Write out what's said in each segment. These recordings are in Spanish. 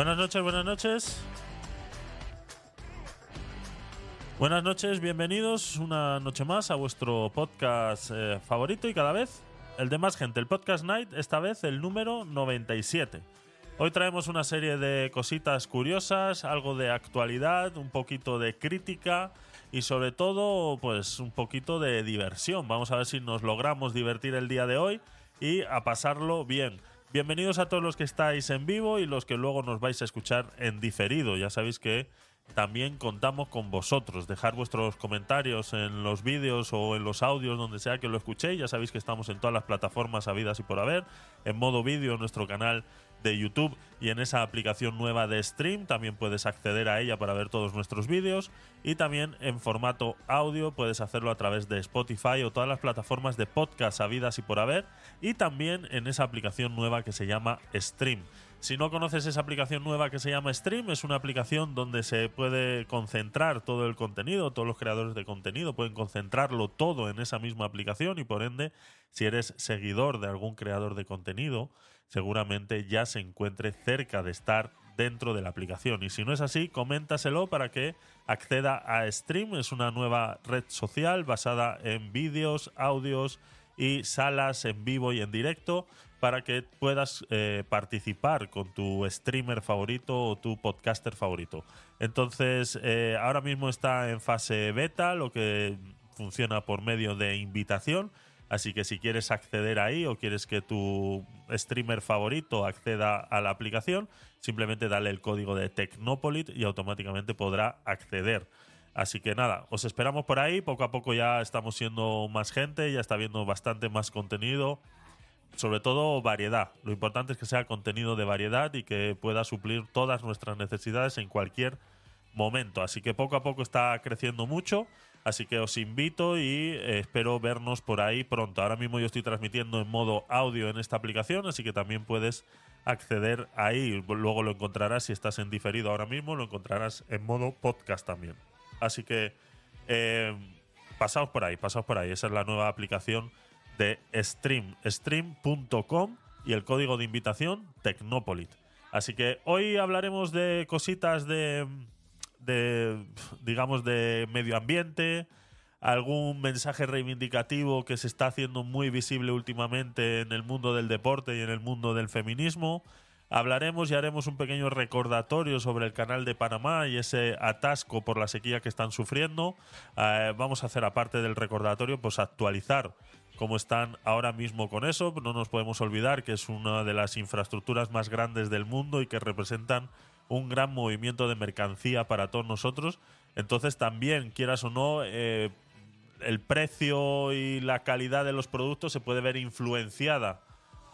Buenas noches, buenas noches. Buenas noches, bienvenidos una noche más a vuestro podcast eh, favorito y cada vez el de más gente, el Podcast Night, esta vez el número 97. Hoy traemos una serie de cositas curiosas, algo de actualidad, un poquito de crítica y sobre todo pues un poquito de diversión. Vamos a ver si nos logramos divertir el día de hoy y a pasarlo bien. Bienvenidos a todos los que estáis en vivo y los que luego nos vais a escuchar en diferido. Ya sabéis que también contamos con vosotros. Dejar vuestros comentarios en los vídeos o en los audios, donde sea que lo escuchéis. Ya sabéis que estamos en todas las plataformas habidas y por haber. En modo vídeo en nuestro canal de YouTube y en esa aplicación nueva de stream. También puedes acceder a ella para ver todos nuestros vídeos. Y también en formato audio puedes hacerlo a través de Spotify o todas las plataformas de podcast habidas y por haber. Y también en esa aplicación nueva que se llama Stream. Si no conoces esa aplicación nueva que se llama Stream, es una aplicación donde se puede concentrar todo el contenido, todos los creadores de contenido pueden concentrarlo todo en esa misma aplicación y por ende, si eres seguidor de algún creador de contenido, seguramente ya se encuentre cerca de estar dentro de la aplicación. Y si no es así, coméntaselo para que acceda a Stream. Es una nueva red social basada en vídeos, audios y salas en vivo y en directo para que puedas eh, participar con tu streamer favorito o tu podcaster favorito. Entonces, eh, ahora mismo está en fase beta, lo que funciona por medio de invitación Así que si quieres acceder ahí o quieres que tu streamer favorito acceda a la aplicación, simplemente dale el código de Tecnopolit y automáticamente podrá acceder. Así que nada, os esperamos por ahí. Poco a poco ya estamos siendo más gente, ya está viendo bastante más contenido. Sobre todo variedad. Lo importante es que sea contenido de variedad y que pueda suplir todas nuestras necesidades en cualquier momento. Así que poco a poco está creciendo mucho. Así que os invito y eh, espero vernos por ahí pronto. Ahora mismo yo estoy transmitiendo en modo audio en esta aplicación, así que también puedes acceder ahí. Luego lo encontrarás si estás en diferido ahora mismo, lo encontrarás en modo podcast también. Así que eh, pasaos por ahí, pasaos por ahí. Esa es la nueva aplicación de Stream, stream.com y el código de invitación Tecnopolit. Así que hoy hablaremos de cositas de de, digamos, de medio ambiente, algún mensaje reivindicativo que se está haciendo muy visible últimamente en el mundo del deporte y en el mundo del feminismo. Hablaremos y haremos un pequeño recordatorio sobre el canal de Panamá y ese atasco por la sequía que están sufriendo. Eh, vamos a hacer, aparte del recordatorio, pues actualizar cómo están ahora mismo con eso. No nos podemos olvidar que es una de las infraestructuras más grandes del mundo y que representan un gran movimiento de mercancía para todos nosotros. Entonces también, quieras o no, eh, el precio y la calidad de los productos se puede ver influenciada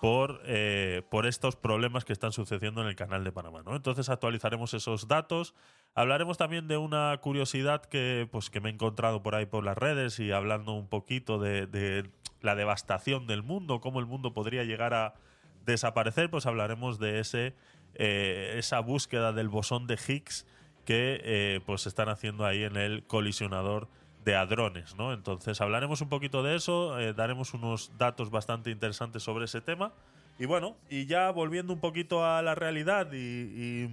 por, eh, por estos problemas que están sucediendo en el canal de Panamá. ¿no? Entonces actualizaremos esos datos. Hablaremos también de una curiosidad que, pues, que me he encontrado por ahí por las redes y hablando un poquito de, de la devastación del mundo, cómo el mundo podría llegar a desaparecer, pues hablaremos de ese eh, esa búsqueda del bosón de Higgs que eh, pues están haciendo ahí en el colisionador de hadrones, ¿no? Entonces hablaremos un poquito de eso, eh, daremos unos datos bastante interesantes sobre ese tema. Y bueno, y ya volviendo un poquito a la realidad y,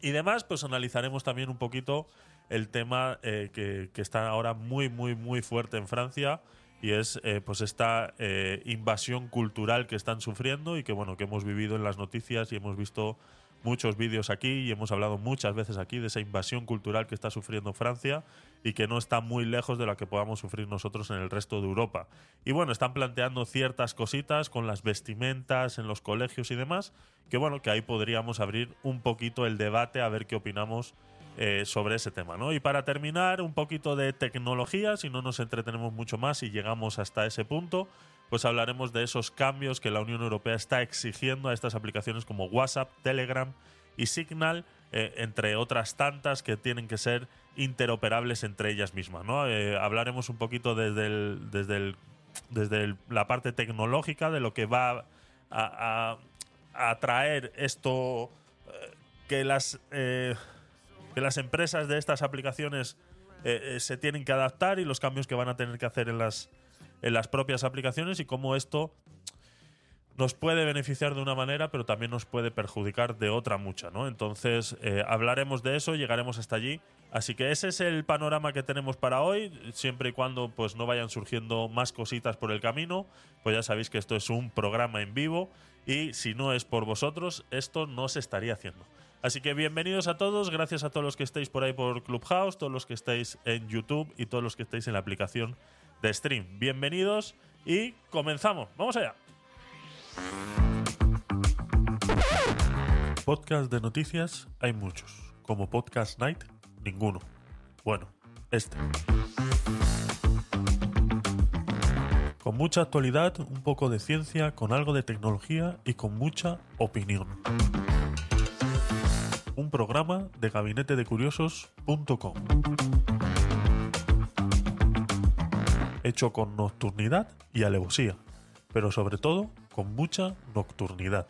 y, demás, pues analizaremos también un poquito el tema que, que, está ahora muy, muy, muy fuerte en Francia y es eh, pues esta eh, invasión cultural que están sufriendo y que bueno que hemos vivido en las noticias y hemos visto muchos vídeos aquí y hemos hablado muchas veces aquí de esa invasión cultural que está sufriendo Francia y que no está muy lejos de la que podamos sufrir nosotros en el resto de Europa. Y bueno, están planteando ciertas cositas con las vestimentas en los colegios y demás, que bueno, que ahí podríamos abrir un poquito el debate a ver qué opinamos eh, sobre ese tema. ¿no? Y para terminar, un poquito de tecnología, si no nos entretenemos mucho más y llegamos hasta ese punto, pues hablaremos de esos cambios que la Unión Europea está exigiendo a estas aplicaciones como WhatsApp, Telegram y Signal, eh, entre otras tantas que tienen que ser interoperables entre ellas mismas. ¿no? Eh, hablaremos un poquito desde, el, desde, desde la parte tecnológica de lo que va a, a, traer esto que las que las empresas de estas aplicaciones eh, eh, se tienen que adaptar y los cambios que van a tener que hacer en las, en las propias aplicaciones y cómo esto nos puede beneficiar de una manera, pero también nos puede perjudicar de otra mucha, ¿no? Entonces, eh, hablaremos de eso, llegaremos hasta allí. Así que ese es el panorama que tenemos para hoy, siempre y cuando pues no vayan surgiendo más cositas por el camino, pues ya sabéis que esto es un programa en vivo y si no es por vosotros, esto no se estaría haciendo. Así que bienvenidos a todos, gracias a todos los que estéis por ahí por Clubhouse, todos los que estáis en YouTube y todos los que estáis en la aplicación de stream. Bienvenidos y comenzamos. Vamos allá. Podcast de noticias hay muchos. Como Podcast Night, ninguno. Bueno, este. Con mucha actualidad, un poco de ciencia, con algo de tecnología y con mucha opinión. Un programa de gabinetedecuriosos.com. Hecho con nocturnidad y alevosía, pero sobre todo con mucha nocturnidad.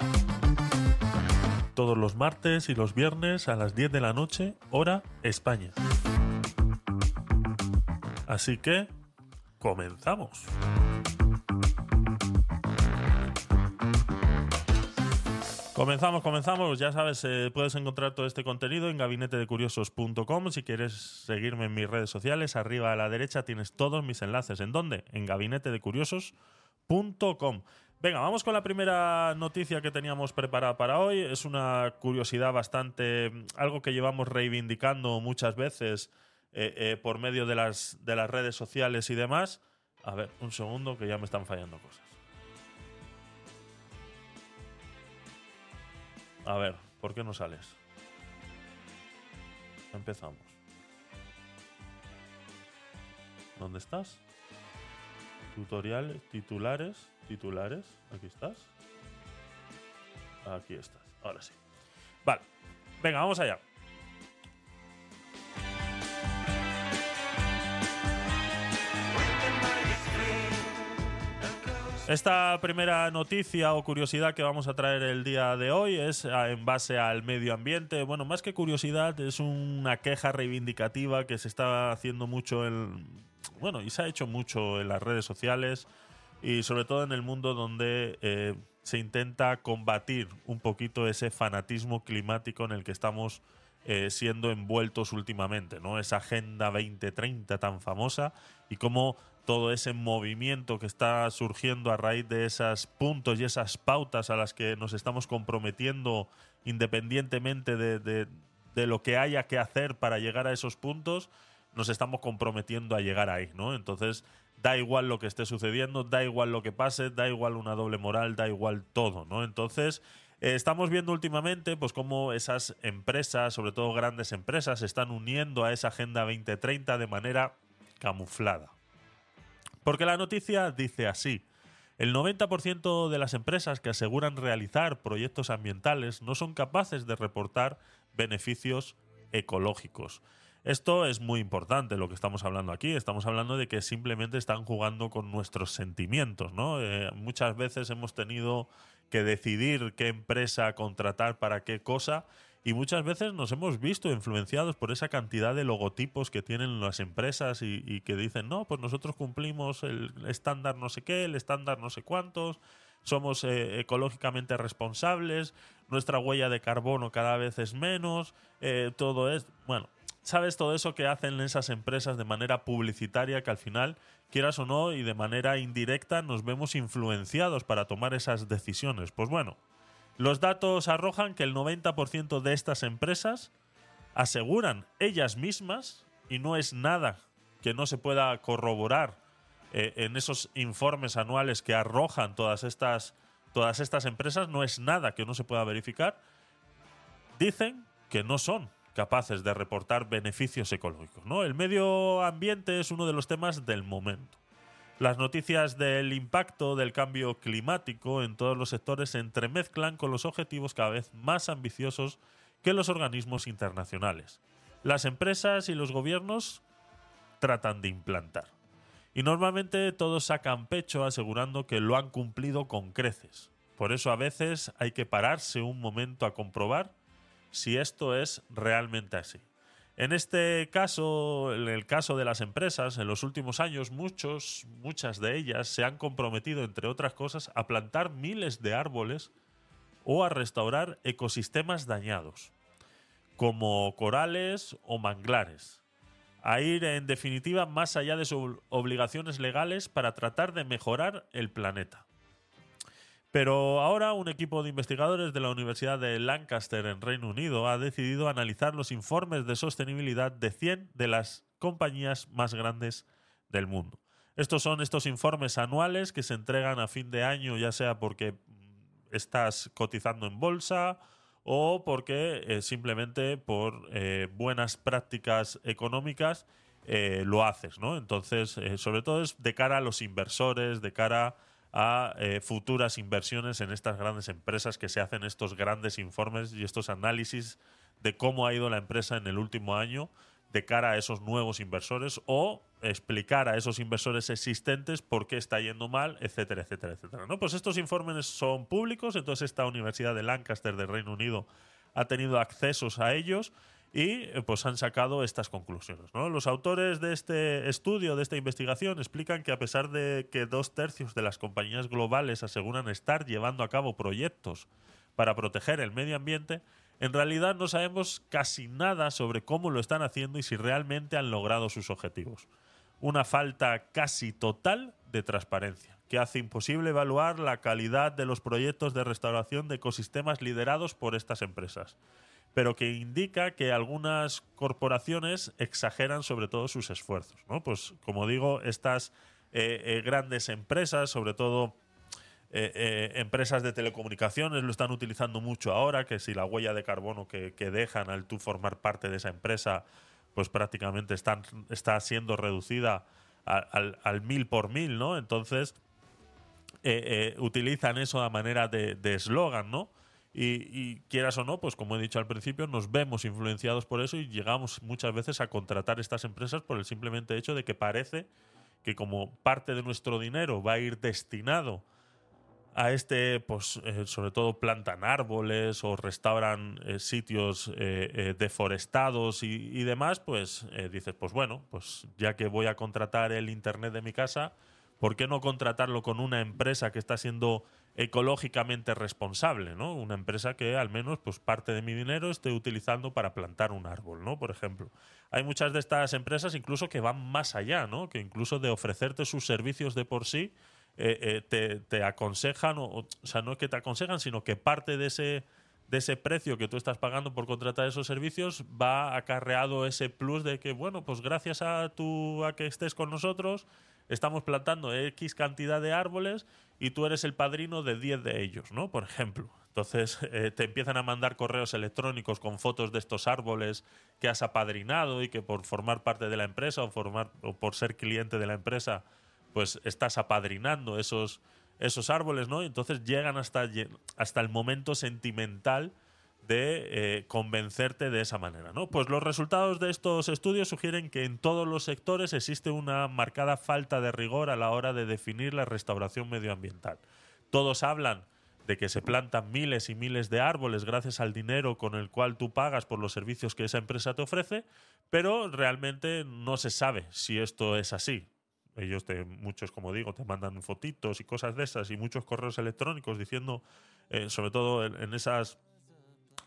Todos los martes y los viernes a las 10 de la noche, hora España. Así que, comenzamos. Comenzamos, comenzamos. Ya sabes, eh, puedes encontrar todo este contenido en gabinetedecuriosos.com. Si quieres seguirme en mis redes sociales, arriba a la derecha tienes todos mis enlaces. ¿En dónde? En gabinetedecuriosos.com. Venga, vamos con la primera noticia que teníamos preparada para hoy. Es una curiosidad bastante, algo que llevamos reivindicando muchas veces eh, eh, por medio de las, de las redes sociales y demás. A ver, un segundo que ya me están fallando cosas. A ver, ¿por qué no sales? Empezamos. ¿Dónde estás? Tutoriales, titulares. Titulares, aquí estás. Aquí estás, ahora sí. Vale, venga, vamos allá. Esta primera noticia o curiosidad que vamos a traer el día de hoy es ah, en base al medio ambiente. Bueno, más que curiosidad, es una queja reivindicativa que se está haciendo mucho en. Bueno, y se ha hecho mucho en las redes sociales y sobre todo en el mundo donde eh, se intenta combatir un poquito ese fanatismo climático en el que estamos eh, siendo envueltos últimamente, ¿no? Esa Agenda 2030 tan famosa y cómo todo ese movimiento que está surgiendo a raíz de esos puntos y esas pautas a las que nos estamos comprometiendo independientemente de, de lo que haya que hacer para llegar a esos puntos, nos estamos comprometiendo a llegar ahí, ¿no? Entonces, da igual lo que esté sucediendo, da igual lo que pase, da igual una doble moral, da igual todo, ¿no? Entonces, eh, estamos viendo últimamente pues cómo esas empresas, sobre todo grandes empresas, se están uniendo a esa Agenda 2030 de manera camuflada. Porque la noticia dice así. El 90% de las empresas que aseguran realizar proyectos ambientales no son capaces de reportar beneficios ecológicos. Esto es muy importante lo que estamos hablando aquí. Estamos hablando de que simplemente están jugando con nuestros sentimientos, ¿no? Eh, muchas veces hemos tenido que decidir qué empresa contratar para qué cosa y muchas veces nos hemos visto influenciados por esa cantidad de logotipos que tienen las empresas y, que dicen, no, pues nosotros cumplimos el estándar no sé qué, el estándar no sé cuántos, somos eh, ecológicamente responsables, nuestra huella de carbono cada vez es menos, eh, todo es, bueno, sabes todo eso que hacen esas empresas de manera publicitaria que al final, quieras o no, y de manera indirecta nos vemos influenciados para tomar esas decisiones. Pues bueno, los datos arrojan que el 90% de estas empresas aseguran ellas mismas, y no es nada que no se pueda corroborar eh, en esos informes anuales que arrojan todas estas, todas estas empresas, no es nada que no se pueda verificar, dicen que no son capaces de reportar beneficios ecológicos. ¿no? El medio ambiente es uno de los temas del momento. Las noticias del impacto del cambio climático en todos los sectores se entremezclan con los objetivos cada vez más ambiciosos que los organismos internacionales. Las empresas y los gobiernos tratan de implantar. Y normalmente todos sacan pecho asegurando que lo han cumplido con creces. Por eso a veces hay que pararse un momento a comprobar si esto es realmente así. En este caso, en el caso de las empresas, en los últimos años, muchos, muchas de ellas se han comprometido, entre otras cosas, a plantar miles de árboles o a restaurar ecosistemas dañados, como corales o manglares, a ir en definitiva más allá de sus obligaciones legales para tratar de mejorar el planeta. Pero ahora un equipo de investigadores de la Universidad de Lancaster en Reino Unido ha decidido analizar los informes de sostenibilidad de 100 de las compañías más grandes del mundo. Estos son estos informes anuales que se entregan a fin de año, ya sea porque estás cotizando en bolsa o porque eh, simplemente por eh, buenas prácticas económicas eh, lo haces, ¿no? Entonces, sobre todo es de cara a los inversores, de cara a eh, futuras inversiones en estas grandes empresas que se hacen estos grandes informes y estos análisis de cómo ha ido la empresa en el último año de cara a esos nuevos inversores o explicar a esos inversores existentes por qué está yendo mal, etcétera, etcétera, etcétera. ¿no? Pues estos informes son públicos, entonces esta Universidad de Lancaster del Reino Unido ha tenido accesos a ellos y eh, pues han sacado estas conclusiones. Los autores de este estudio, de esta investigación, explican que a pesar de que dos tercios de las compañías globales aseguran estar llevando a cabo proyectos para proteger el medio ambiente, en realidad no sabemos casi nada sobre cómo lo están haciendo y si realmente han logrado sus objetivos. Una falta casi total de transparencia, que hace imposible evaluar la calidad de los proyectos de restauración de ecosistemas liderados por estas empresas pero que indica que algunas corporaciones exageran sobre todo sus esfuerzos. ¿no? Pues como digo, estas eh, eh, grandes empresas, sobre todo eh, empresas de telecomunicaciones, lo están utilizando mucho ahora, que si la huella de carbono que, dejan al tú formar parte de esa empresa, pues prácticamente están, está siendo reducida al, mil por mil, ¿no? Entonces, utilizan eso a manera de eslogan, ¿no? Y, quieras o no, pues como he dicho al principio, nos vemos influenciados por eso y llegamos muchas veces a contratar estas empresas por el simplemente hecho de que parece que como parte de nuestro dinero va a ir destinado a este, pues eh, sobre todo plantan árboles o restauran eh, sitios eh, deforestados y, y, demás, pues dices, pues bueno, pues ya que voy a contratar el Internet de mi casa, ¿por qué no contratarlo con una empresa que está siendo ecológicamente responsable, ¿no? Una empresa que al menos pues parte de mi dinero esté utilizando para plantar un árbol, ¿no? Por ejemplo. Hay muchas de estas empresas incluso que van más allá, ¿no? Que incluso de ofrecerte sus servicios de por sí, eh, eh, te, aconsejan, o, o sea, no es que te aconsejan, sino que parte de ese, de ese precio que tú estás pagando por contratar esos servicios va acarreado ese plus de que, bueno, pues gracias a, tu, a que estés con nosotros, estamos plantando X cantidad de árboles y tú eres el padrino de 10 de ellos, ¿no? Por ejemplo. Entonces eh, te empiezan a mandar correos electrónicos con fotos de estos árboles que has apadrinado y que por formar parte de la empresa o, formar, o por ser cliente de la empresa, pues estás apadrinando esos, esos árboles, ¿no? Y entonces llegan hasta, hasta el momento sentimental de eh, convencerte de esa manera. ¿no? Pues los resultados de estos estudios sugieren que en todos los sectores existe una marcada falta de rigor a la hora de definir la restauración medioambiental. Todos hablan de que se plantan miles y miles de árboles gracias al dinero con el cual tú pagas por los servicios que esa empresa te ofrece, pero realmente no se sabe si esto es así. Ellos, te, muchos, como digo, te mandan fotitos y cosas de esas y muchos correos electrónicos diciendo, eh, sobre todo en esas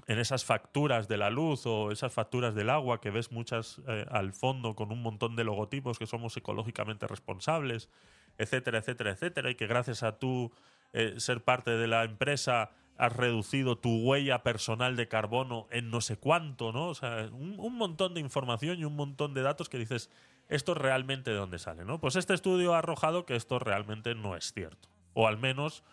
en esas facturas de la luz o esas facturas del agua que ves muchas eh, al fondo con un montón de logotipos que somos ecológicamente responsables, etcétera, etcétera, etcétera, y que gracias a tú eh, ser parte de la empresa has reducido tu huella personal de carbono en no sé cuánto, ¿no? O sea, un, un montón de información y un montón de datos que dices, esto realmente de dónde sale, ¿no? Pues este estudio ha arrojado que esto realmente no es cierto. O al menos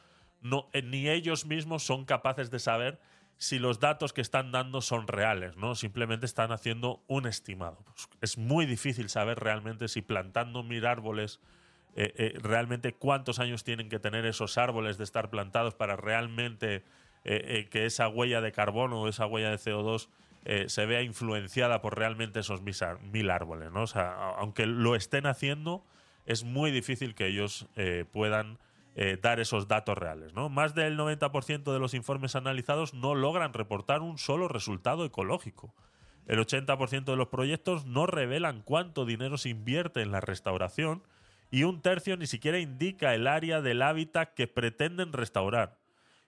no, eh, ni ellos mismos son capaces de saber si los datos que están dando son reales, ¿no? Simplemente están haciendo un estimado. Pues es muy difícil saber realmente si plantando mil árboles, eh, eh, realmente cuántos años tienen que tener esos árboles de estar plantados para realmente eh, que esa huella de carbono o esa huella de CO2 se vea influenciada por realmente esos mil árboles. O sea, aunque lo estén haciendo, es muy difícil que ellos puedan eh, dar esos datos reales. ¿no? Más del 90% de los informes analizados no logran reportar un solo resultado ecológico. El 80% de los proyectos no revelan cuánto dinero se invierte en la restauración y un tercio ni siquiera indica el área del hábitat que pretenden restaurar.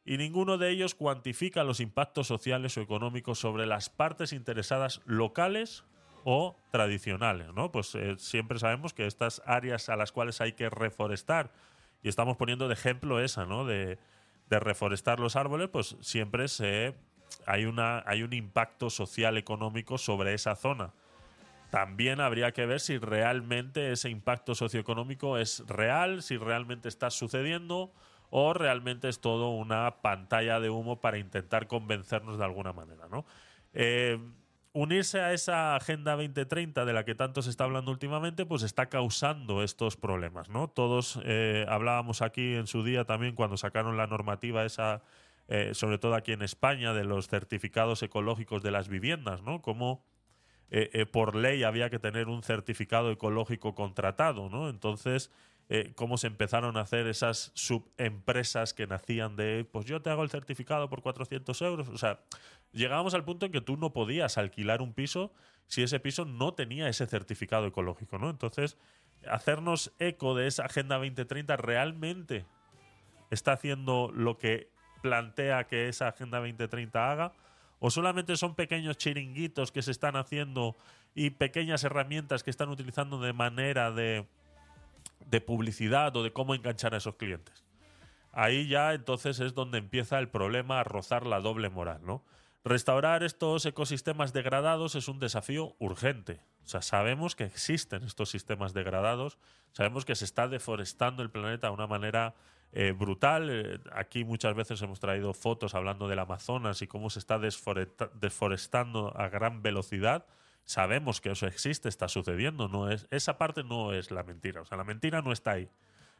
Y ninguno de ellos cuantifica los impactos sociales o económicos sobre las partes interesadas locales o tradicionales, ¿no? Pues eh, siempre sabemos que estas áreas a las cuales hay que reforestar, y estamos poniendo de ejemplo esa, ¿no? De, reforestar los árboles, pues siempre se hay, una, hay un impacto social económico sobre esa zona. También habría que ver si realmente ese impacto socioeconómico es real, si realmente está sucediendo o realmente es todo una pantalla de humo para intentar convencernos de alguna manera. ¿no? Eh, unirse a esa Agenda 2030 de la que tanto se está hablando últimamente, pues está causando estos problemas. ¿no? Todos eh, hablábamos aquí en su día también cuando sacaron la normativa esa eh, sobre todo aquí en España, de los certificados ecológicos de las viviendas, ¿no? Como eh, por ley había que tener un certificado ecológico contratado, ¿no? Entonces, cómo se empezaron a hacer esas subempresas que nacían de, pues yo te hago el certificado por 400 euros. O sea, llegábamos al punto en que tú no podías alquilar un piso si ese piso no tenía ese certificado ecológico, ¿no? Entonces, hacernos eco de esa Agenda 2030 realmente está haciendo lo que plantea que esa Agenda 2030 haga? ¿O solamente son pequeños chiringuitos que se están haciendo y pequeñas herramientas que están utilizando de manera de, de publicidad o de cómo enganchar a esos clientes? Ahí ya entonces es donde empieza el problema a rozar la doble moral, ¿no? Restaurar estos ecosistemas degradados es un desafío urgente. O sea, sabemos que existen estos sistemas degradados, sabemos que se está deforestando el planeta de una manera eh, brutal. Eh, aquí muchas veces hemos traído fotos hablando del Amazonas y cómo se está deforestando a gran velocidad. Sabemos que eso existe, está sucediendo. No es, esa parte no es la mentira. O sea, la mentira no está ahí.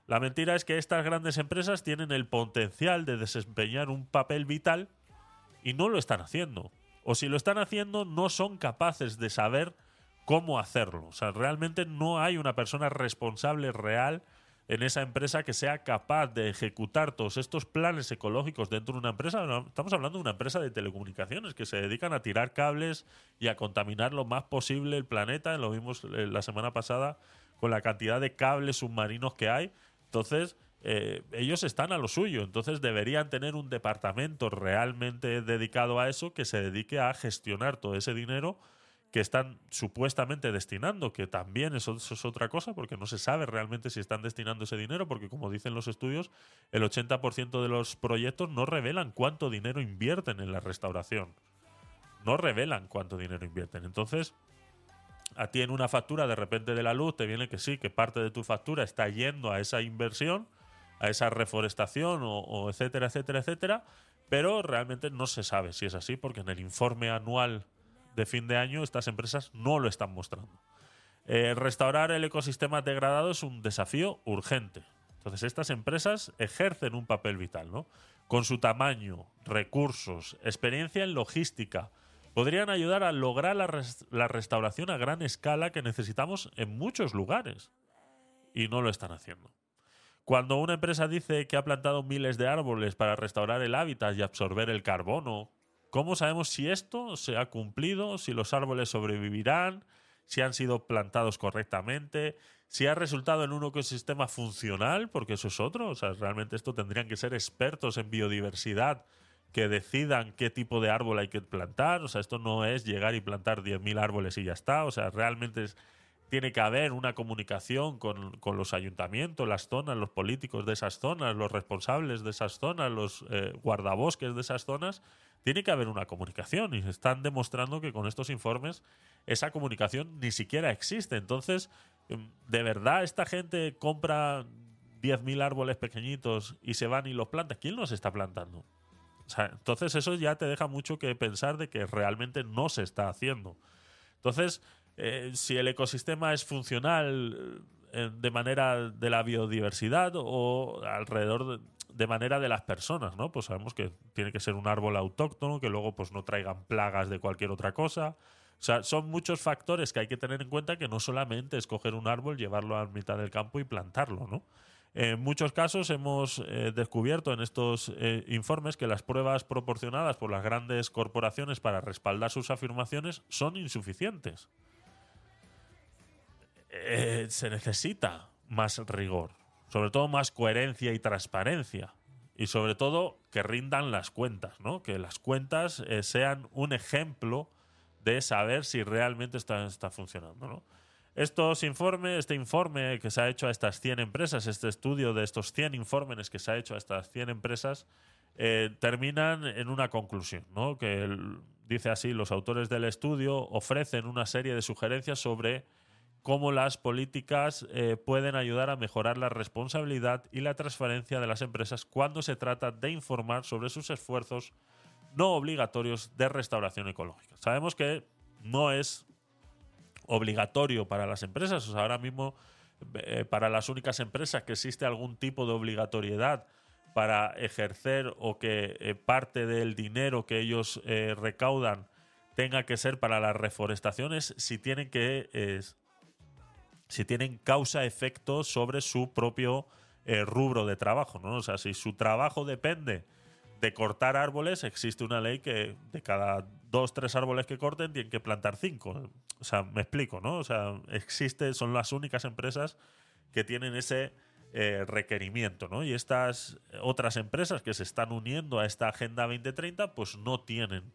La mentira es que estas grandes empresas tienen el potencial de desempeñar un papel vital y no lo están haciendo. O si lo están haciendo, no son capaces de saber cómo hacerlo. O sea, realmente no hay una persona responsable real en esa empresa que sea capaz de ejecutar todos estos planes ecológicos dentro de una empresa. Estamos hablando de una empresa de telecomunicaciones que se dedican a tirar cables y a contaminar lo más posible el planeta. Lo vimos eh, la semana pasada con la cantidad de cables submarinos que hay. Entonces, eh, ellos están a lo suyo. Entonces, deberían tener un departamento realmente dedicado a eso que se dedique a gestionar todo ese dinero que están supuestamente destinando, que también eso, es otra cosa, porque no se sabe realmente si están destinando ese dinero, porque como dicen los estudios, el 80% de los proyectos no revelan cuánto dinero invierten en la restauración. No revelan cuánto dinero invierten. Entonces, a ti en una factura de repente de la luz te viene que sí, que parte de tu factura está yendo a esa inversión, a esa reforestación o, o etcétera, etcétera, etcétera, pero realmente no se sabe si es así, porque en el informe anual de fin de año estas empresas no lo están mostrando. Eh, restaurar el ecosistema degradado es un desafío urgente. Entonces estas empresas ejercen un papel vital, ¿no? Con su tamaño, recursos, experiencia en logística, podrían ayudar a lograr la, la restauración a gran escala que necesitamos en muchos lugares. Y no lo están haciendo. Cuando una empresa dice que ha plantado miles de árboles para restaurar el hábitat y absorber el carbono, ¿Cómo sabemos si esto se ha cumplido, si los árboles sobrevivirán, si han sido plantados correctamente, si ha resultado en un ecosistema funcional? Porque eso es otro. O sea, realmente esto tendrían que ser expertos en biodiversidad que decidan qué tipo de árbol hay que plantar. O sea, esto no es llegar y plantar 10.000 árboles y ya está. O sea, realmente tiene que haber una comunicación con, los ayuntamientos, las zonas, los políticos de esas zonas, los responsables de esas zonas, los eh, guardabosques de esas zonas tiene que haber una comunicación y están demostrando que con estos informes esa comunicación ni siquiera existe. Entonces, em, ¿de verdad esta gente compra 10.000 árboles pequeñitos y se van y los planta? ¿Quién los está plantando? entonces eso ya te deja mucho que pensar de que realmente no se está haciendo. Entonces, eh, si el ecosistema es funcional eh, de manera de la biodiversidad o alrededor de, de manera de las personas, ¿no? Pues sabemos que tiene que ser un árbol autóctono, que luego pues no traigan plagas de cualquier otra cosa. O sea, son muchos factores que hay que tener en cuenta que no solamente es coger un árbol, llevarlo a mitad del campo y plantarlo, ¿no? En muchos casos hemos eh, descubierto en estos eh, informes que las pruebas proporcionadas por las grandes corporaciones para respaldar sus afirmaciones son insuficientes. Eh, se necesita más rigor, sobre todo más coherencia y transparencia. Y sobre todo que rindan las cuentas, ¿no? Que las cuentas sean un ejemplo de saber si realmente está, está funcionando, ¿no? Estos informes, este informe que se ha hecho a estas 100 empresas, este estudio de estos 100 informes que se ha hecho a estas 100 empresas, eh, terminan en una conclusión, ¿no? que dice así, los autores del estudio ofrecen una serie de sugerencias sobre cómo las políticas eh, pueden ayudar a mejorar la responsabilidad y la transparencia de las empresas cuando se trata de informar sobre sus esfuerzos no obligatorios de restauración ecológica. Sabemos que no es obligatorio para las empresas. Ahora mismo, eh, para las únicas empresas que existe algún tipo de obligatoriedad para ejercer o que eh, parte del dinero que ellos recaudan tenga que ser para las reforestaciones, si tienen que si tienen causa-efecto sobre su propio rubro de trabajo, ¿no? O sea, si su trabajo depende de cortar árboles, existe una ley que de cada dos, tres árboles que corten tienen que plantar cinco. O sea, me explico, ¿no? O sea, existe, son las únicas empresas que tienen ese eh, requerimiento, ¿no? Y estas otras empresas que se están uniendo a esta Agenda 2030, pues no tienen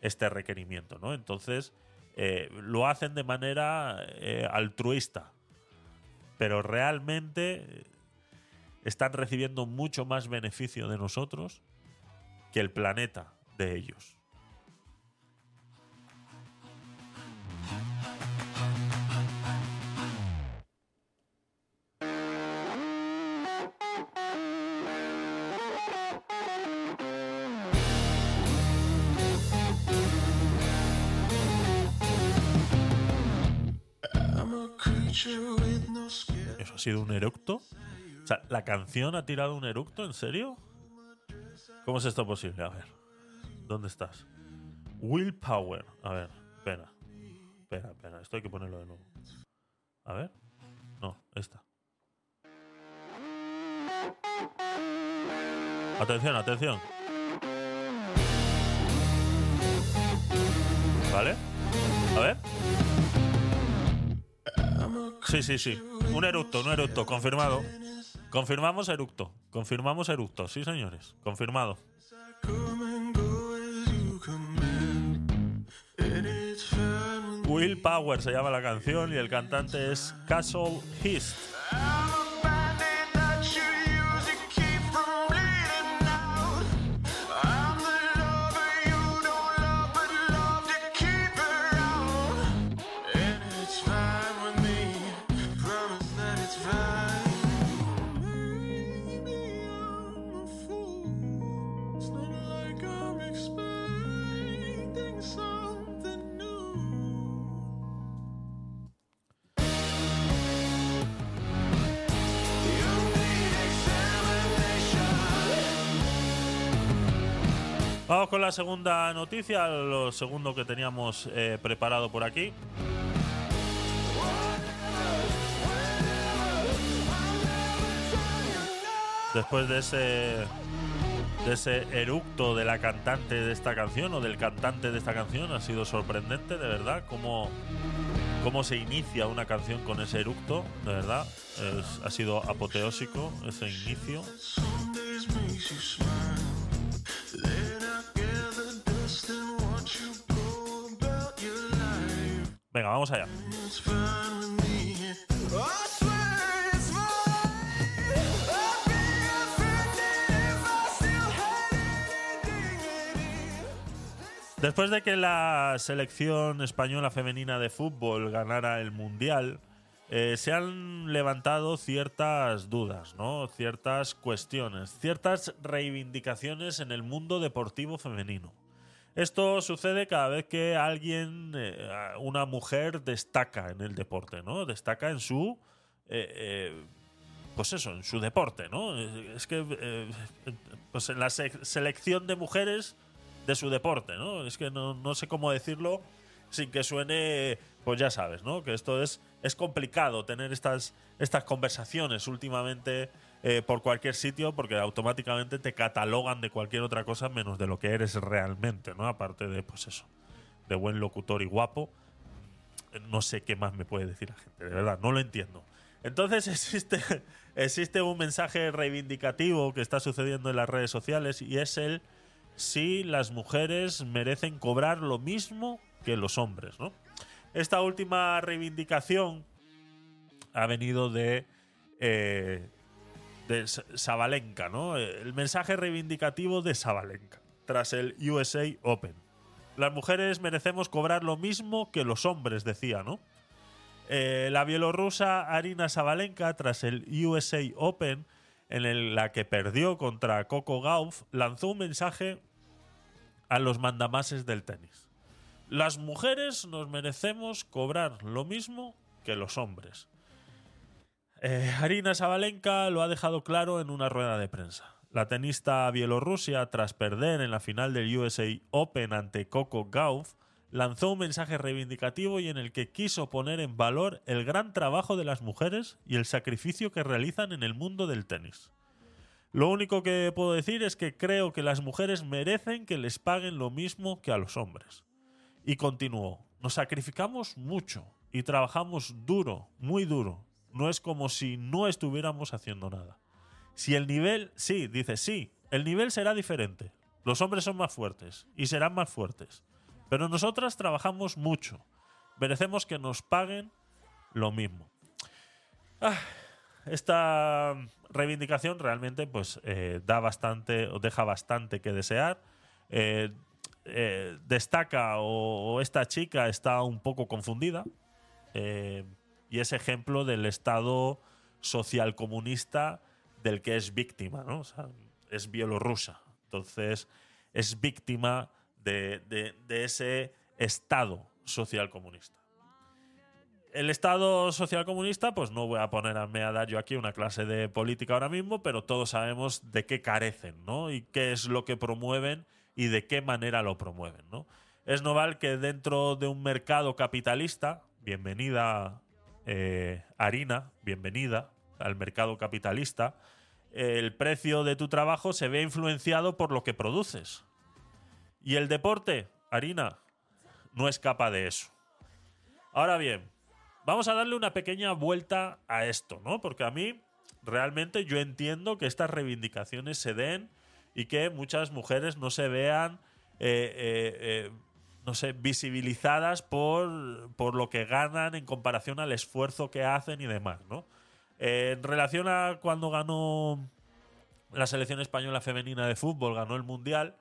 este requerimiento, ¿no? Entonces, eh, lo hacen de manera eh, altruista, pero realmente están recibiendo mucho más beneficio de nosotros que el planeta de ellos. ¿Eso ha sido un eructo? O sea, ¿la canción ha tirado un eructo? ¿En serio? ¿Cómo es esto posible? A ver. ¿Dónde estás? Willpower. A ver, espera. Espera, espera. Esto hay que ponerlo de nuevo. A ver. No, esta. Atención, atención. ¿Vale? A ver. Sí, sí, sí. Un eructo, un eructo, confirmado. Confirmamos eructo. Confirmamos eructo, sí, señores. Confirmado. Will Power se llama la canción y el cantante es Castle Hist. Vamos con la segunda noticia, lo segundo que teníamos eh, preparado por aquí. Después de ese, de ese eructo de la cantante de esta canción o del cantante de esta canción, ha sido sorprendente, de verdad, cómo, cómo se inicia una canción con ese eructo, de verdad. ha sido apoteósico ese inicio. Venga, vamos allá. Después de que la selección española femenina de fútbol ganara el Mundial, eh, se han levantado ciertas dudas, ¿no? ciertas cuestiones, ciertas reivindicaciones en el mundo deportivo femenino. Esto sucede cada vez que alguien, eh, una mujer, destaca en el deporte, ¿no? Destaca en su. Eh, eh, pues eso, en su deporte, ¿no? Es que. pues en la selección de mujeres de su deporte, ¿no? Es que no, sé cómo decirlo sin que suene, pues ya sabes, ¿no? Que esto es, es complicado tener estas, estas conversaciones últimamente eh, por cualquier sitio porque automáticamente te catalogan de cualquier otra cosa menos de lo que eres realmente, ¿no? Aparte de, pues eso, de buen locutor y guapo. No sé qué más me puede decir la gente, de verdad, no lo entiendo. Entonces existe, existe un mensaje reivindicativo que está sucediendo en las redes sociales y es el si las mujeres merecen cobrar lo mismo que los hombres, ¿no? Esta última reivindicación ha venido de, eh, de Sabalenka, ¿no? El mensaje reivindicativo de Sabalenka tras el USA Open. Las mujeres merecemos cobrar lo mismo que los hombres, decía, ¿no? Eh, la bielorrusa Arina Sabalenka, tras el USA Open, en la que perdió contra Coco Gauff, lanzó un mensaje a los mandamases del tenis. Las mujeres nos merecemos cobrar lo mismo que los hombres. Eh, Arina Sabalenka lo ha dejado claro en una rueda de prensa. La tenista bielorrusia, tras perder en la final del USA Open ante Coco Gauff, lanzó un mensaje reivindicativo y en el que quiso poner en valor el gran trabajo de las mujeres y el sacrificio que realizan en el mundo del tenis. Lo único que puedo decir es que creo que las mujeres merecen que les paguen lo mismo que a los hombres. Y continuó, nos sacrificamos mucho y trabajamos duro, muy duro. No es como si no estuviéramos haciendo nada. Si el nivel, sí, dice, sí, el nivel será diferente. Los hombres son más fuertes y serán más fuertes. Pero nosotras trabajamos mucho. Merecemos que nos paguen lo mismo. Ah, esta reivindicación realmente pues eh, da bastante o deja bastante que desear. Eh, eh, destaca o, esta chica está un poco confundida y es ejemplo del Estado social comunista del que es víctima, ¿no? es bielorrusa. Entonces es víctima de, ese Estado social comunista. El Estado social comunista, pues no voy a ponerme a dar yo aquí una clase de política ahora mismo, pero todos sabemos de qué carecen, ¿no? Y qué es lo que promueven y de qué manera lo promueven, ¿no? Es normal que dentro de un mercado capitalista, bienvenida eh, Harina, bienvenida al mercado capitalista, el precio de tu trabajo se ve influenciado por lo que produces. Y el deporte, harina, no escapa de eso. Ahora bien, vamos a darle una pequeña vuelta a esto, ¿no? Porque a mí realmente yo entiendo que estas reivindicaciones se den y que muchas mujeres no se vean, eh, eh, no sé, visibilizadas por, por, lo que ganan en comparación al esfuerzo que hacen y demás, ¿no? en relación a cuando ganó la selección española femenina de fútbol, ganó el Mundial,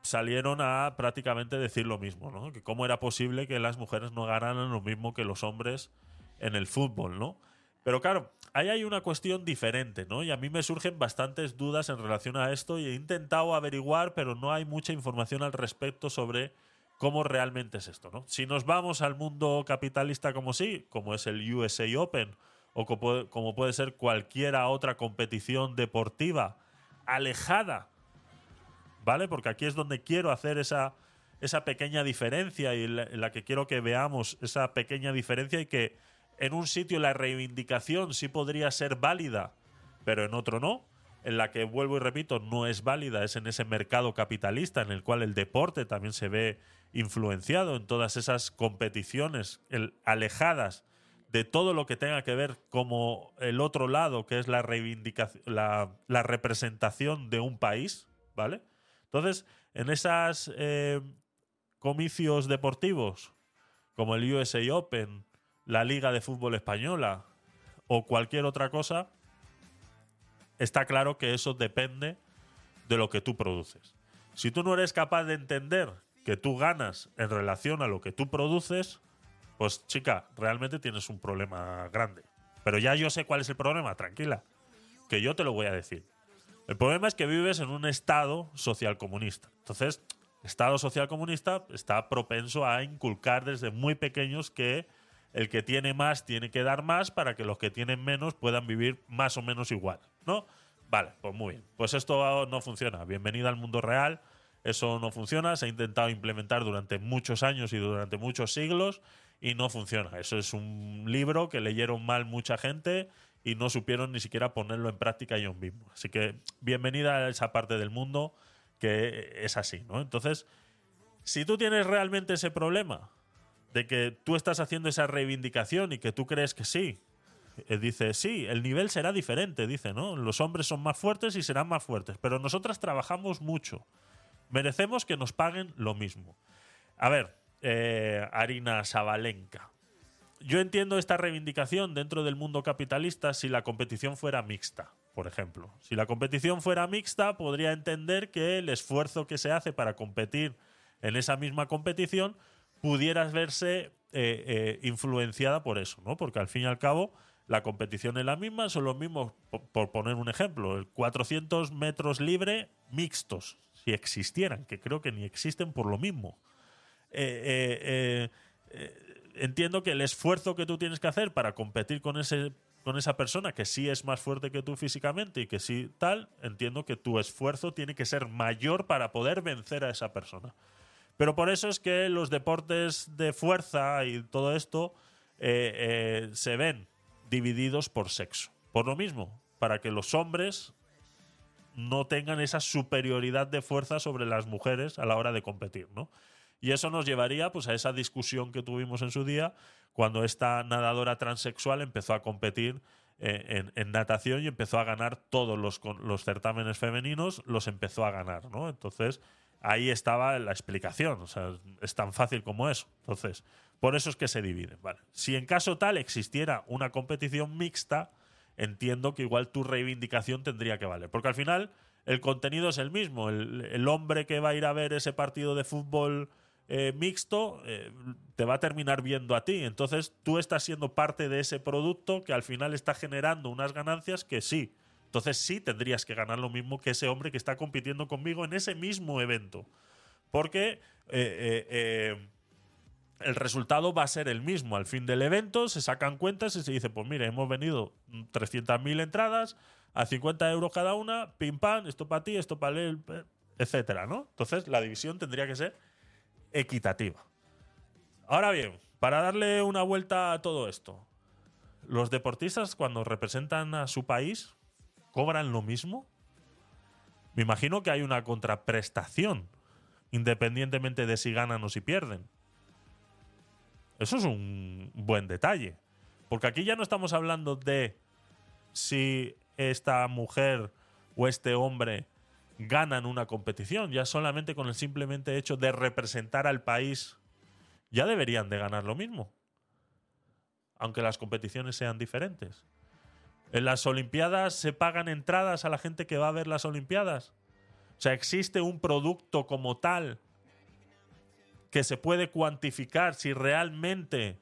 salieron a prácticamente decir lo mismo, ¿no? Que cómo era posible que las mujeres no ganaran lo mismo que los hombres en el fútbol, ¿no? Pero claro, ahí hay una cuestión diferente, ¿no? Y a mí me surgen bastantes dudas en relación a esto y he intentado averiguar, pero no hay mucha información al respecto sobre cómo realmente es esto, ¿no? Si nos vamos al mundo capitalista como sí, como es el USA Open o como puede ser cualquiera otra competición deportiva alejada ¿vale? Porque aquí es donde quiero hacer esa, esa pequeña diferencia y en la, que quiero que veamos esa pequeña diferencia y que en un sitio la reivindicación sí podría ser válida, pero en otro no. En la que vuelvo y repito, no es válida, es en ese mercado capitalista en el cual el deporte también se ve influenciado en todas esas competiciones alejadas de todo lo que tenga que ver como el otro lado, que es la reivindicación, la, representación de un país, ¿vale? Entonces, en esos eh, comicios deportivos, como el USA Open, la Liga de Fútbol Española o cualquier otra cosa, está claro que eso depende de lo que tú produces. Si tú no eres capaz de entender que tú ganas en relación a lo que tú produces, pues chica, realmente tienes un problema grande. Pero ya yo sé cuál es el problema, tranquila, que yo te lo voy a decir. El problema es que vives en un Estado social comunista. Entonces, Estado social comunista está propenso a inculcar desde muy pequeños que el que tiene más tiene que dar más para que los que tienen menos puedan vivir más o menos igual, ¿no? Vale, pues muy bien. Pues esto no funciona. Bienvenida al mundo real. Eso no funciona, se ha intentado implementar durante muchos años y durante muchos siglos y no funciona. Eso es un libro que leyeron mal mucha gente y no supieron ni siquiera ponerlo en práctica ellos mismos. Así que bienvenida a esa parte del mundo que es así, ¿no? Entonces, si tú tienes realmente ese problema de que tú estás haciendo esa reivindicación y que tú crees que sí, eh, dice, sí, el nivel será diferente, dice, ¿no? Los hombres son más fuertes y serán más fuertes, pero nosotras trabajamos mucho. Merecemos que nos paguen lo mismo. A ver, eh, Arina Sabalenka. Yo entiendo esta reivindicación dentro del mundo capitalista si la competición fuera mixta, por ejemplo. Si la competición fuera mixta, podría entender que el esfuerzo que se hace para competir en esa misma competición pudiera verse eh, eh, influenciada por eso, ¿no? Porque al fin y al cabo la competición es la misma, son los mismos, por, poner un ejemplo, el 400 metros libre mixtos, existieran, que creo que ni existen por lo mismo. Eh, entiendo que el esfuerzo que tú tienes que hacer para competir con ese con esa persona que sí es más fuerte que tú físicamente y que sí tal, entiendo que tu esfuerzo tiene que ser mayor para poder vencer a esa persona. Pero por eso es que los deportes de fuerza y todo esto eh, se ven divididos por sexo. Por lo mismo, para que los hombres no tengan esa superioridad de fuerza sobre las mujeres a la hora de competir, ¿no? Y eso nos llevaría pues, a esa discusión que tuvimos en su día cuando esta nadadora transexual empezó a competir eh, en, natación y empezó a ganar todos los, los certámenes femeninos, los empezó a ganar, ¿no? Entonces, ahí estaba la explicación. O sea, es tan fácil como eso. Entonces, por eso es que se dividen. Si en caso tal existiera una competición mixta, entiendo que igual tu reivindicación tendría que valer. Porque al final el contenido es el mismo. El, hombre que va a ir a ver ese partido de fútbol eh, mixto eh, te va a terminar viendo a ti. Entonces tú estás siendo parte de ese producto que al final está generando unas ganancias que sí. Entonces sí tendrías que ganar lo mismo que ese hombre que está compitiendo conmigo en ese mismo evento. Porque eh, el resultado va a ser el mismo. Al fin del evento se sacan cuentas y se dice, pues mire, hemos venido 300.000 entradas a 50 euros cada una, pim pam, esto para ti, esto para él, etcétera, ¿no? Entonces la división tendría que ser equitativa. Ahora bien, para darle una vuelta a todo esto, los deportistas cuando representan a su país cobran lo mismo. Me imagino que hay una contraprestación, independientemente de si ganan o si pierden. Eso es un buen detalle. Porque aquí ya no estamos hablando de si esta mujer o este hombre ganan una competición. Ya solamente con el simplemente hecho de representar al país, ya deberían de ganar lo mismo. Aunque las competiciones sean diferentes. En las Olimpiadas se pagan entradas a la gente que va a ver las Olimpiadas. O sea, existe un producto como tal que se puede cuantificar si realmente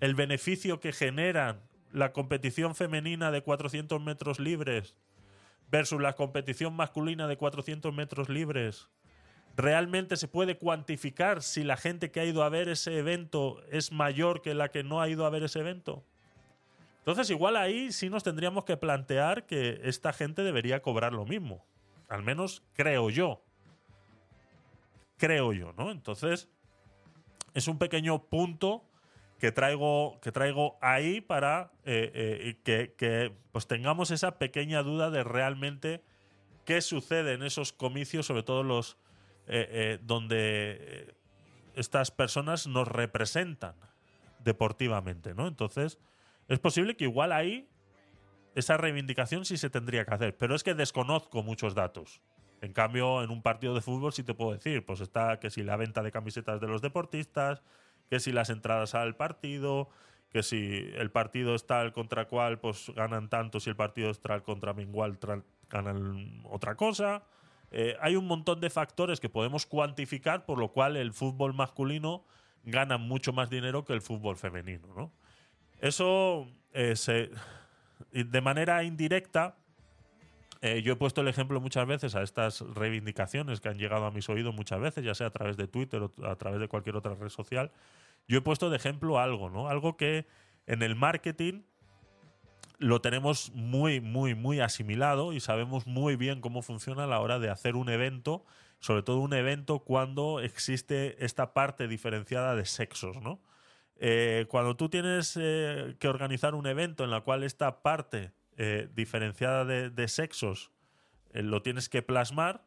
el beneficio que genera la competición femenina de 400 metros libres versus la competición masculina de 400 metros libres, realmente se puede cuantificar si la gente que ha ido a ver ese evento es mayor que la que no ha ido a ver ese evento. Entonces, igual ahí sí nos tendríamos que plantear que esta gente debería cobrar lo mismo. Al menos creo yo. Creo yo, ¿no? Entonces, es un pequeño punto que traigo, que traigo ahí para eh, eh, que, pues tengamos esa pequeña duda de realmente qué sucede en esos comicios, sobre todo los eh, donde estas personas nos representan deportivamente, ¿no? Entonces, es posible que igual ahí esa reivindicación sí se tendría que hacer, pero es que desconozco muchos datos. En cambio, en un partido de fútbol sí te puedo decir, pues está que si la venta de camisetas de los deportistas, que si las entradas al partido, que si el partido está el contra cual, pues ganan tanto, si el partido está el contra igual, ganan otra cosa. Eh, hay un montón de factores que podemos cuantificar, por lo cual el fútbol masculino gana mucho más dinero que el fútbol femenino. ¿no? Eso eh, se, de manera indirecta eh, yo he puesto el ejemplo muchas veces a estas reivindicaciones que han llegado a mis oídos muchas veces, ya sea a través de Twitter o a través de cualquier otra red social. Yo he puesto de ejemplo algo, ¿no? Algo que en el marketing lo tenemos muy, muy, muy asimilado y sabemos muy bien cómo funciona a la hora de hacer un evento, sobre todo un evento cuando existe esta parte diferenciada de sexos, ¿no? Eh, cuando tú tienes eh, que organizar un evento en la cual esta parte eh, diferenciada de, sexos lo tienes que plasmar,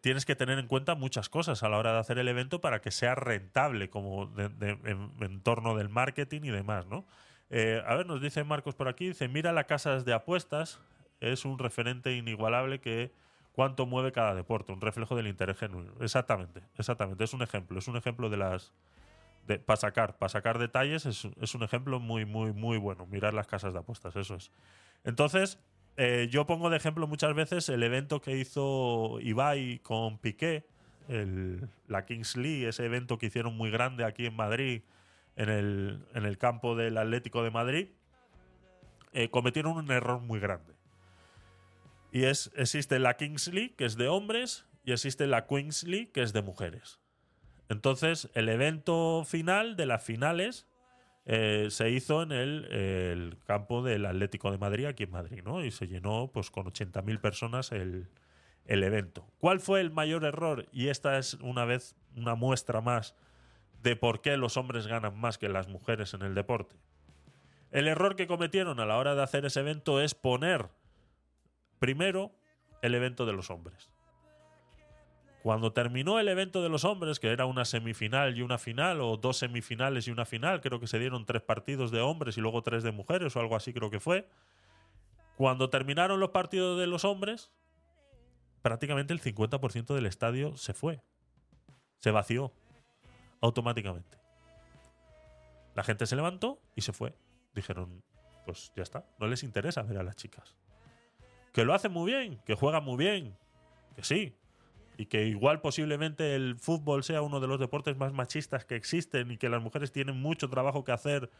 tienes que tener en cuenta muchas cosas a la hora de hacer el evento para que sea rentable como en, torno del marketing y demás, ¿no? a ver, nos dice Marcos por aquí, dice, mira las casas de apuestas, es un referente inigualable que cuánto mueve cada deporte, un reflejo del interés genuino. Exactamente, exactamente, es un ejemplo, es un ejemplo de las para sacar, para sacar detalles es, un ejemplo muy, muy, muy bueno. Mirar las casas de apuestas, eso es. Entonces, eh, yo pongo de ejemplo muchas veces el evento que hizo Ibai con Piqué, la Kings ese evento que hicieron muy grande aquí en Madrid, en el, en el campo del Atlético de Madrid, eh, cometieron un error muy grande. Y es, existe la Kings League, que es de hombres, y existe la Queens League, que es de mujeres. Entonces, el evento final de las finales eh, se hizo en el, campo del Atlético de Madrid, aquí en Madrid, ¿no? Y se llenó pues con 80.000 personas el, el evento. ¿Cuál fue el mayor error? Y esta es una vez una muestra más de por qué los hombres ganan más que las mujeres en el deporte. El error que cometieron a la hora de hacer ese evento es poner primero el evento de los hombres. Cuando terminó el evento de los hombres, que era una semifinal y una final, o dos semifinales y una final, creo que se dieron tres partidos de hombres y luego tres de mujeres, o algo así creo que fue. Cuando terminaron los partidos de los hombres, prácticamente el 50% del estadio se fue. Se vació automáticamente. La gente se levantó y se fue. Dijeron, pues ya está, no les interesa ver a las chicas. Que lo hacen muy bien, que juegan muy bien, que sí, y que igual posiblemente el fútbol sea uno de los deportes más machistas que existen y que las mujeres tienen mucho trabajo que hacer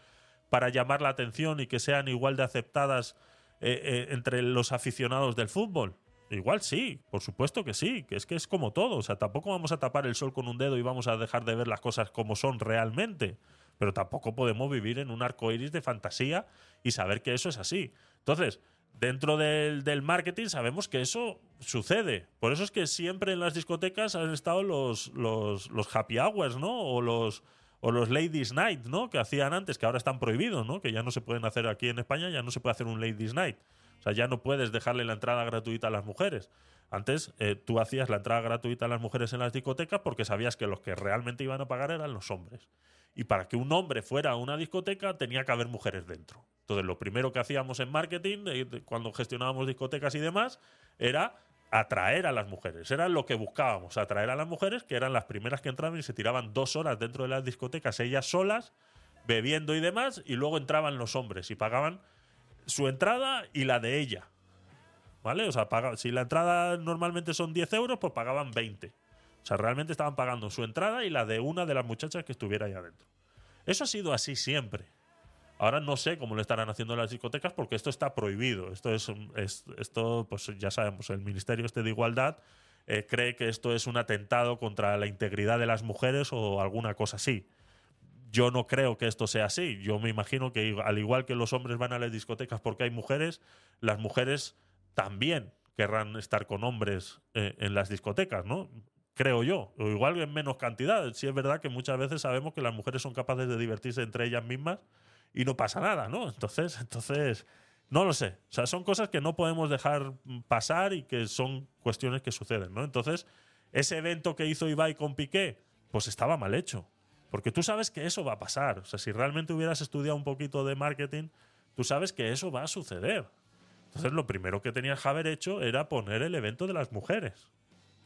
para llamar la atención y que sean igual de aceptadas eh, eh, entre los aficionados del fútbol. Igual sí, por supuesto que sí, que es que es como todo, o sea, tampoco vamos a tapar el sol con un dedo y vamos a dejar de ver las cosas como son realmente, pero tampoco podemos vivir en un arco iris de fantasía y saber que eso es así. Entonces, dentro del, marketing sabemos que eso sucede. Por eso es que siempre en las discotecas han estado los, los, los happy hours, ¿no? O los, o los ladies night, ¿no? Que hacían antes, que ahora están prohibidos, ¿no? Que ya no se pueden hacer aquí en España, ya no se puede hacer un ladies night. O sea, ya no puedes dejarle la entrada gratuita a las mujeres. Antes eh, tú hacías la entrada gratuita a las mujeres en las discotecas porque sabías que los que realmente iban a pagar eran los hombres. Y para que un hombre fuera a una discoteca tenía que haber mujeres dentro. Entonces, lo primero que hacíamos en marketing, cuando gestionábamos discotecas y demás, era atraer a las mujeres. Era lo que buscábamos, atraer a las mujeres, que eran las primeras que entraban y se tiraban dos horas dentro de las discotecas, ellas solas, bebiendo y demás, y luego entraban los hombres y pagaban su entrada y la de ella. ¿Vale? O sea, si la entrada normalmente son 10 euros, pues pagaban 20. O sea, realmente estaban pagando su entrada y la de una de las muchachas que estuviera ahí adentro. Eso ha sido así siempre. Ahora no sé cómo lo estarán haciendo las discotecas porque esto está prohibido. Esto es, esto, pues ya sabemos, el Ministerio este de Igualdad eh, cree que esto es un atentado contra la integridad de las mujeres o alguna cosa así. Yo no creo que esto sea así. Yo me imagino que al igual que los hombres van a las discotecas porque hay mujeres, las mujeres también querrán estar con hombres eh, en las discotecas, ¿no? creo yo, o igual en menos cantidad. Si es verdad que muchas veces sabemos que las mujeres son capaces de divertirse entre ellas mismas y no pasa nada, ¿no? Entonces, entonces, no lo sé. O sea, son cosas que no podemos dejar pasar y que son cuestiones que suceden, ¿no? Entonces, ese evento que hizo Ibai con Piqué, pues estaba mal hecho. Porque tú sabes que eso va a pasar. O sea, si realmente hubieras estudiado un poquito de marketing, tú sabes que eso va a suceder. Entonces, lo primero que tenías que haber hecho era poner el evento de las mujeres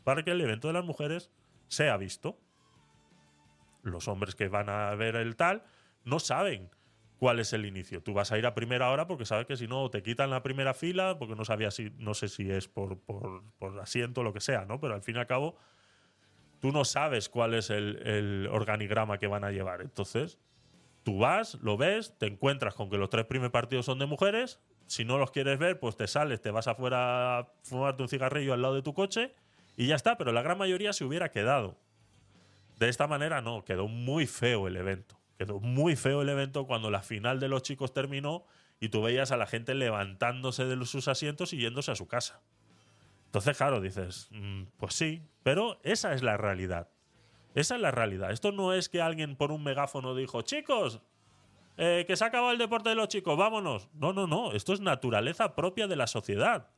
para que el evento de las mujeres sea visto. Los hombres que van a ver el tal no saben cuál es el inicio. Tú vas a ir a primera hora porque sabes que si no te quitan la primera fila, porque no sabías si, no sé si es por, por, asiento o lo que sea, ¿no? Pero al fin y al cabo, tú no sabes cuál es el, el organigrama que van a llevar. Entonces, tú vas, lo ves, te encuentras con que los tres primeros partidos son de mujeres. Si no los quieres ver, pues te sales, te vas afuera a fumarte un cigarrillo al lado de tu coche y ya está, pero la gran mayoría se hubiera quedado. De esta manera no, quedó muy feo el evento. Quedó muy feo el evento cuando la final de los chicos terminó y tú veías a la gente levantándose de sus asientos y yéndose a su casa. Entonces, claro, dices, mm, pues sí, pero esa es la realidad. Esa es la realidad. Esto no es que alguien por un megáfono dijo, chicos, eh, que se ha acabado el deporte de los chicos, vámonos. No, no, no. Esto es naturaleza propia de la sociedad.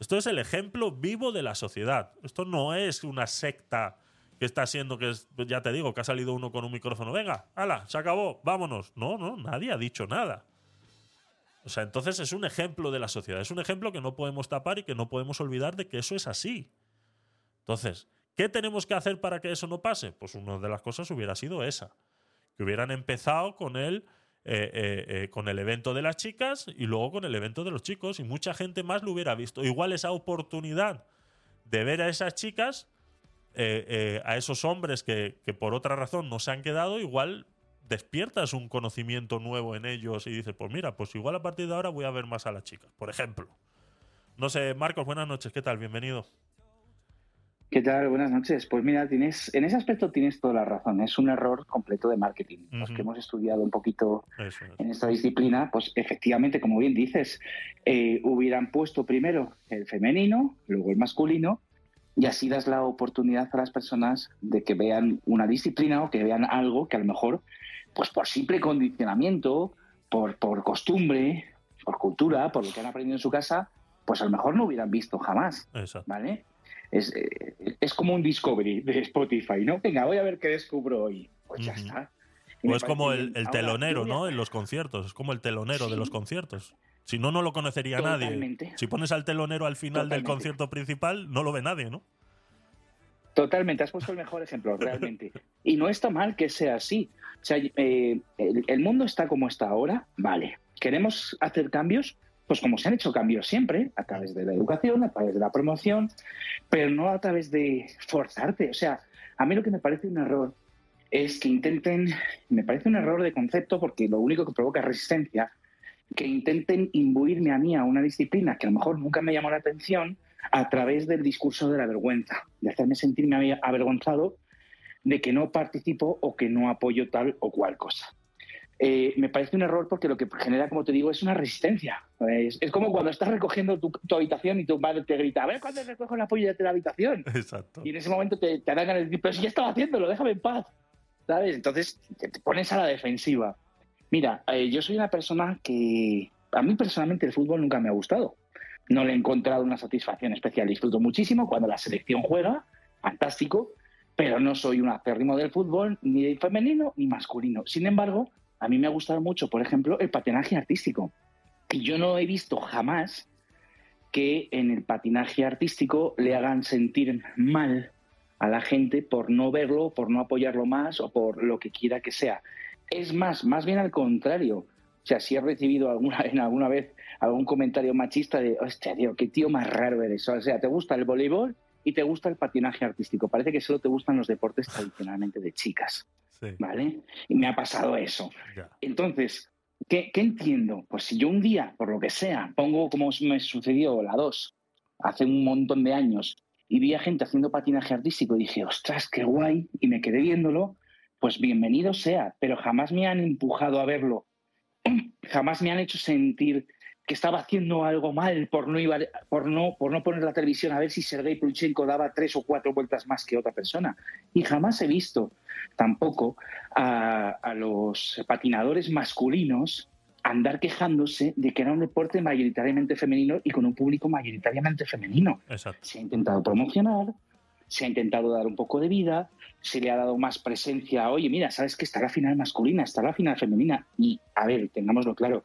Esto es el ejemplo vivo de la sociedad. Esto no es una secta que está siendo que ya te digo, que ha salido uno con un micrófono. Venga, hala, se acabó, vámonos. No, no, nadie ha dicho nada. O sea, entonces es un ejemplo de la sociedad. Es un ejemplo que no podemos tapar y que no podemos olvidar de que eso es así. Entonces, ¿qué tenemos que hacer para que eso no pase? Pues una de las cosas hubiera sido esa que hubieran empezado con el, eh, eh, eh, con el evento de las chicas y luego con el evento de los chicos y mucha gente más lo hubiera visto. Igual esa oportunidad de ver a esas chicas, a esos hombres que, que, por otra razón no se han quedado, igual despiertas un conocimiento nuevo en ellos y dices, pues mira, pues igual a partir de ahora voy a ver más a las chicas, por ejemplo. No sé, Marcos, buenas noches, ¿qué tal? Bienvenido. ¿Qué tal? Buenas noches. Pues mira, tienes, en ese aspecto tienes toda la razón. Es un error completo de marketing. Los que hemos estudiado un poquito en esta disciplina, pues efectivamente, como bien dices, eh, hubieran puesto primero el femenino, luego el masculino, y así das la oportunidad a las personas de que vean una disciplina o que vean algo que a lo mejor, pues por simple condicionamiento, por, por costumbre, por cultura, por lo que han aprendido en su casa, pues a lo mejor no hubieran visto jamás. ¿Vale? Eh, es, como un discovery de Spotify, ¿no? Venga, voy a ver qué descubro hoy. Pues ya está. o es como el, telonero, ¿no? En los conciertos. Es como el telonero de los conciertos. Si no, no lo conocería nadie. Si pones al telonero al final del concierto principal, no lo ve nadie, ¿no? Totalmente, has puesto el mejor ejemplo, realmente. Y no está mal que sea así. O sea, eh, el, mundo está como está ahora, vale. ¿Queremos hacer cambios? pues como se han hecho cambios siempre, a través de la educación, a través de la promoción, pero no a través de forzarte. O sea, a mí lo que me parece un error es que intenten, me parece un error de concepto porque lo único que provoca es resistencia, que intenten imbuirme a mí a una disciplina que a lo mejor nunca me llamó la atención a través del discurso de la vergüenza, de hacerme sentirme avergonzado de que no participo o que no apoyo tal o cual cosa. Eh, me parece un error porque lo que genera, como te digo, es una resistencia. Es, como cuando estás recogiendo tu, habitación y tu madre te grita, a ver cuándo recojo la polla de la habitación. Exacto. Y en ese momento te, te de decir, pero si ya estaba haciéndolo, déjame en paz. ¿Sabes? Entonces te, pones a la defensiva. Mira, eh, yo soy una persona que a mí personalmente el fútbol nunca me ha gustado. No le he encontrado una satisfacción especial. Disfruto muchísimo cuando la selección juega, fantástico, pero no soy un acérrimo del fútbol, ni femenino ni masculino. Sin embargo, a mí me ha gustado mucho, por ejemplo, el patinaje artístico. Y yo no he visto jamás que en el patinaje artístico le hagan sentir mal a la gente por no verlo, por no apoyarlo más o por lo que quiera que sea. Es más, más bien al contrario. O sea, si he recibido alguna, en alguna vez algún comentario machista de, hostia, tío, qué tío más raro eres. O sea, te gusta el voleibol y te gusta el patinaje artístico. Parece que solo te gustan los deportes tradicionalmente de chicas. ¿Vale? Y me ha pasado eso. Entonces, ¿qué, entiendo? Pues si yo un día, por lo que sea, pongo como me sucedió la 2 hace un montón de años y vi a gente haciendo patinaje artístico y dije, ostras, qué guay, y me quedé viéndolo, pues bienvenido sea, pero jamás me han empujado a verlo, jamás me han hecho sentir que estaba haciendo algo mal por no, por no, por no poner la televisión a ver si Sergei Pulchenko daba tres o cuatro vueltas más que otra persona. Y jamás he visto tampoco a, los patinadores masculinos andar quejándose de que era un deporte mayoritariamente femenino y con un público mayoritariamente femenino. Se ha intentado promocionar, se ha intentado dar un poco de vida, se le ha dado más presencia. Oye, mira, sabes que está la final masculina, está la final femenina. Y, a ver, tengámoslo claro,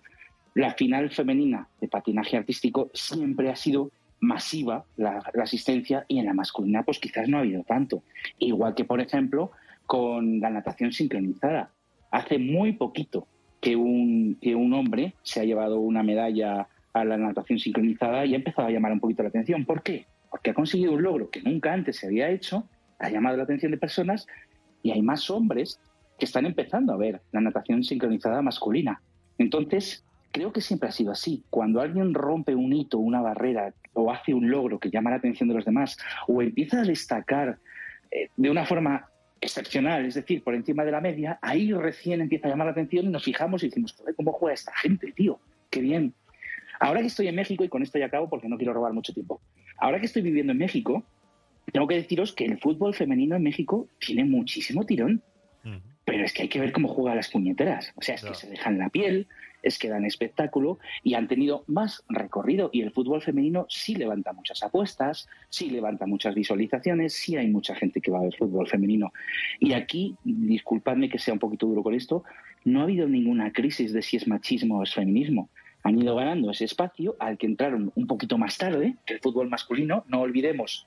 la final femenina de patinaje artístico siempre ha sido masiva la, asistencia y en la masculina pues quizás no ha habido tanto. Igual que, por ejemplo, con la natación sincronizada. Hace muy poquito que un, que un hombre se ha llevado una medalla a la natación sincronizada y ha empezado a llamar un poquito la atención. ¿Por qué? Porque ha conseguido un logro que nunca antes se había hecho, ha llamado la atención de personas y hay más hombres que están empezando a ver la natación sincronizada masculina. Entonces, creo que siempre ha sido así. Cuando alguien rompe un hito, una barrera, o hace un logro que llama la atención de los demás, o empieza a destacar eh, de una forma excepcional, es decir, por encima de la media, ahí recién empieza a llamar la atención y nos fijamos y decimos, ¿cómo juega esta gente, tío? qué bien. Ahora que estoy en México, y con esto ya acabo porque no quiero robar mucho tiempo, ahora que estoy viviendo en México, tengo que deciros que el fútbol femenino en México tiene muchísimo tirón. Pero es que hay que ver cómo juegan las puñeteras. O sea, es que se dejan la piel, es que dan espectáculo y han tenido más recorrido. Y el fútbol femenino sí levanta muchas apuestas, sí levanta muchas visualizaciones, sí hay mucha gente que va a ver fútbol femenino. Y aquí, disculpadme que sea un poquito duro con esto, no ha habido ninguna crisis de si es machismo o es feminismo. Han ido ganando ese espacio al que entraron un poquito más tarde que el fútbol masculino. No olvidemos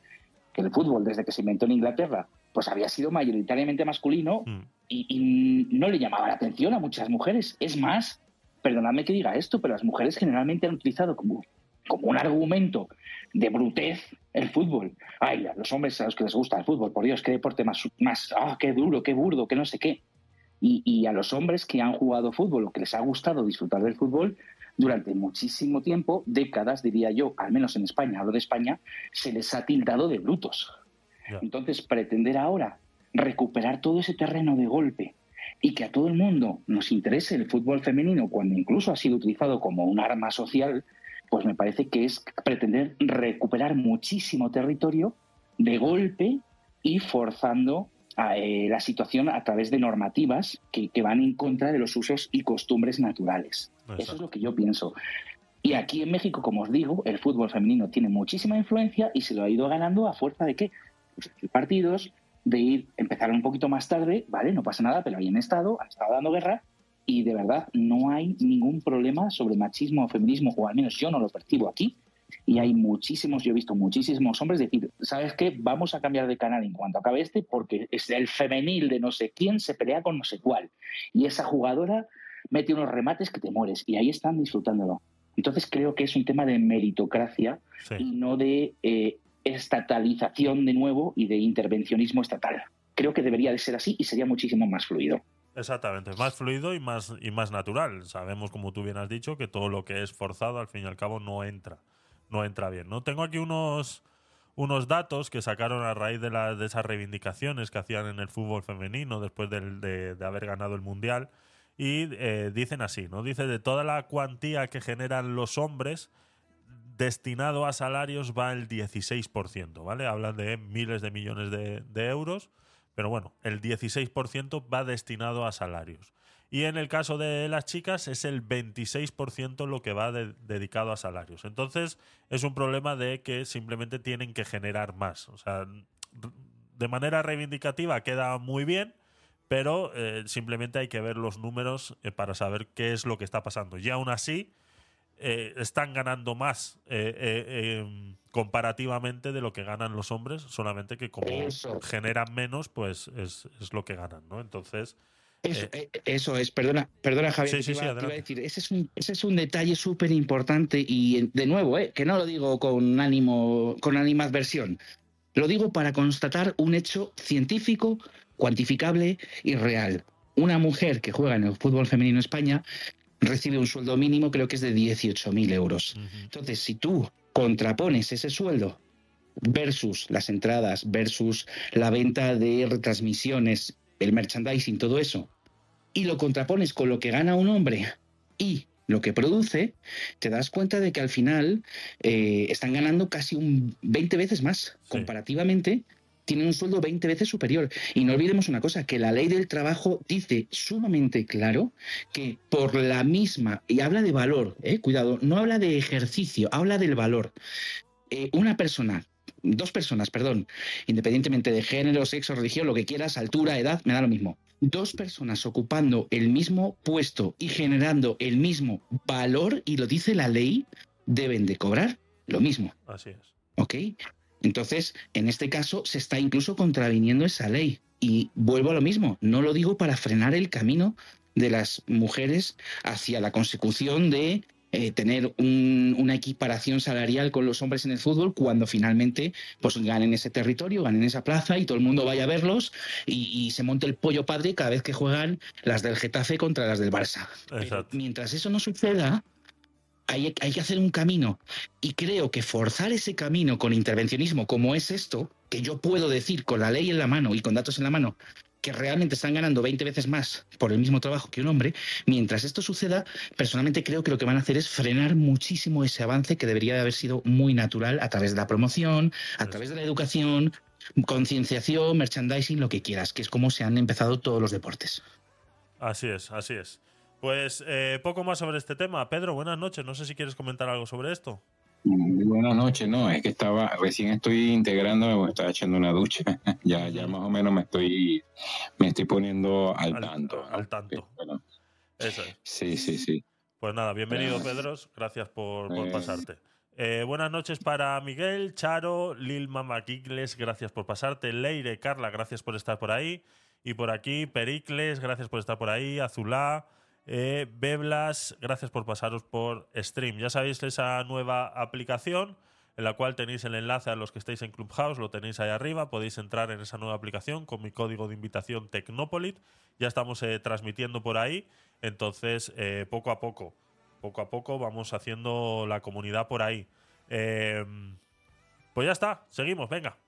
que el fútbol, desde que se inventó en Inglaterra, pues había sido mayoritariamente masculino mm. y, no le llamaba la atención a muchas mujeres. Es más, perdonadme que diga esto, pero las mujeres generalmente han utilizado como, como un argumento de brutez el fútbol. Ay, a los hombres a los que les gusta el fútbol, por Dios, qué deporte más, más ah, qué duro, qué burdo, qué no sé qué. Y, y a los hombres que han jugado fútbol o que les ha gustado disfrutar del fútbol, durante muchísimo tiempo, décadas, diría yo, al menos en España, hablo de España, se les ha tildado de brutos. Entonces, pretender ahora recuperar todo ese terreno de golpe y que a todo el mundo nos interese el fútbol femenino cuando incluso ha sido utilizado como un arma social, pues me parece que es pretender recuperar muchísimo territorio de golpe y forzando eh, la situación a través de normativas que, van en contra de los usos y costumbres naturales. Eso es lo que yo pienso. Y aquí en México, como os digo, el fútbol femenino tiene muchísima influencia y se lo ha ido ganando a fuerza de qué? Pues partidos, de ir, empezar un poquito más tarde, vale, no pasa nada, pero ahí han estado, han estado dando guerra y de verdad no hay ningún problema sobre machismo o feminismo, o al menos yo no lo percibo aquí. Y hay muchísimos, yo he visto muchísimos hombres decir, ¿sabes qué? Vamos a cambiar de canal en cuanto acabe este porque es el femenil de no sé quién se pelea con no sé cuál. Y esa jugadora mete unos remates que te mueres y ahí están disfrutándolo. Entonces creo que es un tema de meritocracia y no de eh, estatalización de nuevo y de intervencionismo estatal. Creo que debería de ser así y sería muchísimo más fluido. Exactamente, más fluido y más, y más natural. Sabemos, como tú bien has dicho, que todo lo que es forzado al fin y al cabo no entra, no entra bien. ¿no? Tengo aquí unos, unos datos que sacaron a raíz de, de esas reivindicaciones que hacían en el fútbol femenino después de, de haber ganado el Mundial y eh, dicen así, ¿no? Dice de toda la cuantía que generan los hombres, destinado a salarios va el 16%, ¿vale? Hablan de miles de millones de, euros, pero bueno, el 16% va destinado a salarios. Y en el caso de las chicas es el 26% lo que va dedicado a salarios. Entonces es un problema de que simplemente tienen que generar más. O sea, de manera reivindicativa queda muy bien, pero eh, simplemente hay que ver los números eh, para saber qué es lo que está pasando. Y aún así, eh, están ganando más em, comparativamente de lo que ganan los hombres, solamente que como generan menos, pues es, lo que ganan, ¿no? Entonces... Eso, es, perdona, perdona Javier, sí, a decir, ese es un, ese es un detalle súper importante y de nuevo, que no lo digo con ánimo, con animadversión, lo digo para constatar un hecho científico cuantificable y real. Una mujer que juega en el fútbol femenino en España recibe un sueldo mínimo, creo que es de 18.000 euros. Entonces, si tú contrapones ese sueldo versus las entradas, versus la venta de retransmisiones, el merchandising, todo eso, y lo contrapones con lo que gana un hombre y lo que produce, te das cuenta de que al final eh, están ganando casi un 20 veces más comparativamente tienen un sueldo 20 veces superior. Y no olvidemos una cosa, que la ley del trabajo dice sumamente claro que por la misma, y habla de valor, eh, cuidado, no habla de ejercicio, habla del valor. Eh, una persona dos personas, perdón, independientemente de género, sexo, religión, lo que quieras, altura, edad, me da lo mismo. Dos personas ocupando el mismo puesto y generando el mismo valor, y lo dice la ley, deben de cobrar lo mismo. Así es. ¿Ok? Entonces, en este caso, se está incluso contraviniendo esa ley. Y vuelvo a lo mismo, no lo digo para frenar el camino de las mujeres hacia la consecución de eh, tener una equiparación salarial con los hombres en el fútbol cuando finalmente pues ganen ese territorio, ganen esa plaza y todo el mundo vaya a verlos y, se monte el pollo padre cada vez que juegan las del Getafe contra las del Barça. mientras eso no suceda, hay, que hacer un camino. Y creo que forzar ese camino con intervencionismo como es esto, que yo puedo decir con la ley en la mano y con datos en la mano, que realmente están ganando 20 veces más por el mismo trabajo que un hombre, mientras esto suceda, personalmente creo que lo que van a hacer es frenar muchísimo ese avance que debería de haber sido muy natural a través de la promoción, a través de la educación, concienciación, merchandising, lo que quieras, que es como se han empezado todos los deportes. Así es, así es. Pues eh, poco más sobre este tema. Pedro, buenas noches. No sé si quieres comentar algo sobre esto. Buenas noches, no, es que estaba, recién estoy integrándome, estaba echando una ducha, ya, ya más o menos me estoy, me estoy poniendo al, tanto. Al tanto. Eso es. Sí, sí, sí. Pues nada, bienvenido Pedro, gracias por, por eh. pasarte. Eh, buenas noches para Miguel, Charo, Lil Mama gracias por pasarte. Leire, Carla, gracias por estar por ahí. Y por aquí, Pericles, gracias por estar por ahí. Azulá, eh, Beblas, gracias por pasaros por Stream. Ya sabéis esa nueva aplicación en la cual tenéis el enlace a los que estáis en Clubhouse, lo tenéis ahí arriba, podéis entrar en esa nueva aplicación con mi código de invitación Tecnopolit. Ya estamos eh, transmitiendo por ahí, entonces eh, poco a poco, poco a poco vamos haciendo la comunidad por ahí. pues ya está, seguimos, venga.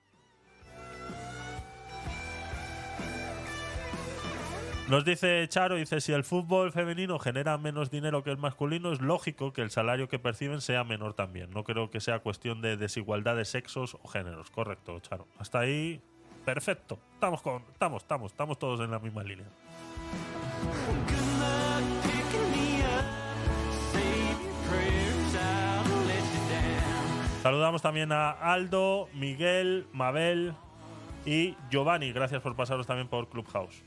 Nos dice Charo, dice, si el fútbol femenino genera menos dinero que el masculino, es lógico que el salario que perciben sea menor también. No creo que sea cuestión de desigualdad de sexos o géneros. Correcto, Charo. Hasta ahí, perfecto. Estamos, con, estamos, estamos, estamos todos en la misma línea. Saludamos también a Aldo, Miguel, Mabel y Giovanni. Gracias por pasaros también por Clubhouse.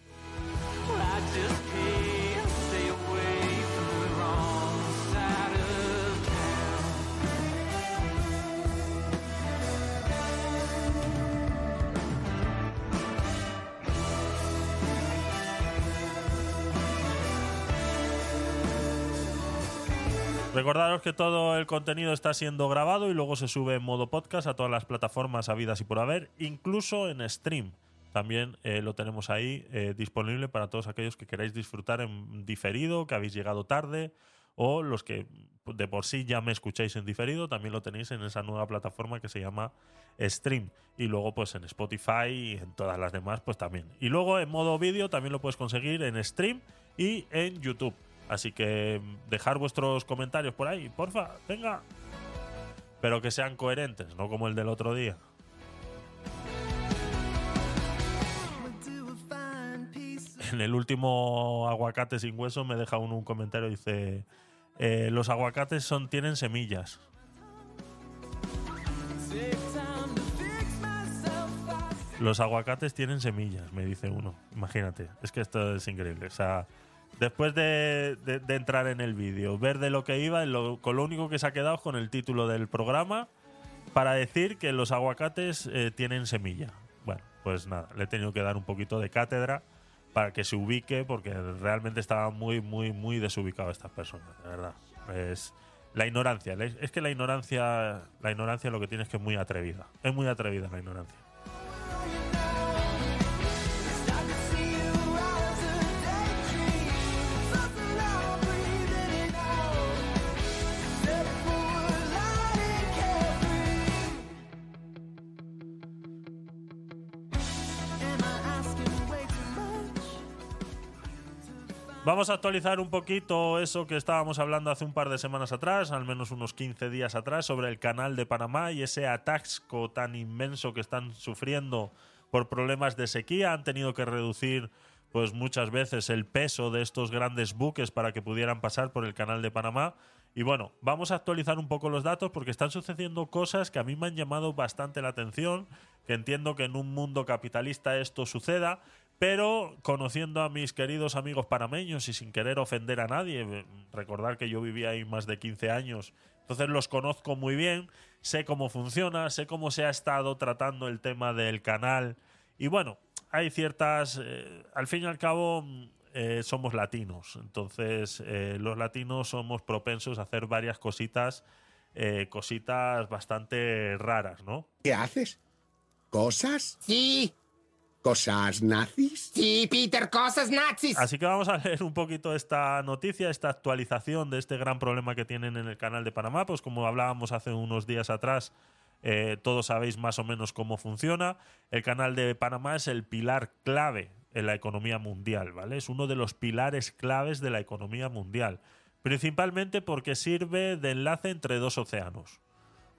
Recordaros que todo el contenido está siendo grabado y luego se sube en modo podcast a todas las plataformas habidas y por haber, incluso en stream también eh, lo tenemos ahí eh, disponible para todos aquellos que queráis disfrutar en diferido, que habéis llegado tarde o los que de por sí ya me escucháis en diferido, también lo tenéis en esa nueva plataforma que se llama Stream. Y luego pues en Spotify y en todas las demás pues también. Y luego en modo vídeo también lo puedes conseguir en Stream y en YouTube. Así que dejar vuestros comentarios por ahí, porfa, venga. Pero que sean coherentes, no como el del otro día. En el último aguacate sin hueso me deja uno un comentario dice eh, los aguacates son tienen semillas. Los aguacates tienen semillas me dice uno. Imagínate es que esto es increíble. O sea después de, entrar en el vídeo ver de lo que iba con lo único que se ha quedado con el título del programa para decir que los aguacates eh, tienen semilla. Bueno pues nada le he tenido que dar un poquito de cátedra para que se ubique, porque realmente estaba muy, muy, muy desubicado estas personas, de verdad. Es la ignorancia. Es que la ignorancia, la ignorancia lo que tiene es que es muy atrevida. Es muy atrevida la ignorancia. Vamos a actualizar un poquito eso que estábamos hablando hace un par de semanas atrás, al menos unos 15 días atrás, sobre el canal de Panamá y ese atasco tan inmenso que están sufriendo por problemas de sequía. Han tenido que reducir pues muchas veces el peso de estos grandes buques para que pudieran pasar por el canal de Panamá. Y bueno, vamos a actualizar un poco los datos porque están sucediendo cosas que a mí me han llamado bastante la atención, que entiendo que en un mundo capitalista esto suceda, pero conociendo a mis queridos amigos panameños y sin querer ofender a nadie, eh, recordar que yo vivía ahí más de 15 años, entonces los conozco muy bien, sé cómo funciona, sé cómo se ha estado tratando el tema del canal y bueno, hay ciertas, eh, al fin y al cabo eh, somos latinos, entonces los latinos somos propensos a hacer varias cositas, cositas bastante raras, ¿no? ¿Qué haces? ¿Cosas? Sí, ¿Cosas nazis? Sí, Peter, cosas nazis. Así que vamos a leer un poquito esta noticia, esta actualización de este gran problema que tienen en el canal de Panamá. Pues como hablábamos hace unos días atrás, eh, todos sabéis más o menos cómo funciona. El canal de Panamá es el pilar clave en la economía mundial, ¿vale? Es uno de los pilares claves de la economía mundial, principalmente porque sirve de enlace entre dos océanos.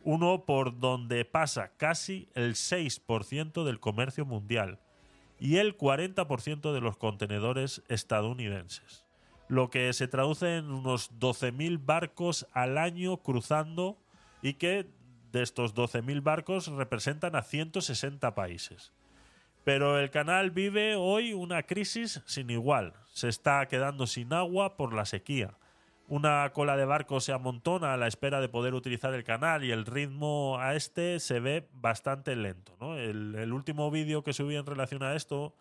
Uno por donde pasa casi el 6% del comercio mundial y el 40% de los contenedores estadounidenses, lo que se traduce en unos 12.000 barcos al año cruzando y que de estos 12.000 barcos representan a 160 países. Pero el canal vive hoy una crisis sin igual. Se está quedando sin agua por la sequía. Una cola de barcos se amontona a la espera de poder utilizar el canal y el ritmo a este se ve bastante lento. El, último vídeo que subí en relación a esto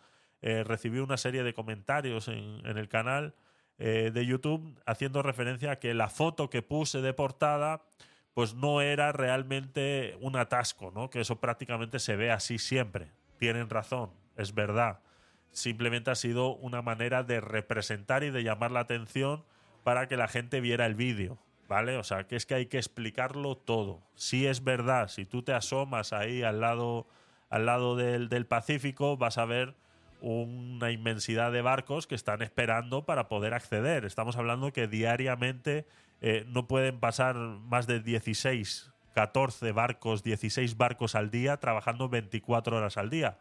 eh, recibió una serie de comentarios en, el canal eh, de YouTube haciendo referencia a que la foto que puse de portada pues no era realmente un atasco, ¿no? que eso prácticamente se ve así siempre. Tienen razón, es verdad. Simplemente ha sido una manera de representar y de llamar la atención para que la gente viera el vídeo, ¿vale? O sea, que es que hay que explicarlo todo. Si es verdad, si tú te asomas ahí al lado, al lado del, Pacífico, vas a ver una inmensidad de barcos que están esperando para poder acceder. Estamos hablando que diariamente eh, no pueden pasar más de 16, 14 barcos, 16 barcos al día trabajando 24 horas al día.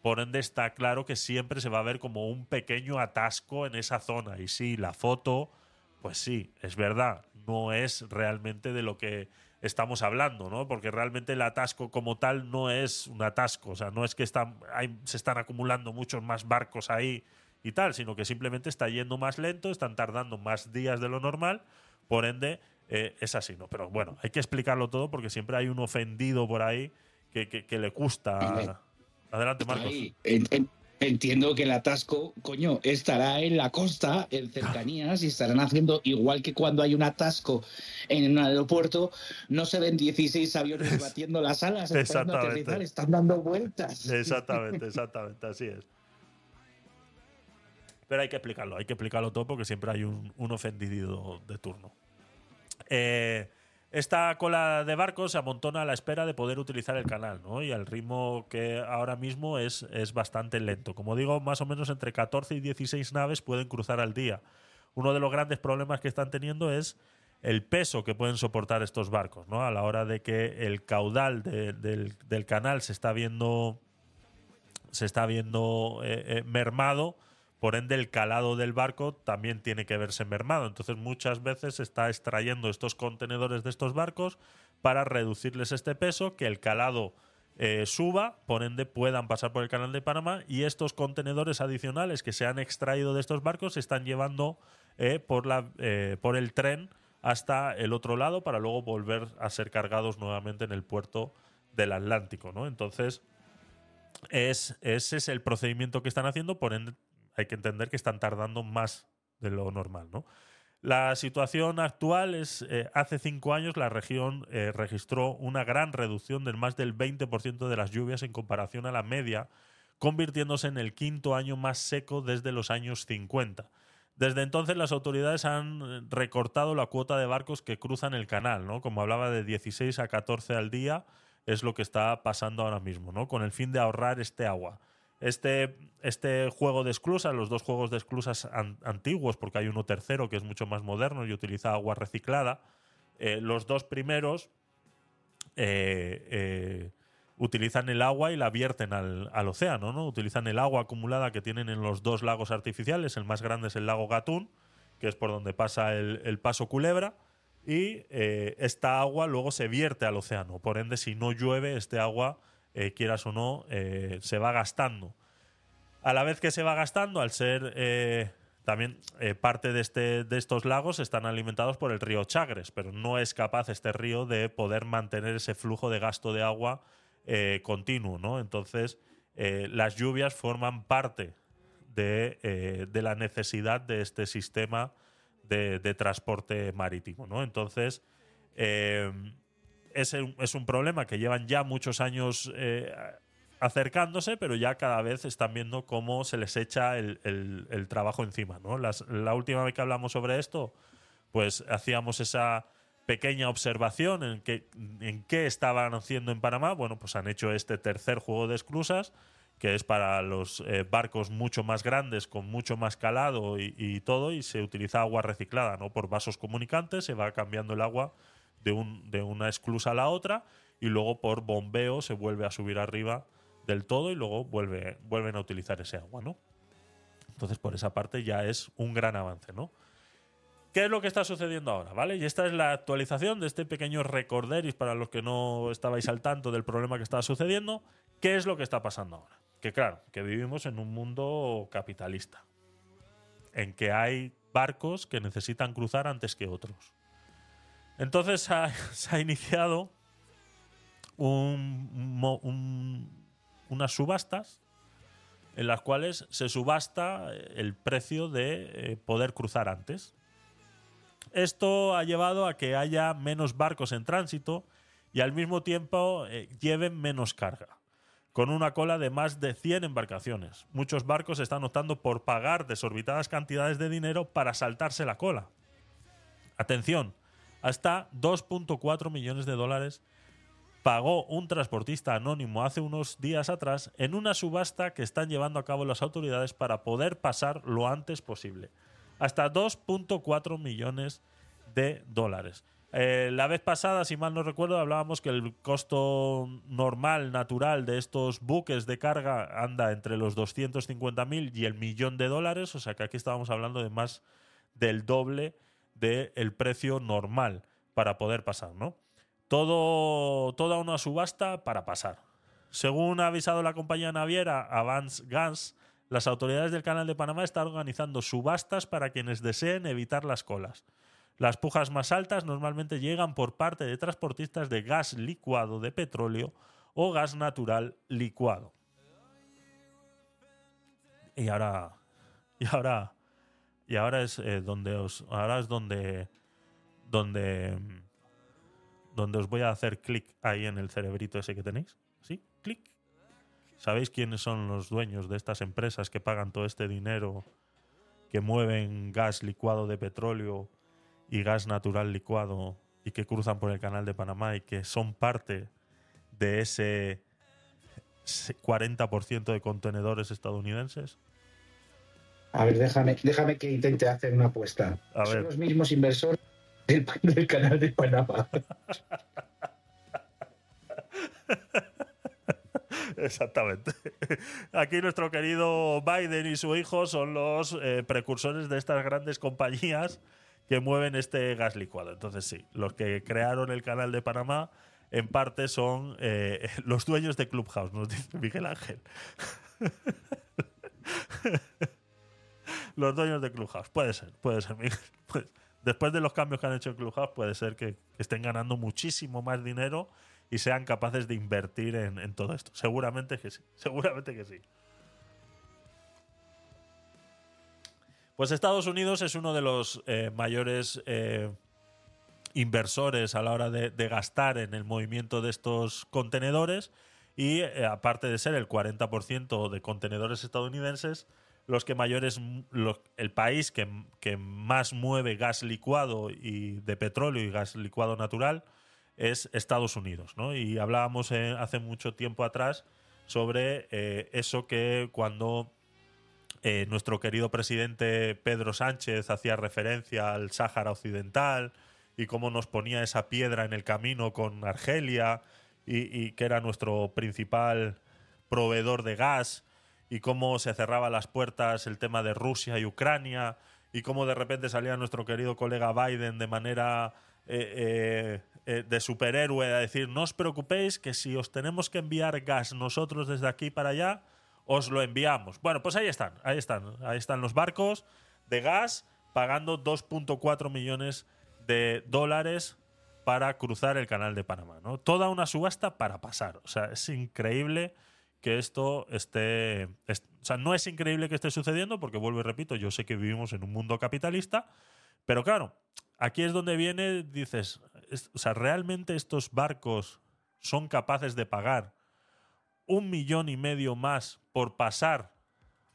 Por ende está claro que siempre se va a ver como un pequeño atasco en esa zona. Y sí, la foto pues sí, es verdad, no es realmente de lo que estamos hablando, ¿no? Porque realmente el atasco como tal no es un atasco, o sea, no es que están, se están acumulando muchos más barcos ahí y tal, sino que simplemente está yendo más lento, están tardando más días de lo normal, por ende eh, es así, ¿no? Pero bueno, hay que explicarlo todo porque siempre hay un ofendido por ahí que, que, le gusta. Adelante, Marcos. Entiendo que el atasco, coño, estará en la costa, en cercanías, y estarán haciendo igual que cuando hay un atasco en un aeropuerto, no se ven 16 aviones batiendo las alas, exactamente. están dando vueltas. Exactamente, exactamente, así es. Pero hay que explicarlo, hay que explicarlo todo porque siempre hay un, un ofendido de turno. Eh, esta cola de barcos se amontona a la espera de poder utilizar el canal, ¿no? Y el ritmo que ahora mismo es, es bastante lento. Como digo, más o menos entre 14 y 16 naves pueden cruzar al día. Uno de los grandes problemas que están teniendo es el peso que pueden soportar estos barcos, ¿no? A la hora de que el caudal del, canal se está viendo se está viendo eh, eh, mermado por ende, el calado del barco también tiene que verse mermado. Entonces, muchas veces se está extrayendo estos contenedores de estos barcos para reducirles este peso, que el calado eh, suba, por ende puedan pasar por el canal de Panamá y estos contenedores adicionales que se han extraído de estos barcos se están llevando eh, por, la, eh, por el tren hasta el otro lado para luego volver a ser cargados nuevamente en el puerto del Atlántico. ¿no? Entonces, es, ese es el procedimiento que están haciendo, por ende hay que entender que están tardando más de lo normal, ¿no? La situación actual es, eh, hace cinco años la región eh, registró una gran reducción del más del 20% de las lluvias en comparación a la media, convirtiéndose en el quinto año más seco desde los años 50. Desde entonces las autoridades han eh, recortado la cuota de barcos que cruzan el canal, ¿no? Como hablaba de 16 a 14 al día, es lo que está pasando ahora mismo, ¿no? Con el fin de ahorrar este agua. Este, este juego de esclusas, los dos juegos de esclusas antiguos, porque hay uno tercero que es mucho más moderno y utiliza agua reciclada, eh, los dos primeros eh, eh, utilizan el agua y la vierten al, océano, ¿no? Utilizan el agua acumulada que tienen en los dos lagos artificiales. El más grande es el lago Gatún, que es por donde pasa el paso Culebra. Y esta agua luego se vierte al océano. Por ende, si no llueve, este agua eh, quieras o no, eh, se va gastando. A la vez que se va gastando, al ser eh, también parte de, este, de estos lagos están alimentados por el río Chagres, pero no es capaz este río de poder mantener ese flujo de gasto de agua continuo, ¿no? Entonces, las lluvias forman parte de, la necesidad de este sistema de, de transporte marítimo, ¿no? Entonces, es, un problema que llevan ya muchos años eh, acercándose, pero ya cada vez están viendo cómo se les echa el, trabajo encima. ¿no? la última vez que hablamos sobre esto, pues hacíamos esa pequeña observación en, que, en qué estaban haciendo en Panamá. Bueno, pues han hecho este tercer juego de esclusas que es para los eh, barcos mucho más grandes, con mucho más calado y, y todo, y se utiliza agua reciclada, ¿no? Por vasos comunicantes, se va cambiando el agua de, un, de una esclusa a la otra, y luego por bombeo se vuelve a subir arriba del todo y luego vuelve, vuelven a utilizar ese agua, ¿no? Entonces, por esa parte ya es un gran avance, ¿no? ¿Qué es lo que está sucediendo ahora? ¿Vale? Y esta es la actualización de este pequeño recorderis para los que no estabais al tanto del problema que estaba sucediendo. ¿Qué es lo que está pasando ahora? Que claro, que vivimos en un mundo capitalista, en que hay barcos que necesitan cruzar antes que otros. Entonces se ha, iniciado unas subastas en las cuales se subasta el precio de eh, poder cruzar antes. Esto ha llevado a que haya menos barcos en tránsito y al mismo tiempo eh, lleven menos carga, con una cola de más de 100 embarcaciones. Muchos barcos están optando por pagar desorbitadas cantidades de dinero para saltarse la cola. Atención, hasta 2.4 millones de dólares pagó un transportista anónimo hace unos días atrás en una subasta que están llevando a cabo las autoridades para poder pasar lo antes posible. Hasta 2.4 millones de dólares. Eh, la vez pasada, si mal no recuerdo, hablábamos que el costo normal, natural de estos buques de carga anda entre los 250.000 y el millón de dólares, o sea que aquí estábamos hablando de más del doble del precio normal para poder pasar, ¿no? Todo, toda una subasta para pasar. Según ha avisado la compañía naviera Avance Gas, las autoridades del Canal de Panamá están organizando subastas para quienes deseen evitar las colas. Las pujas más altas normalmente llegan por parte de transportistas de gas licuado de petróleo o gas natural licuado. Y ahora, y ahora, y ahora es eh, donde os, ahora es donde, donde, donde os voy a hacer clic ahí en el cerebrito ese que tenéis. ¿Sí? Clic. ¿Sabéis quiénes son los dueños de estas empresas que pagan todo este dinero, que mueven gas licuado de petróleo y gas natural licuado y que cruzan por el canal de Panamá y que son parte de ese 40% de contenedores estadounidenses? A ver, déjame, déjame que intente hacer una apuesta. A Son ver. los mismos inversores del, del canal de Panamá. Exactamente. Aquí nuestro querido Biden y su hijo son los eh, precursores de estas grandes compañías que mueven este gas licuado. Entonces sí, los que crearon el canal de Panamá en parte son eh, los dueños de Clubhouse, nos dice Miguel Ángel. los dueños de Clubhouse. Puede ser, puede ser, Miguel. Puede- Después de los cambios que han hecho en Clubhouse, puede ser que, estén ganando muchísimo más dinero y sean capaces de invertir en, todo esto. Seguramente que sí. Seguramente que sí. Pues Estados Unidos es uno de los eh, mayores eh, inversores a la hora de, de gastar en el movimiento de estos contenedores y eh, aparte de ser el 40% de contenedores estadounidenses, los que mayores, el país que, que más mueve gas licuado y de petróleo y gas licuado natural es Estados Unidos, ¿no? Y hablábamos eh, hace mucho tiempo atrás sobre eh, eso que cuando eh, nuestro querido presidente Pedro Sánchez hacía referencia al Sáhara Occidental y cómo nos ponía esa piedra en el camino con Argelia y, y que era nuestro principal proveedor de gas y cómo se cerraba las puertas el tema de Rusia y Ucrania y cómo de repente salía nuestro querido colega Biden de manera eh, eh, eh, de superhéroe a decir no os preocupéis que si os tenemos que enviar gas nosotros desde aquí para allá os lo enviamos. Bueno, pues ahí están, ahí están, ahí están los barcos de gas pagando 2.4 millones de dólares para cruzar el canal de Panamá, ¿no? Toda una subasta para pasar. O sea, es increíble que esto esté. est- o sea, no es increíble que esté sucediendo, porque vuelvo y repito, yo sé que vivimos en un mundo capitalista, pero claro, aquí es donde viene, dices, es- o sea, realmente estos barcos son capaces de pagar un millón y medio más por pasar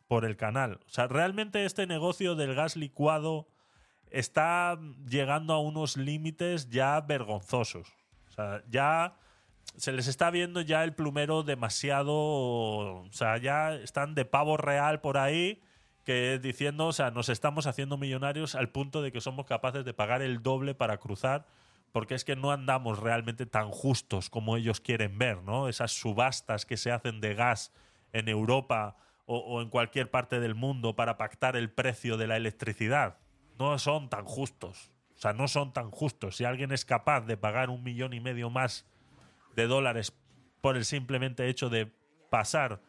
por el canal. O sea, realmente este negocio del gas licuado está llegando a unos límites ya vergonzosos. O sea, ya se les está viendo ya el plumero demasiado. O sea, ya están de pavo real por ahí, que diciendo, o sea, nos estamos haciendo millonarios al punto de que somos capaces de pagar el doble para cruzar, porque es que no andamos realmente tan justos como ellos quieren ver, ¿no? Esas subastas que se hacen de gas en Europa o, o en cualquier parte del mundo para pactar el precio de la electricidad. No son tan justos. O sea, no son tan justos. Si alguien es capaz de pagar un millón y medio más de dólares por el simplemente hecho de pasar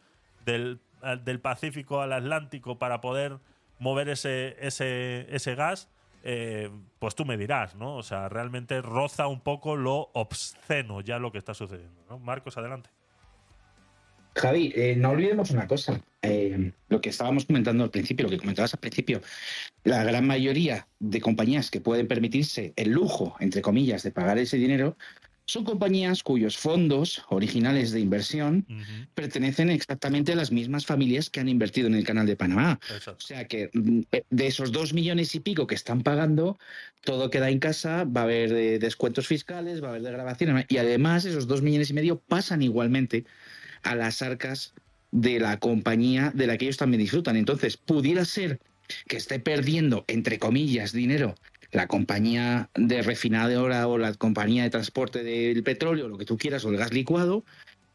del, del Pacífico al Atlántico para poder mover ese, ese, ese gas, eh, pues tú me dirás, ¿no? O sea, realmente roza un poco lo obsceno ya lo que está sucediendo. Marcos, adelante. Javi, eh, no olvidemos una cosa. eh, lo que estábamos comentando al principio, lo que comentabas al principio, la gran mayoría de compañías que pueden permitirse el lujo, entre comillas, de pagar ese dinero, son compañías cuyos fondos originales de inversión pertenecen exactamente a las mismas familias que han invertido en el canal de Panamá. O exacto. sea que mm, eh, de esos dos millones y pico que están pagando, todo queda en casa, va a haber eh, descuentos fiscales, va a haber degradaciones y además esos dos millones y medio pasan igualmente a las arcas de la compañía de la que ellos también disfrutan. Entonces, pudiera ser que esté perdiendo, entre comillas, dinero la compañía de refinadora o la compañía de transporte del petróleo, lo que tú quieras, o el gas licuado,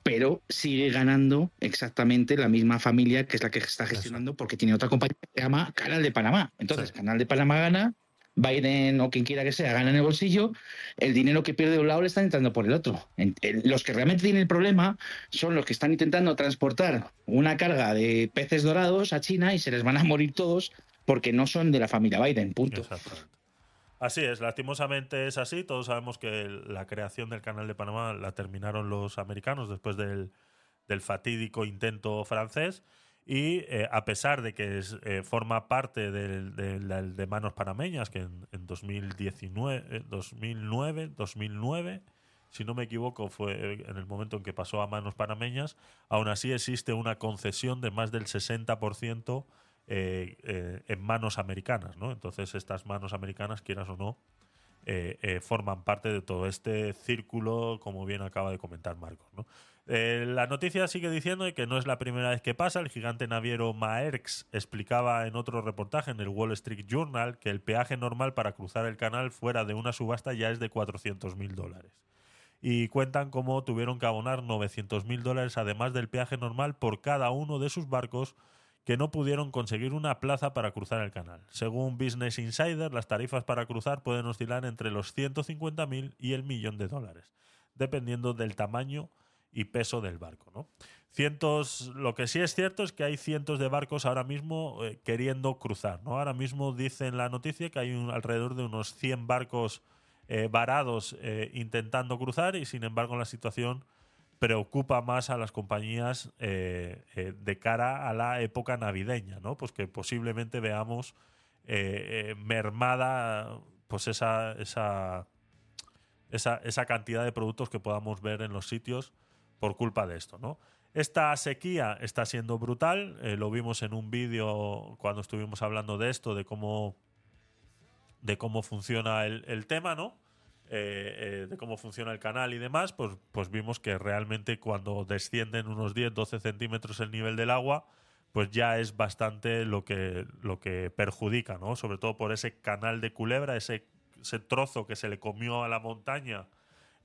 pero sigue ganando exactamente la misma familia que es la que está gestionando porque tiene otra compañía que se llama Canal de Panamá. Entonces, Sí. Canal de Panamá gana, Biden o quien quiera que sea gana en el bolsillo, el dinero que pierde de un lado le están entrando por el otro. Los que realmente tienen el problema son los que están intentando transportar una carga de peces dorados a China y se les van a morir todos porque no son de la familia Biden, punto. Así es, lastimosamente es así. Todos sabemos que la creación del Canal de Panamá la terminaron los americanos después del, del fatídico intento francés. Y eh, a pesar de que es, eh, forma parte del- del de manos panameñas, que en, en 2019, eh, 2009, 2009, si no me equivoco, fue en el momento en que pasó a manos panameñas, aún así existe una concesión de más del 60% eh, eh, en manos americanas, ¿no? Entonces estas manos americanas, quieras o no, eh, forman parte de todo este círculo, como bien acaba de comentar Marcos, la noticia sigue diciendo que no es la primera vez que pasa. El gigante naviero Maersk explicaba en otro reportaje en el Wall Street Journal que el peaje normal para cruzar el canal fuera de una subasta ya es de 400 mil dólares. Y cuentan cómo tuvieron que abonar 900 mil dólares además del peaje normal por cada uno de sus barcos que no pudieron conseguir una plaza para cruzar el canal. Según Business Insider, las tarifas para cruzar pueden oscilar entre los 150.000 y el millón de dólares, dependiendo del tamaño y peso del barco. ¿no? Cientos, lo que sí es cierto es que hay cientos de barcos ahora mismo eh, queriendo cruzar. ¿no? Ahora mismo dice en la noticia que hay un- alrededor de unos 100 barcos eh, varados eh, intentando cruzar y sin embargo la situación preocupa más a las compañías eh, eh, de cara a la época navideña, ¿no? Pues que posiblemente veamos eh, mermada pues esa, esa, esa, esa cantidad de productos que podamos ver en los sitios por culpa de esto, ¿no? Esta sequía está siendo brutal, lo vimos en un vídeo cuando estuvimos hablando de esto, de cómo, de cómo funciona el, el tema, ¿no? Eh, eh, de cómo funciona el canal y demás, pues, pues vimos que realmente cuando descienden unos 10-12 centímetros el nivel del agua, pues ya es bastante lo que, lo que perjudica, ¿no? Sobre todo por ese canal de culebra, ese, ese trozo que se le comió a la montaña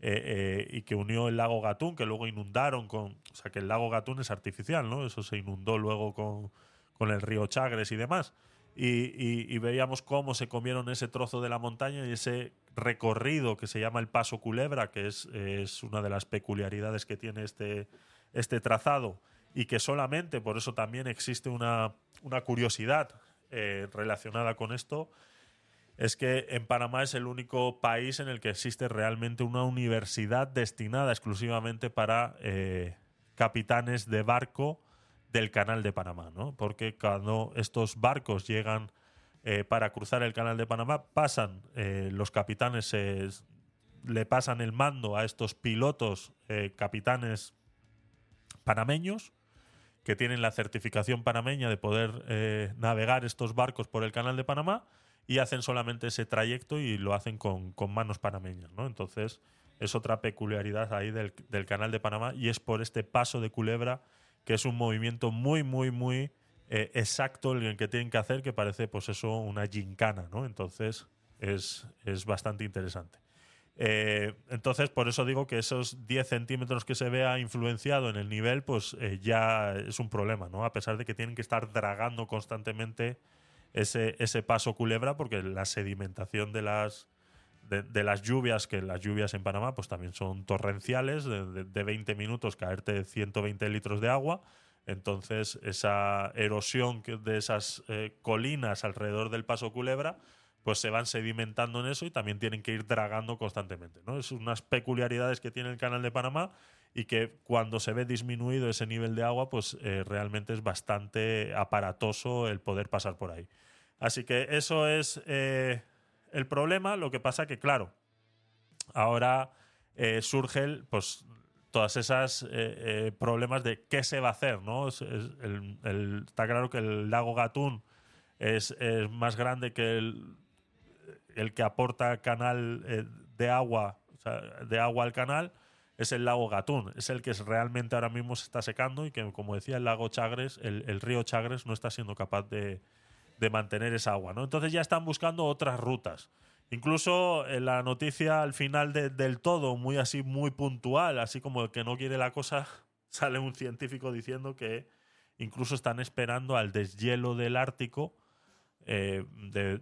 eh, eh, y que unió el lago Gatún, que luego inundaron con. O sea, que el lago Gatún es artificial, ¿no? Eso se inundó luego con, con el río Chagres y demás. Y, y- veíamos cómo se comieron ese trozo de la montaña y ese recorrido que se llama el Paso Culebra, que es, es una de las peculiaridades que tiene este, este trazado y que solamente, por eso también existe una, una curiosidad eh, relacionada con esto, es que en Panamá es el único país en el que existe realmente una universidad destinada exclusivamente para eh, capitanes de barco del canal de Panamá, ¿no? Porque cuando estos barcos llegan eh, para cruzar el canal de Panamá, pasan, eh, los capitanes eh, le pasan el mando a estos pilotos eh, capitanes panameños que tienen la certificación panameña de poder navegar estos barcos por el canal de Panamá y hacen solamente ese trayecto y lo hacen con, manos panameñas, ¿no? Entonces, es otra peculiaridad ahí del canal de Panamá y es por este paso de culebra que es un movimiento muy, muy, muy eh, exacto el que tienen que hacer, que parece pues eso una gincana, ¿no? Entonces es, es bastante interesante. Eh, entonces, por eso digo que esos 10 centímetros que se vea influenciado en el nivel, pues eh, ya es un problema, ¿no? A pesar de que tienen que estar dragando constantemente ese, ese paso culebra, porque la sedimentación de las, de, las lluvias, que las lluvias en Panamá pues también son torrenciales, de, de 20 minutos caerte 120 litros de agua. Entonces, esa erosión de esas eh, colinas alrededor del paso culebra pues se van sedimentando en eso y también tienen que ir dragando constantemente. ¿no? Es unas peculiaridades que tiene el canal de Panamá y que cuando se ve disminuido ese nivel de agua, pues eh, realmente es bastante aparatoso el poder pasar por ahí. Así que eso es eh, el problema. Lo que pasa que, claro, ahora eh, surge pues, todas esas problemas de qué se va a hacer. ¿no? está claro que el lago Gatún es más grande que el el que aporta canal eh, de agua, de agua al canal, es el lago Gatún. Es el que realmente ahora mismo se está secando y que, como decía, el lago Chagres, el, río Chagres, no está siendo capaz de, mantener esa agua. ¿no? Entonces ya están buscando otras rutas. Incluso en la noticia al final del todo, muy así, muy puntual, así como el que no quiere la cosa, sale un científico diciendo que incluso están esperando al deshielo del Ártico eh, de,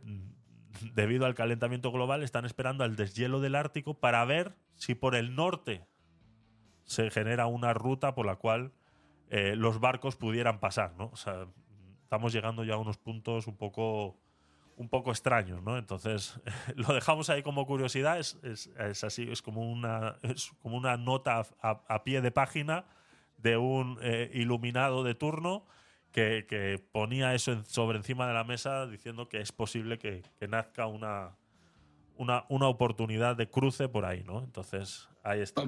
debido al calentamiento global, están esperando al deshielo del Ártico para ver si por el norte se genera una ruta por la cual eh, los barcos pudieran pasar, ¿no? O sea, estamos llegando ya a unos puntos un poco, un poco extraños, ¿no? Entonces, lo dejamos ahí como curiosidad, es, así, es como una, es como una nota a, pie de página de un eh, iluminado de turno que, ponía eso sobre encima de la mesa diciendo que es posible que, nazca una, una, una, oportunidad de cruce por ahí, ¿no? Entonces, ahí está.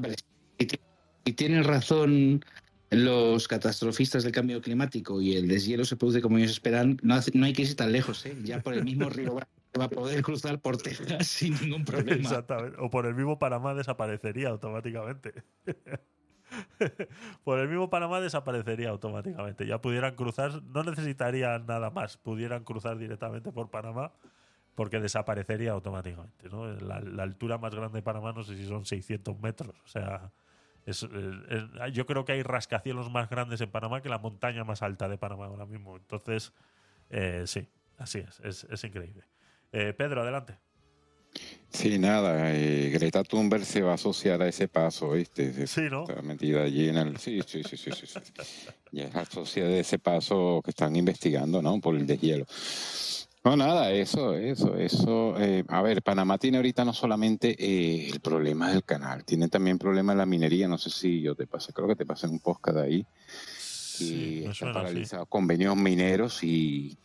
y, tienen razón los catastrofistas del cambio climático y el deshielo se produce como ellos esperan, no, hay que irse tan lejos, ¿eh? Ya por el mismo río va a poder cruzar por Texas sin ningún problema. Exactamente. O por el mismo Panamá desaparecería automáticamente. por el mismo Panamá desaparecería automáticamente. Ya pudieran cruzar, no necesitarían nada más, pudieran cruzar directamente por Panamá porque desaparecería automáticamente. La, altura más grande de Panamá no sé si son 600 metros. O sea, yo creo que hay rascacielos más grandes en Panamá que la montaña más alta de Panamá ahora mismo. Entonces, eh, sí, así es, es, increíble. Eh, Pedro, adelante. Sí, nada, eh, Greta Thunberg se va a asociar a ese paso, ¿viste? Sí, ¿no? Está metida allí en el... Sí, sí, sí, sí, sí. sí. Ya es asociada a ese paso que están investigando, ¿no? Por el deshielo. No, nada, eso, eso, eso. Eh, a ver, Panamá tiene ahorita no solamente eh, el problema del canal, tiene también problema de la minería. No sé si yo te pasé, creo que te pasé un podcast ahí. Sí, está paralizado convenios mineros y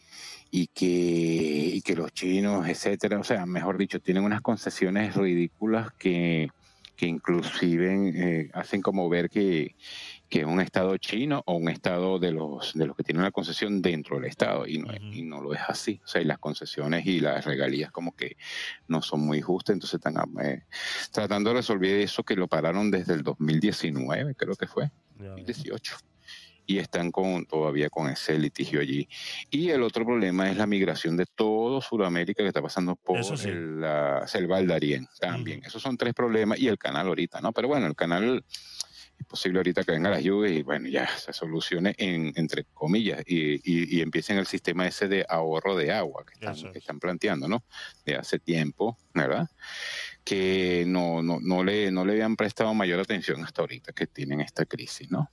y que, y que los chinos, etcétera, o sea, mejor dicho, tienen unas concesiones ridículas que, que inclusive eh, hacen como ver que, que un estado chino o un estado de los de los que tienen la concesión dentro del estado y no, y no lo es así o sea y las concesiones y las regalías como que no son muy justas entonces están eh, tratando de resolver eso que lo pararon desde el 2019 creo que fue 2018 y están con, todavía con ese litigio allí. Y el otro problema es la migración de todo Sudamérica que está pasando por la selva del Darién también. Esos son tres problemas y el canal ahorita, ¿no? Pero bueno, el canal es posible ahorita que venga las lluvias y bueno, ya se solucione en, entre comillas y, y, empiecen el sistema ese de ahorro de agua que están, que están planteando, ¿no? De hace tiempo, ¿verdad? Que no, no, no, le, no le habían prestado mayor atención hasta ahorita que tienen esta crisis, ¿no?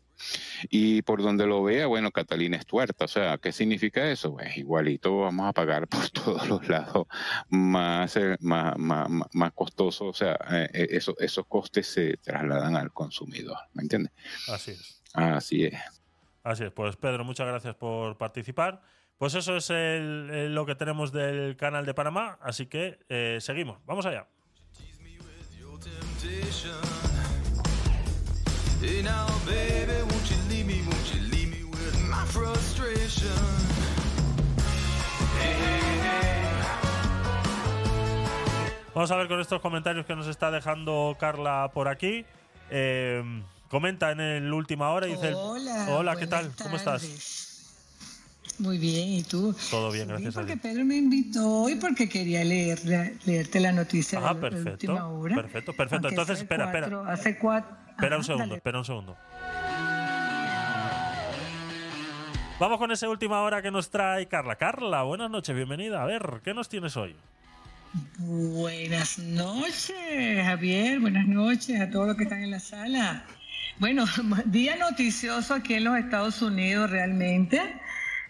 Y por donde lo vea, bueno, Catalina es tuerta. O sea, ¿qué significa eso? Pues igualito vamos a pagar por todos los lados más, eh, más, más, más costoso. O sea, eh, eh, esos costes se trasladan al consumidor. ¿Me entiendes? Así es. Así es. Así es. Pues Pedro, muchas gracias por participar. Pues eso es lo que tenemos del canal de Panamá. Así que seguimos. Vamos allá. Now, baby, won't you leave me, won't you leave me with my frustration? Hey, hey, hey. Vamos a ver con estos comentarios que nos está dejando Carla por aquí. Eh, comenta en el última hora y dice: Hola. Hola, ¿qué tal? ¿Cómo estás? Muy bien, ¿y tú? Todo bien, gracias a porque. Pedro me invitó hoy porque quería leer leerte la noticia Ah, de la- de la perfecto, última hora. perfecto, perfecto. Entonces, espera, espera. Hace cuatro... Espera un Ajá, segundo, dale. espera un segundo. Vamos con esa última hora que nos trae Carla. Carla, buenas noches, bienvenida. A ver, ¿qué nos tienes hoy? Buenas noches, Javier. Buenas noches a todos los que están en la sala. Bueno, día noticioso aquí en los Estados Unidos realmente,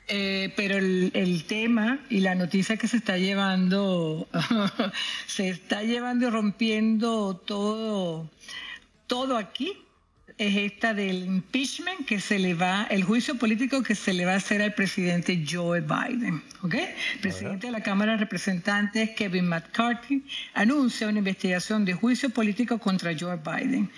eh, pero el, el tema y la noticia que se está llevando, se está llevando y rompiendo todo, todo aquí es esta del impeachment que se le va, el juicio político que se le va a hacer al presidente Joe Biden. ¿ok? El presidente de la Cámara de Representantes, Kevin McCarthy, anuncia una investigación de juicio político contra Joe Biden.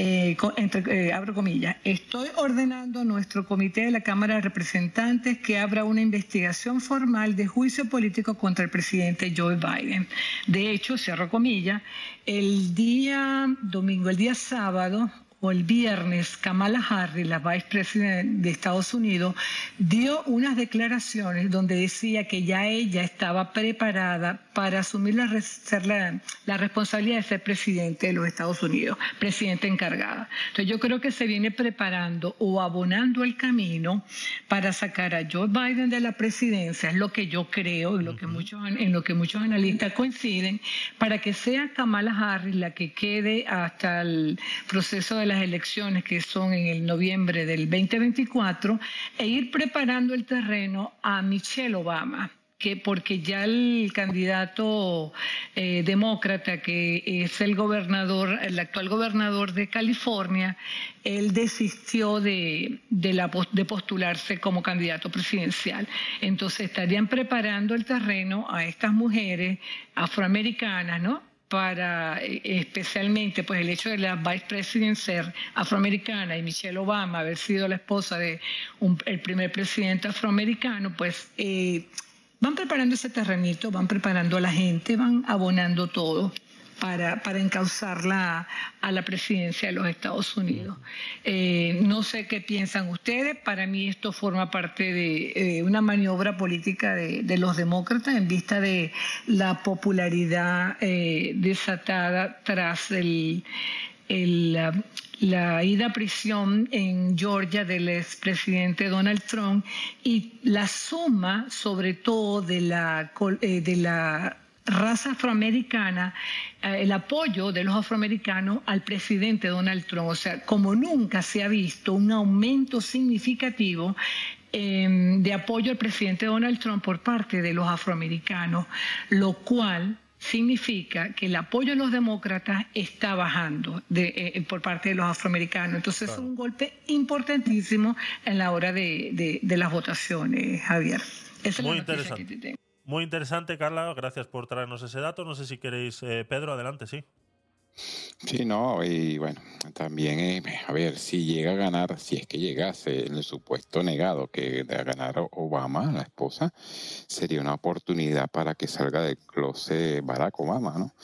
Eh, entre- eh, abro comillas, estoy ordenando a nuestro comité de la Cámara de Representantes que abra una investigación formal de juicio político contra el presidente Joe Biden. De hecho, cierro comillas, el día domingo, el día sábado, o el viernes, Kamala Harris, la vicepresidenta de Estados Unidos, dio unas declaraciones donde decía que ya ella estaba preparada para asumir la, la, la responsabilidad de ser presidente de los Estados Unidos, presidente encargada. Entonces yo creo que se viene preparando o abonando el camino para sacar a Joe Biden de la presidencia, es lo que yo creo y lo que muchos, en lo que muchos analistas coinciden, para que sea Kamala Harris la que quede hasta el proceso de las elecciones que son en el noviembre del 2024 e ir preparando el terreno a Michelle Obama que porque ya el candidato eh, demócrata que es el gobernador, el actual gobernador de California, él desistió de, de, la, de postularse como candidato presidencial. Entonces estarían preparando el terreno a estas mujeres afroamericanas, ¿no? Para eh, especialmente pues el hecho de la vicepresidenta ser afroamericana y Michelle Obama haber sido la esposa de un- el primer presidente afroamericano, pues eh, van preparando ese terrenito, van preparando a la gente, van abonando todo para, para encauzarla a la presidencia de los Estados Unidos. Eh, no sé qué piensan ustedes, para mí esto forma parte de eh, una maniobra política de, de los demócratas en vista de la popularidad eh, desatada tras el, la, la ida a prisión en Georgia del expresidente Donald Trump y la suma sobre todo de la, de la raza afroamericana, eh, el apoyo de los afroamericanos al presidente Donald Trump. O sea, como nunca se ha visto un aumento significativo eh, de apoyo al presidente Donald Trump por parte de los afroamericanos, lo cual significa que el apoyo a los demócratas está bajando de, eh, por parte de los afroamericanos. Entonces es un golpe importantísimo en la hora de, de- de las votaciones, Javier. Esa es la Muy interesante. que te tengo. Muy interesante, Carla. Gracias por traernos ese dato. No sé si queréis, eh, Pedro, adelante, sí. Sí, no, y bueno, también, eh, a ver, si llega a ganar, si es que llegase el supuesto negado que de ganar Obama, la esposa, sería una oportunidad para que salga del closet Barack Obama, ¿no?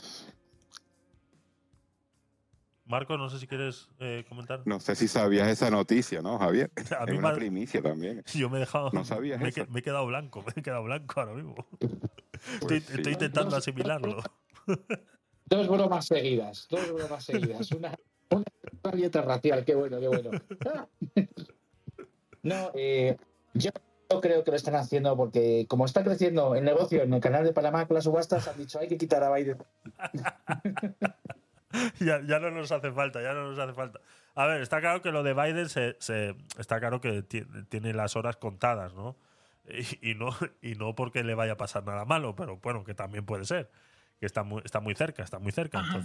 Marco, no sé si quieres eh, comentar. No sé si sabías esa noticia, ¿no, Javier? A Es mí una me- primicia también. Yo me he dejado. ¿No sabías me, he eso? que- me he quedado blanco, me he quedado blanco ahora mismo. Pues estoy, sí. estoy intentando asimilarlo. Dos bromas seguidas, dos bromas seguidas. Una, una racial, qué bueno, qué bueno. No, eh, yo creo que lo están haciendo porque como está creciendo el negocio en el canal de Panamá con las subastas, han dicho hay que quitar a Biden. ya, ya no nos hace falta, ya no nos hace falta. A ver, está claro que lo de Biden se, se- está claro que ti- tiene las horas contadas, ¿no? Y, y no y no porque le vaya a pasar nada malo, pero bueno, que también puede ser, que está muy, está muy cerca, está muy cerca. Ajá.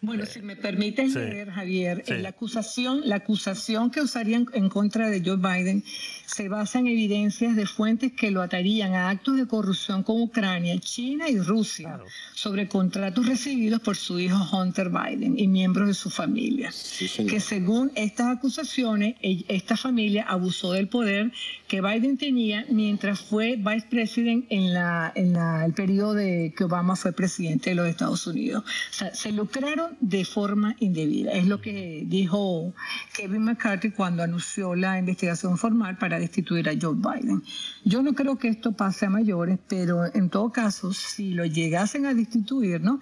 Bueno, si me permiten sí. leer, Javier, Sí. eh, la acusación, la acusación que usarían en contra de Joe Biden se basa en evidencias de fuentes que lo atarían a actos de corrupción con Ucrania, China y Rusia Claro. sobre contratos recibidos por su hijo Hunter Biden y miembros de su familia. Sí, que según estas acusaciones, e- esta familia abusó del poder que Biden tenía mientras fue vice president en la en la- el periodo de que Obama fue presidente de los Estados Unidos. O sea, se lucraron de forma indebida. Es lo que dijo Kevin McCarthy cuando anunció la investigación formal para destituir a Joe Biden. Yo no creo que esto pase a mayores, pero en todo caso, si lo llegasen a destituir, ¿no?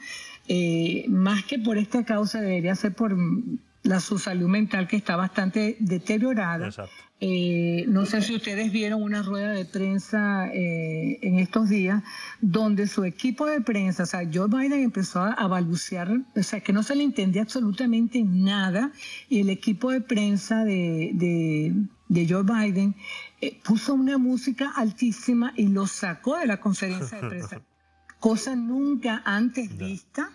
Eh, más que por esta causa debería ser por la su salud mental que está bastante deteriorada. Exacto. Eh, no sé si ustedes vieron una rueda de prensa eh, en estos días donde su equipo de prensa, o sea, Joe Biden empezó a, balbucear, o sea, que no se le entendía absolutamente nada y el equipo de prensa de, de, de Joe Biden eh, puso una música altísima y lo sacó de la conferencia de prensa, cosa nunca antes vista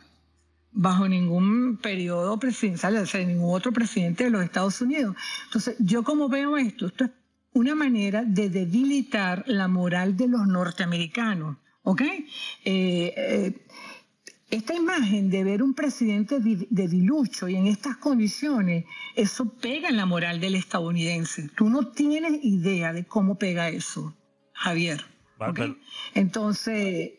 bajo ningún periodo presidencial, o sea, ningún otro presidente de los Estados Unidos. Entonces, yo como veo esto, esto es una manera de debilitar la moral de los norteamericanos, ¿ok? Eh, eh, esta imagen de ver un presidente di- debilucho y en estas condiciones, eso pega en la moral del estadounidense. Tú no tienes idea de cómo pega eso, Javier. Entonces,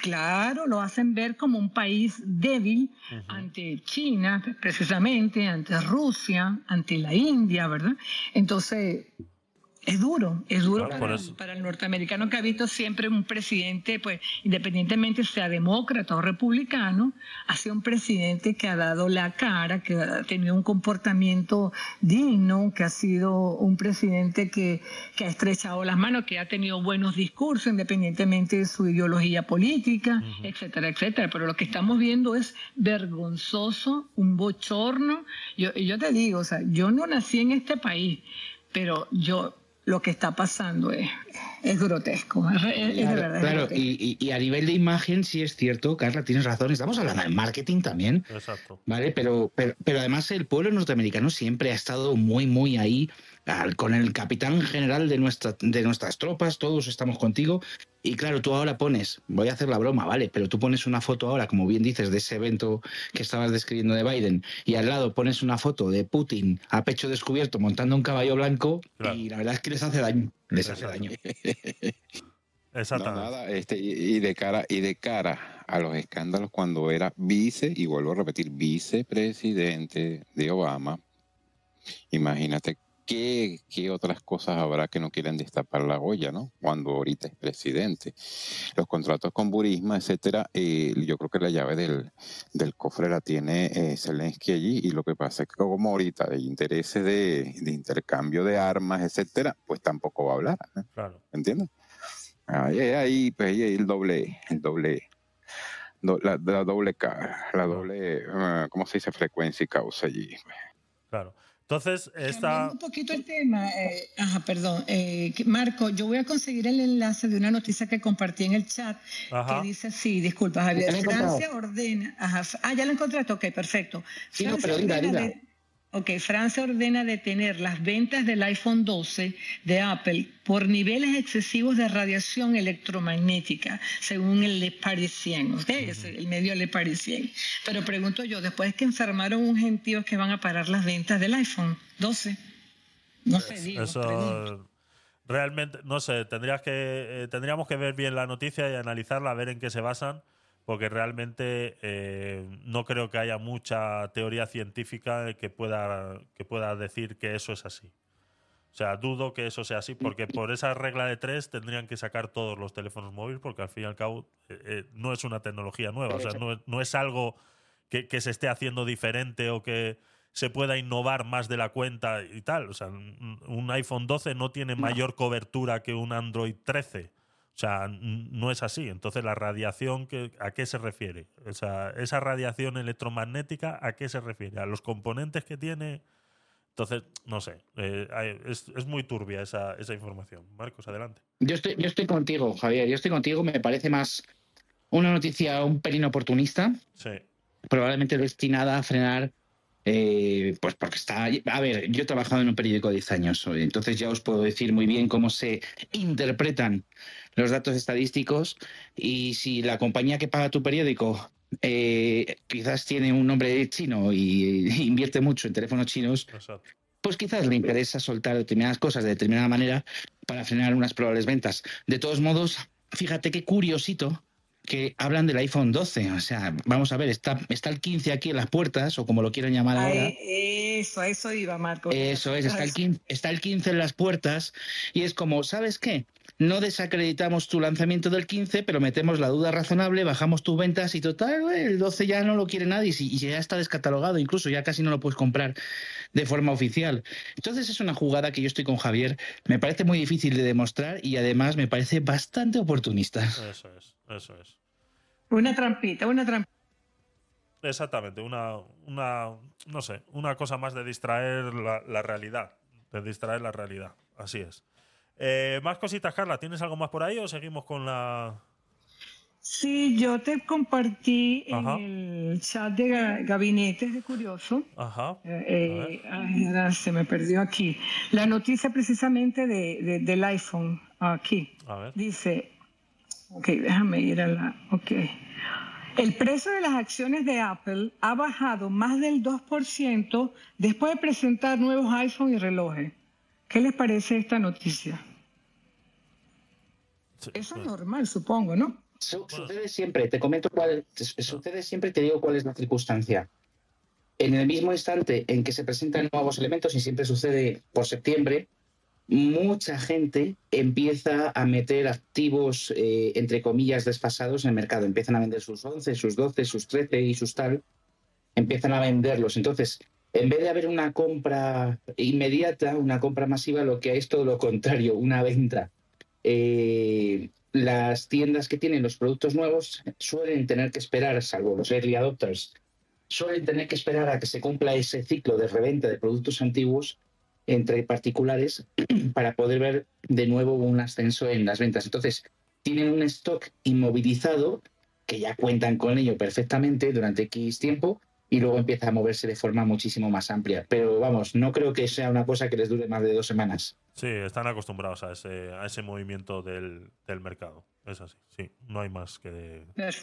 claro, lo hacen ver como un país débil ante China, precisamente, ante Rusia, ante la India, ¿verdad? Entonces, es duro, es duro Claro, para, el norteamericano que ha visto siempre un presidente, pues, independientemente sea demócrata o republicano, ha sido un presidente que ha dado la cara, que ha tenido un comportamiento digno, que ha sido un presidente que, que ha estrechado las manos, que ha tenido buenos discursos, independientemente de su ideología política, etcétera, etcétera. Pero lo que estamos viendo es vergonzoso, un bochorno. Yo, yo te digo, o sea, yo no nací en este país, pero yo lo que está pasando es, es grotesco, es, es- es de Claro, verdad. es claro, grotesco. y, y- y a nivel de imagen sí es cierto, Carla, tienes razón, estamos hablando de marketing también, Exacto. ¿vale? Pero, pero, pero además el pueblo norteamericano siempre ha estado muy, muy ahí, al- con el capitán general de, nuestra, de nuestras tropas, todos estamos contigo. Y claro, tú ahora pones, voy a hacer la broma, ¿vale? Pero tú pones una foto ahora, como bien dices, de ese evento que estabas describiendo de Biden, y al lado pones una foto de Putin a pecho descubierto montando un caballo blanco, Claro. y la verdad es que les hace daño, les hace Exacto. daño. No, Exactamente. nada, este, y, y de cara, y de cara a los escándalos cuando era vice, y vuelvo a repetir, vicepresidente de Obama, imagínate qué, qué otras cosas habrá que no quieren destapar la olla, ¿no? Cuando ahorita es presidente. Los contratos con Burisma, etcétera, eh, yo creo que la llave del, del cofre la tiene eh, Zelensky allí, y lo que pasa es que como ahorita de intereses de, de intercambio de armas, etcétera, pues tampoco va a hablar, ¿eh? Claro. ¿entiendes? Ahí, ahí, pues ahí el doble, el doble, do- la, la doble, la doble, ah, ¿cómo se dice? Frecuencia y causa allí. Claro. Entonces, Cambiando esta. un poquito el tema, eh, ajá, perdón, eh, Marco, yo voy a conseguir el enlace de una noticia que compartí en el chat Ajá. que dice así, disculpa Javier, encontrado. Francia ordena, ajá, ah, ya la encontraste, ok, perfecto. Sí, no, pero dila. de- Ok, Francia ordena detener las ventas del iPhone 12 de Apple por niveles excesivos de radiación electromagnética, según el Le Parisien, ¿ok? Es el medio Le Parisien. Pero pregunto yo, después que enfermaron un gentío que van a parar las ventas del iPhone 12, no sé, digo, pregunto. Realmente, no sé, tendrías que, eh, tendríamos que ver bien la noticia y analizarla, a ver en qué se basan, porque realmente eh, no creo que haya mucha teoría científica que pueda, que pueda decir que eso es así. O sea, dudo que eso sea así, porque por esa regla de tres tendrían que sacar todos los teléfonos móviles, porque al fin y al cabo eh, eh, no es una tecnología nueva, o sea, no, es- no es algo que, que se esté haciendo diferente o que se pueda innovar más de la cuenta y tal. O sea, un iPhone 12 no tiene mayor cobertura que un Android 13. O sea, no es así. Entonces, la radiación, que, ¿a qué se refiere? O sea, esa radiación electromagnética, ¿a qué se refiere? ¿A los componentes que tiene? Entonces, no sé. eh, es, es muy turbia esa, esa información. Marcos, adelante. Yo estoy, yo estoy contigo, Javier. Yo estoy contigo. Me parece más una noticia un pelín oportunista. Sí. probablemente destinada a frenar eh, pues porque está. A ver, yo he trabajado en un periódico 10 años, entonces ya os puedo decir muy bien cómo se interpretan los datos estadísticos y si la compañía que paga tu periódico eh, quizás tiene un nombre chino y invierte mucho en teléfonos chinos, Exacto. pues quizás le interesa soltar determinadas cosas de determinada manera para frenar unas probables ventas. De todos modos, fíjate qué curiosito que hablan del iPhone 12. O sea, vamos a ver, está, está el 15 aquí en las puertas, o como lo quieran llamar ahora. Eso, a eso iba, Marco. Eso es, está el, 15, está el 15 en las puertas y es como, ¿sabes qué? No desacreditamos tu lanzamiento del 15, pero metemos la duda razonable, bajamos tus ventas y total, el 12 ya no lo quiere nadie y, ya está descatalogado, incluso ya casi no lo puedes comprar de forma oficial. Entonces es una jugada que yo estoy con Javier, me parece muy difícil de demostrar y además me parece bastante oportunista. Eso es, eso es. Una trampita, una trampita. Exactamente, una, una, no sé, una cosa más de distraer la, la realidad, de distraer la realidad, así es. Eh, más cositas, Carla, ¿tienes algo más por ahí o seguimos con la... Sí, yo te compartí Ajá. en el chat de ga- gabinetes de Curioso. Ajá. Eh, ay, ahora se me perdió aquí. La noticia precisamente de, de- del iPhone. Aquí. A ver. Dice, ok, déjame ir a la, ok. El precio de las acciones de Apple ha bajado más del 2% después de presentar nuevos iPhone y relojes. ¿Qué les parece esta noticia? Eso es normal, supongo, ¿no? Su- sucede siempre, te comento cuál, su- sucede siempre y te digo cuál es la circunstancia. En el mismo instante en que se presentan nuevos elementos, y siempre sucede por septiembre, mucha gente empieza a meter activos, eh, entre comillas, desfasados en el mercado. Empiezan a vender sus 11, sus 12, sus 13 y sus tal. Empiezan a venderlos. Entonces, en vez de haber una compra inmediata, una compra masiva, lo que hay es todo lo contrario, una venta. Eh, las tiendas que tienen los productos nuevos suelen tener que esperar, salvo los early adopters, suelen tener que esperar a que se cumpla ese ciclo de reventa de productos antiguos entre particulares para poder ver de nuevo un ascenso en las ventas. Entonces, tienen un stock inmovilizado que ya cuentan con ello perfectamente durante X tiempo y luego empieza a moverse de forma muchísimo más amplia. Pero vamos, no creo que sea una cosa que les dure más de dos semanas. Sí, están acostumbrados a ese, a ese movimiento del, del mercado. Es así, sí. No hay más que... Per-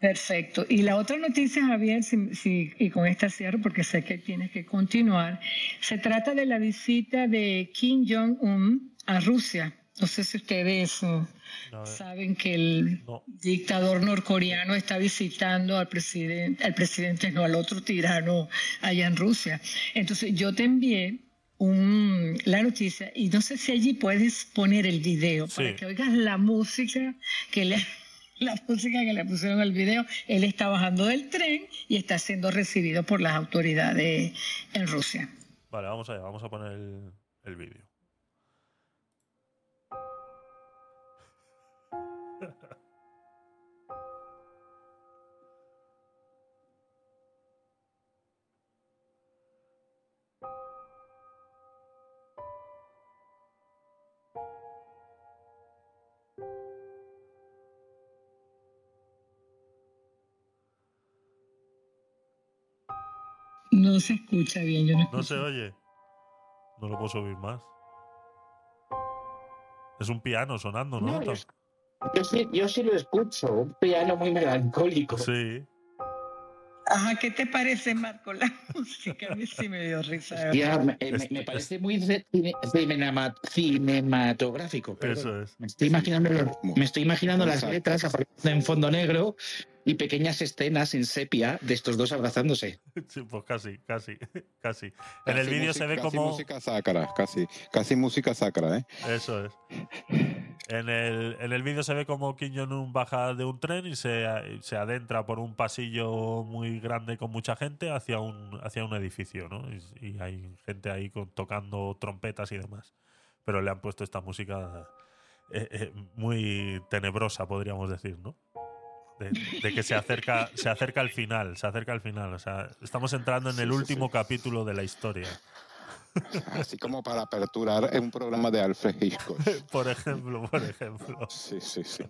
Perfecto. Y la otra noticia, Javier, si- si- y con esta cierro porque sé que tienes que continuar, se trata de la visita de Kim Jong-un a Rusia. No sé si ustedes saben que el no. dictador norcoreano está visitando al presidente, al presidente, no al otro tirano allá en Rusia. Entonces yo te envié un, la noticia y no sé si allí puedes poner el video Sí. para que oigas la música que le la música que le pusieron al video. Él está bajando del tren y está siendo recibido por las autoridades en Rusia. Vale, vamos allá, vamos a poner el, el vídeo. No se escucha bien, yo no escucho. No se oye. No lo puedo subir más. Es un piano sonando, ¿no? No, yo, sí, yo sí lo escucho, un piano muy melancólico. Sí. Ajá, ¿qué te parece, Marco? La música a mí sí me dio risa. Ya, me, me- me parece muy cinema- cinematográfico. perdón. Eso es. Me estoy imaginando, me estoy imaginando las letras apareciendo en fondo negro y pequeñas escenas en sepia de estos dos abrazándose. Sí, pues casi, casi, casi. En el vídeo se ve casi como... música sacra, casi, casi música sacra, ¿eh? Eso es. En el, en el vídeo se ve como Kim Jong-un baja de un tren y se, se adentra por un pasillo muy grande con mucha gente hacia un, hacia un edificio, ¿no? Y, y hay gente ahí con, tocando trompetas y demás. Pero le han puesto esta música eh, eh, muy tenebrosa, podríamos decir, ¿no? De, de que se acerca, se acerca al final, se acerca al final. O sea, estamos entrando en el sí, último sí. capítulo de la historia. Así como para aperturar un programa de Alfred Hitchcock. por ejemplo, por ejemplo. Sí, sí, sí.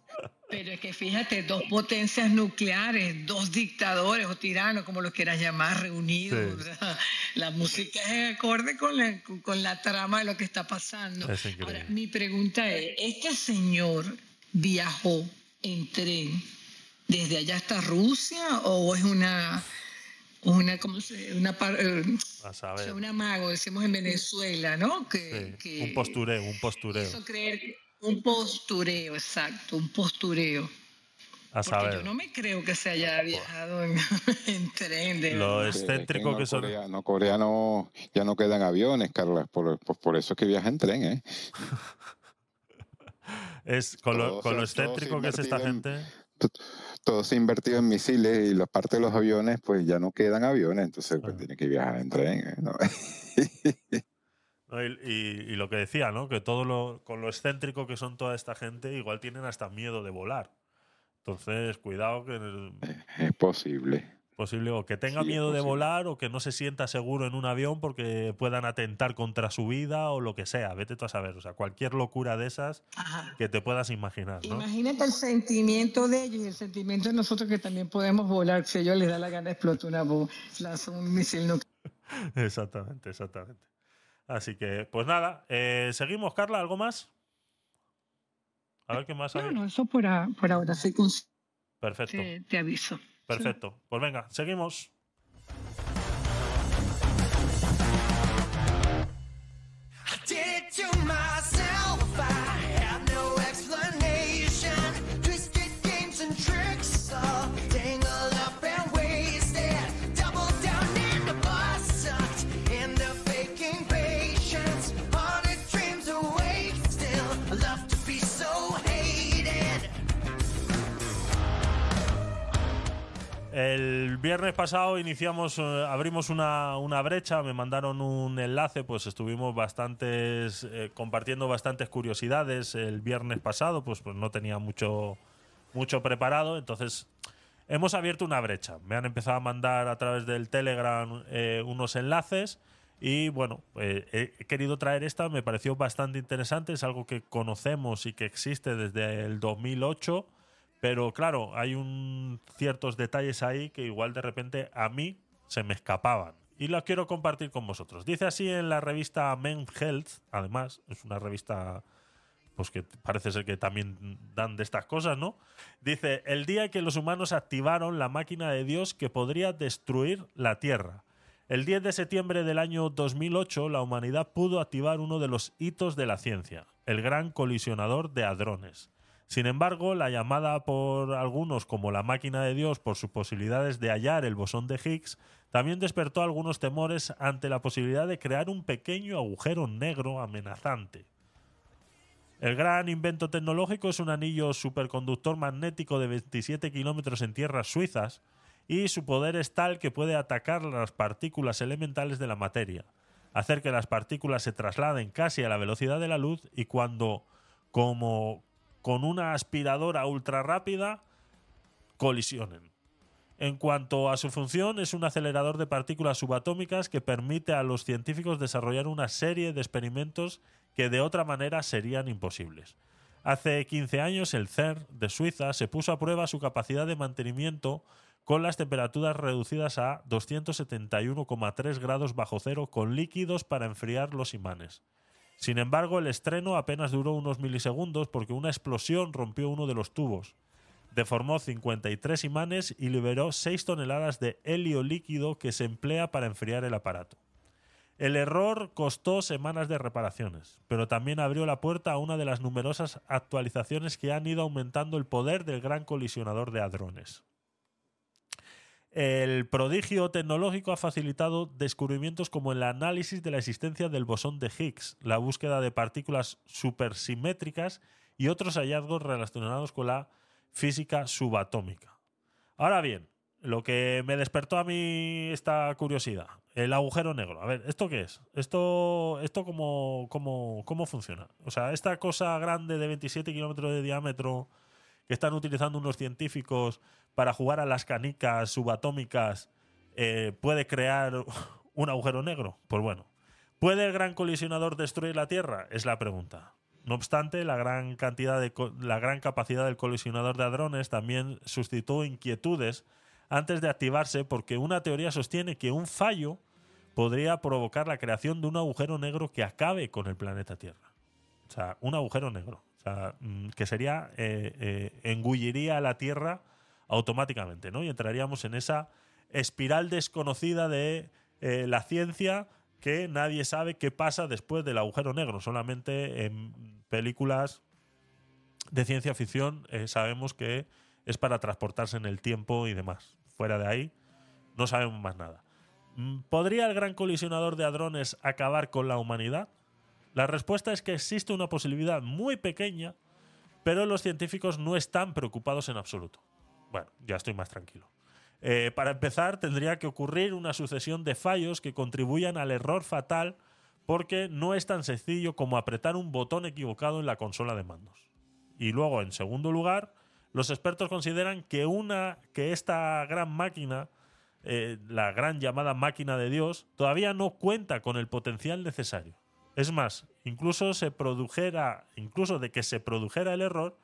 Pero es que fíjate, dos potencias nucleares, dos dictadores o tiranos, como los quieras llamar, reunidos. Sí. o sea, la música es acorde con la, con la trama de lo que está pasando. Es increíble. Ahora, mi pregunta es, ¿este señor viajó en tren desde allá hasta Rusia o es una, una, ¿cómo se, una, par- eh, A o saber. sea, un amago, decimos en Venezuela, ¿no? Que, Sí, que Un postureo, un postureo. hizo creer que- un postureo, exacto, un postureo. A Porque saber. yo no me creo que se haya viajado en, en tren. De Lo excéntrico que son. Corea, no, Corea no, ya no quedan aviones, Carla. Por, por, por eso es que viaja en tren, ¿eh? Es con lo, con lo excéntrico que es esta en- gente. Todo se ha invertido en misiles y las partes de los aviones, pues ya no quedan aviones, entonces pues tiene que viajar en tren. ¿eh? ¿no? ¿no? Y, y- y lo que decía, ¿no? Que todo lo, con lo excéntrico que son toda esta gente, igual tienen hasta miedo de volar. Entonces, cuidado que es posible. Posible o que tenga Sí, miedo de volar o que no se sienta seguro en un avión porque puedan atentar contra su vida o lo que sea. Vete tú a saber. O sea, cualquier locura de esas Ajá. que te puedas imaginar, ¿no? Imagínate el sentimiento de ellos y el sentimiento de nosotros que también podemos volar. Si a ellos les da la gana de explotar una bomba, lanzar un misil nuclear. Exactamente, exactamente. Así que, pues nada, eh, seguimos, Carla, ¿algo más? A ver qué más hay. No, no, eso por, a- por ahora, sí, Perfecto, te, te aviso. Perfecto. Pues venga, seguimos. El viernes pasado iniciamos, eh, abrimos una, brecha, me mandaron un enlace, pues estuvimos bastantes, eh, compartiendo bastantes curiosidades el viernes pasado, pues, pues no tenía mucho, mucho preparado, entonces hemos abierto una brecha. Me han empezado a mandar a través del Telegram eh, unos enlaces y bueno, he querido traer esta, me pareció bastante interesante, es algo que conocemos y que existe desde el 2008. Pero claro, hay un, ciertos detalles ahí que igual de repente a mí se me escapaban. Y los quiero compartir con vosotros. Dice así en la revista Men Health, además, es una revista pues que parece ser que también dan de estas cosas, ¿no? Dice, el día que los humanos activaron la máquina de Dios que podría destruir la Tierra. El 10 de septiembre del año 2008, la humanidad pudo activar uno de los hitos de la ciencia, el gran colisionador de hadrones. Sin embargo, la llamada por algunos como la máquina de Dios por sus posibilidades de hallar el bosón de Higgs también despertó algunos temores ante la posibilidad de crear un pequeño agujero negro amenazante. El gran invento tecnológico es un anillo superconductor magnético de 27 kilómetros en tierras suizas y su poder es tal que puede atacar las partículas elementales de la materia, hacer que las partículas se trasladen casi a la velocidad de la luz y cuando, como con una aspiradora ultra rápida, colisionen. En cuanto a su función, es un acelerador de partículas subatómicas que permite a los científicos desarrollar una serie de experimentos que de otra manera serían imposibles. Hace 15 años el CERN de Suiza se puso a prueba su capacidad de mantenimiento con las temperaturas reducidas a 271,3 grados bajo cero con líquidos para enfriar los imanes. Sin embargo, el estreno apenas duró unos milisegundos porque una explosión rompió uno de los tubos deformó 53 imanes y liberó 6 toneladas de helio líquido que se emplea para enfriar el aparato. El error costó semanas de reparaciones, pero también abrió la puerta a una de las numerosas actualizaciones que han ido aumentando el poder del gran colisionador de hadrones. El prodigio tecnológico ha facilitado descubrimientos como el análisis de la existencia del bosón de Higgs, la búsqueda de partículas supersimétricas y otros hallazgos relacionados con la física subatómica. Ahora bien, lo que me despertó a mí esta curiosidad, el agujero negro. A ver, ¿esto qué es? ¿Esto, esto cómo, cómo, cómo funciona? O sea, esta cosa grande de 27 kilómetros de diámetro que están utilizando unos científicos para jugar a las canicas subatómicas, eh, ¿puede crear un agujero negro? Pues bueno, ¿Puede el gran colisionador destruir la Tierra? Es la pregunta. No obstante, la gran cantidad de la gran capacidad del colisionador de hadrones también suscitó inquietudes antes de activarse porque una teoría sostiene que un fallo podría provocar la creación de un agujero negro que acabe con el planeta Tierra. O sea, un agujero negro. O sea, mm, que sería, eh, eh, engulliría a la Tierra automáticamente, ¿no? Y entraríamos en esa espiral desconocida de eh, la ciencia que nadie sabe qué pasa después del agujero negro. Solamente en películas de ciencia ficción eh, sabemos que es para transportarse en el tiempo y demás. Fuera de ahí, no sabemos más nada. Mm, ¿Podría el gran colisionador de hadrones acabar con la humanidad? La respuesta es que existe una posibilidad muy pequeña, pero los científicos no están preocupados en absoluto. Bueno, ya estoy más tranquilo. Eh, para empezar, tendría que ocurrir una sucesión de fallos que contribuyan al error fatal porque no es tan sencillo como apretar un botón equivocado en la consola de mandos. Y luego, en segundo lugar, los expertos consideran que, una, que esta gran máquina, eh, la gran llamada máquina de Dios, todavía no cuenta con el potencial necesario. Es más, incluso se produjera, incluso de que se produjera el error,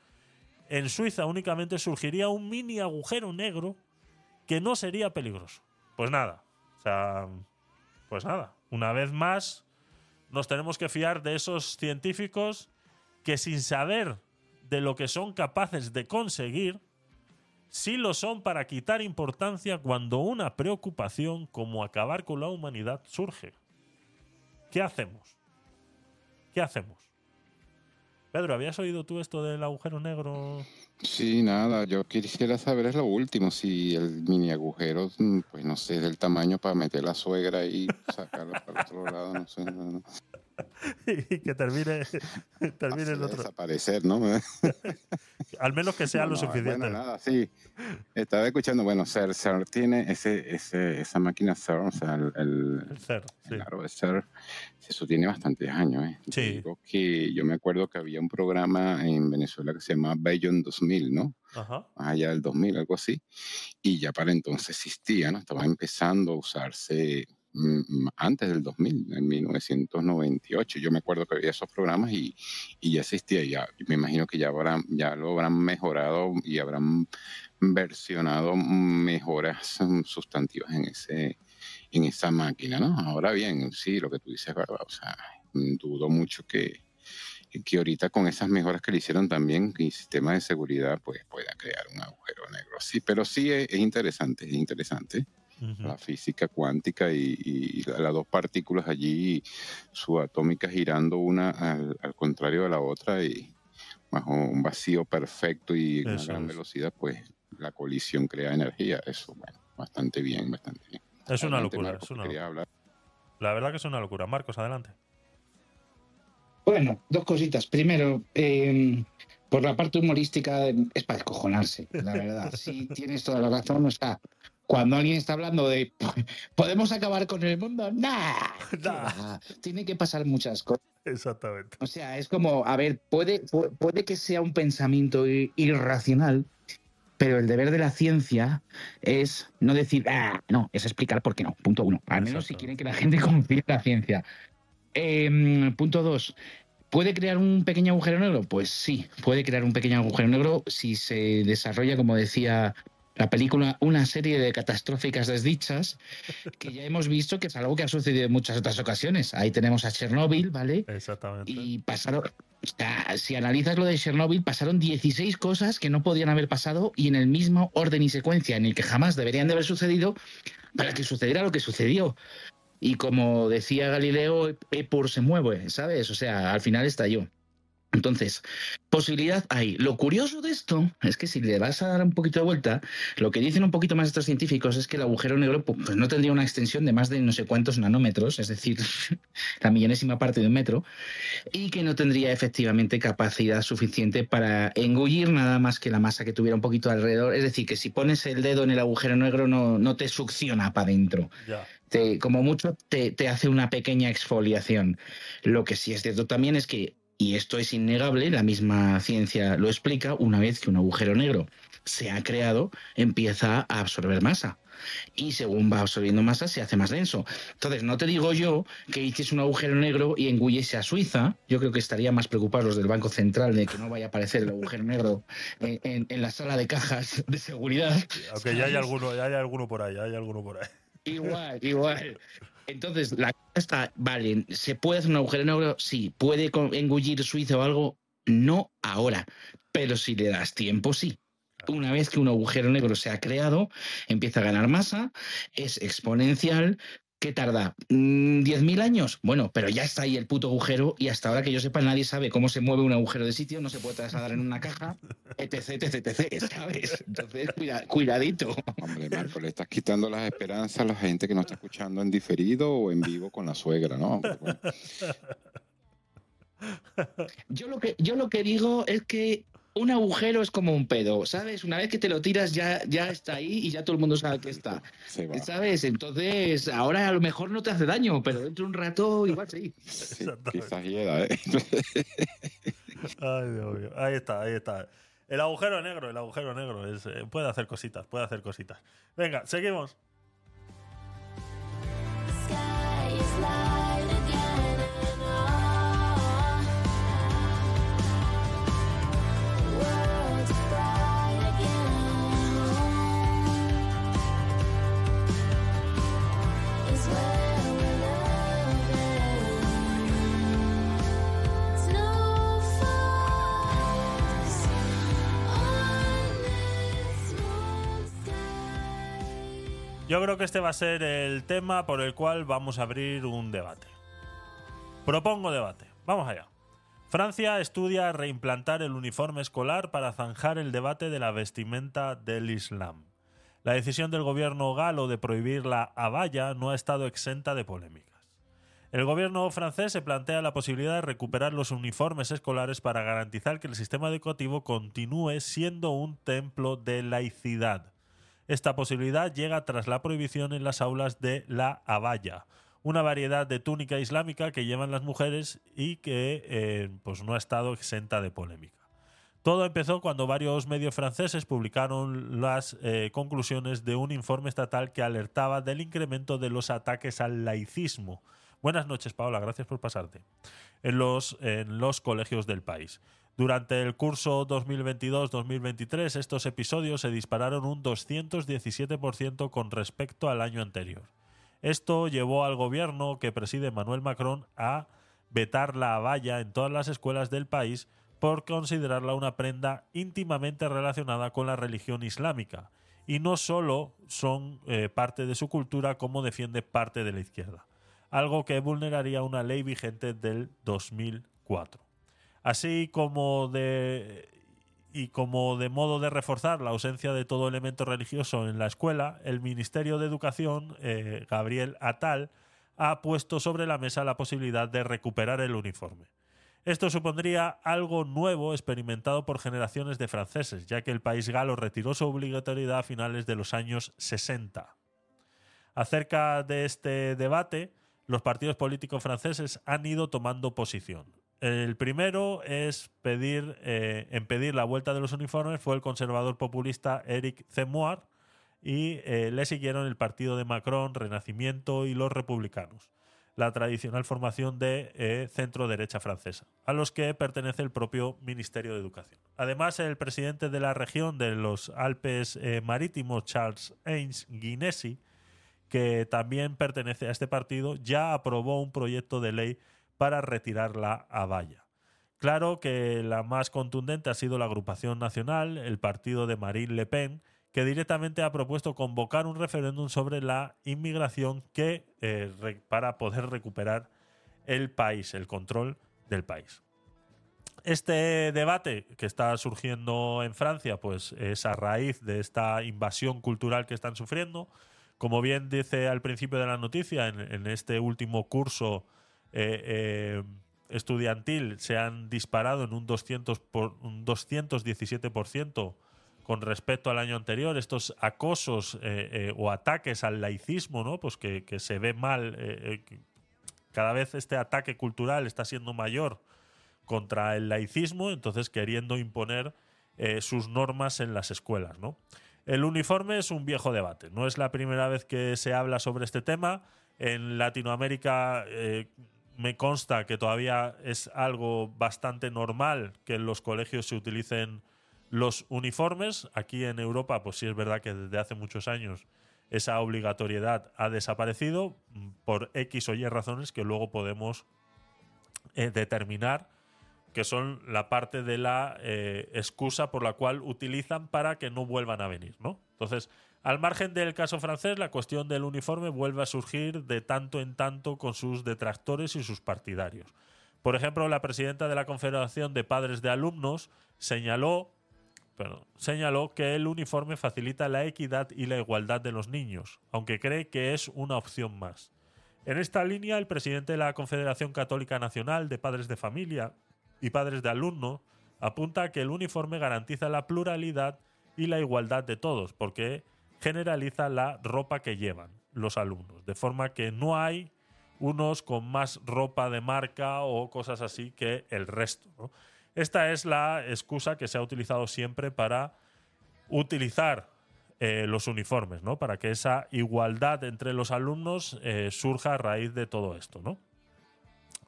en Suiza únicamente surgiría un mini agujero negro que no sería peligroso. Pues nada, o sea, pues nada, una vez más nos tenemos que fiar de esos científicos que sin saber de lo que son capaces de conseguir, sí lo son para quitar importancia cuando una preocupación como acabar con la humanidad surge. ¿Qué hacemos? ¿Qué hacemos? Pedro, ¿habías oído tú esto del agujero negro? Sí, nada, yo quisiera saber es lo último, si el mini agujero, mm, pues no sé, es del tamaño para meter la suegra y sacarla para el otro lado, no sé, no, no. y que termine, termine el otro. desaparecer, ¿no? Al menos que sea lo No, no, suficiente. Bueno, nada, sí. Estaba escuchando, bueno, CER, CER tiene ese, ese, esa máquina CER, o sea, el, el, El CER, sí. el de CER, eso tiene bastantes años, ¿eh? Sí. digo que yo me acuerdo que había un programa en Venezuela que se llamaba Beyond 2000, ¿no? Ajá. más allá del 2000, algo así, y ya para entonces existía, ¿no? Estaba empezando a usarse mm, antes del 2000, en 1998. Yo me acuerdo que había esos programas y, y ya existía, ya, me imagino que ya, habrán, ya lo habrán mejorado y habrán versionado mejoras mm, sustantivas en, ese, en esa máquina, ¿no? Ahora bien, sí, lo que tú dices es verdad, o sea, mm, dudo mucho que, que ahorita con esas mejoras que le hicieron también y sistema de seguridad, pues pueda crear un agujero negro. Sí, pero sí es, es interesante, es interesante. La física cuántica y, y la- las dos partículas allí subatómicas girando una al, al contrario de la otra y bajo un vacío perfecto y Eso gran es. velocidad, pues la colisión crea energía. Eso, bueno, bastante bien, bastante bien. Es una locura, es una quería locura. hablar. La verdad que es una locura. Marcos, adelante. Bueno, dos cositas. Primero, eh, por la parte humorística es para descojonarse, la verdad. Sí, tienes toda la razón. O sea, cuando alguien está hablando de podemos acabar con el mundo, ¡nah! Nah. Tiene que pasar muchas cosas. Exactamente. O sea, es como, a ver, puede, pu- puede que sea un pensamiento irracional, pero el deber de la ciencia es no decir, ah, no, es explicar por qué no. Punto uno. Al menos si quieren que la gente confíe en la ciencia. Em, punto dos. ¿Puede crear un pequeño agujero negro? Pues sí, puede crear un pequeño agujero negro si se desarrolla, como decía la película, una serie de catastróficas desdichas que ya hemos visto que es algo que ha sucedido en muchas otras ocasiones. Ahí tenemos a Chernóbil, ¿vale? Exactamente. Y pasaron, o sea, si analizas lo de Chernobyl, pasaron 16 cosas que no podían haber pasado y en el mismo orden y secuencia en el que jamás deberían de haber sucedido para que sucediera lo que sucedió. Y como decía Galileo, Epur se mueve, ¿sabes? O sea, al final estalló. Entonces, posibilidad hay. Lo curioso de esto es que si le vas a dar un poquito de vuelta, lo que dicen un poquito más estos científicos es que el agujero negro pues, no tendría una extensión de más de no sé cuántos nanómetros, es decir, la millonésima parte de un metro, y que no tendría efectivamente capacidad suficiente para engullir nada más que la masa que tuviera un poquito alrededor. Es decir, que si pones el dedo en el agujero negro no, no te succiona para adentro. Te- como mucho te, te hace una pequeña exfoliación. Lo que sí es cierto también es que y esto es innegable, la misma ciencia lo explica, una vez que un agujero negro se ha creado, empieza a absorber masa. Y según va absorbiendo masa, se hace más denso. Entonces, no te digo yo que hiciese un agujero negro y engullese a Suiza. Yo creo que estarían más preocupados los del Banco Central de que no vaya a aparecer el agujero negro en, en- en la sala de cajas de seguridad. Aunque ya hay alguno, ya hay alguno por ahí, ya hay alguno por ahí. Igual, igual. Entonces, la cosa está, vale, ¿se puede hacer un agujero negro? Sí. ¿Puede engullir Suiza o algo? No ahora. Pero si le das tiempo, sí. Una vez que un agujero negro se ha creado, empieza a ganar masa, es exponencial. ¿Qué tarda? Mm, ¿10.000 años? Bueno, pero ya está ahí el puto agujero y hasta ahora que yo sepa nadie sabe cómo se mueve un agujero de sitio, no se puede trasladar en una caja, etc, etc, etc, ¿sabes? Entonces, cuida- cuidadito. Hombre, Marco, le estás quitando las esperanzas a la gente que no está escuchando en diferido o en vivo con la suegra, ¿no? Bueno, Yo lo que, yo lo que digo es que un agujero es como un pedo, ¿sabes? Una vez que te lo tiras ya, ya está ahí y ya todo el mundo sabe que está. ¿Sabes? Entonces, ahora a lo mejor no te hace daño, pero dentro de un rato igual sí. Quizás hieda, ¿eh? Ay, Dios mío. Ahí está, ahí está. El agujero negro, el agujero negro. Es, eh, puede hacer cositas, puede hacer cositas. Venga, seguimos. Yo creo que este va a ser el tema por el cual vamos a abrir un debate. Propongo debate. Vamos allá. Francia estudia reimplantar el uniforme escolar para zanjar el debate de la vestimenta del Islam. La decisión del gobierno galo de prohibir la abaya no ha estado exenta de polémicas. El gobierno francés se plantea la posibilidad de recuperar los uniformes escolares para garantizar que el sistema educativo continúe siendo un templo de laicidad. Esta posibilidad llega tras la prohibición en las aulas de la abaya, una variedad de túnica islámica que llevan las mujeres y que eh, pues no ha estado exenta de polémica. Todo empezó cuando varios medios franceses publicaron las eh, conclusiones de un informe estatal que alertaba del incremento de los ataques al laicismo. Buenas noches, Paola, gracias por pasarte. En los, en los colegios del país. Durante el curso 2022-2023, estos episodios se dispararon un 217% con respecto al año anterior. Esto llevó al gobierno que preside Manuel Macron a vetar la valla en todas las escuelas del país por considerarla una prenda íntimamente relacionada con la religión islámica y no solo son eh, parte de su cultura como defiende parte de la izquierda, algo que vulneraría una ley vigente del 2004. Así como de y como de modo de reforzar la ausencia de todo elemento religioso en la escuela, el Ministerio de Educación, eh, Gabriel Atal, ha puesto sobre la mesa la posibilidad de recuperar el uniforme. Esto supondría algo nuevo experimentado por generaciones de franceses, ya que el país galo retiró su obligatoriedad a finales de los años 60. Acerca de este debate, los partidos políticos franceses han ido tomando posición. El primero es pedir, eh, en pedir la vuelta de los uniformes fue el conservador populista Eric Zemmour y eh, le siguieron el partido de Macron, Renacimiento y los republicanos, la tradicional formación de eh, centro-derecha francesa, a los que pertenece el propio Ministerio de Educación. Además, el presidente de la región de los Alpes eh, Marítimos, Charles Haynes Guinesi, que también pertenece a este partido, ya aprobó un proyecto de ley para retirar la abaya. Claro que la más contundente ha sido la agrupación nacional, el partido de Marine Le Pen, que directamente ha propuesto convocar un referéndum sobre la inmigración que, eh, para poder recuperar el país, el control del país. Este debate que está surgiendo en Francia, pues es a raíz de esta invasión cultural que están sufriendo. Como bien dice al principio de la noticia, en este último curso eh, eh, estudiantil se han disparado en un, 200 por, un 217% con respecto al año anterior. Estos acosos eh, o ataques al laicismo, ¿no? Pues que, se ve mal. cada vez este ataque cultural está siendo mayor contra el laicismo, entonces queriendo imponer sus normas en las escuelas. ¿no? El uniforme es un viejo debate. No es la primera vez que se habla sobre este tema. En Latinoamérica me consta que todavía es algo bastante normal que en los colegios se utilicen los uniformes. Aquí en Europa, pues sí es verdad que desde hace muchos años esa obligatoriedad ha desaparecido mm, por X o Y razones que luego podemos eh, determinar que son la parte de la eh, excusa por la cual utilizan para que no vuelvan a venir, ¿no? Entonces, al margen del caso francés, la cuestión del uniforme vuelve a surgir de tanto en tanto con sus detractores y sus partidarios. Por ejemplo, la presidenta de la Confederación de Padres de Alumnos señaló, señaló que el uniforme facilita la equidad y la igualdad de los niños, aunque cree que es una opción más. En esta línea, el presidente de la Confederación Católica Nacional de Padres de Familia y Padres de Alumnos apunta que el uniforme garantiza la pluralidad y la igualdad de todos, porque generaliza la ropa que llevan los alumnos, de forma que no hay unos con más ropa de marca o cosas así que el resto. Esta es la excusa que se ha utilizado siempre para utilizar eh, los uniformes, ¿no? Para que esa igualdad entre los alumnos eh, surja a raíz de todo esto, ¿no?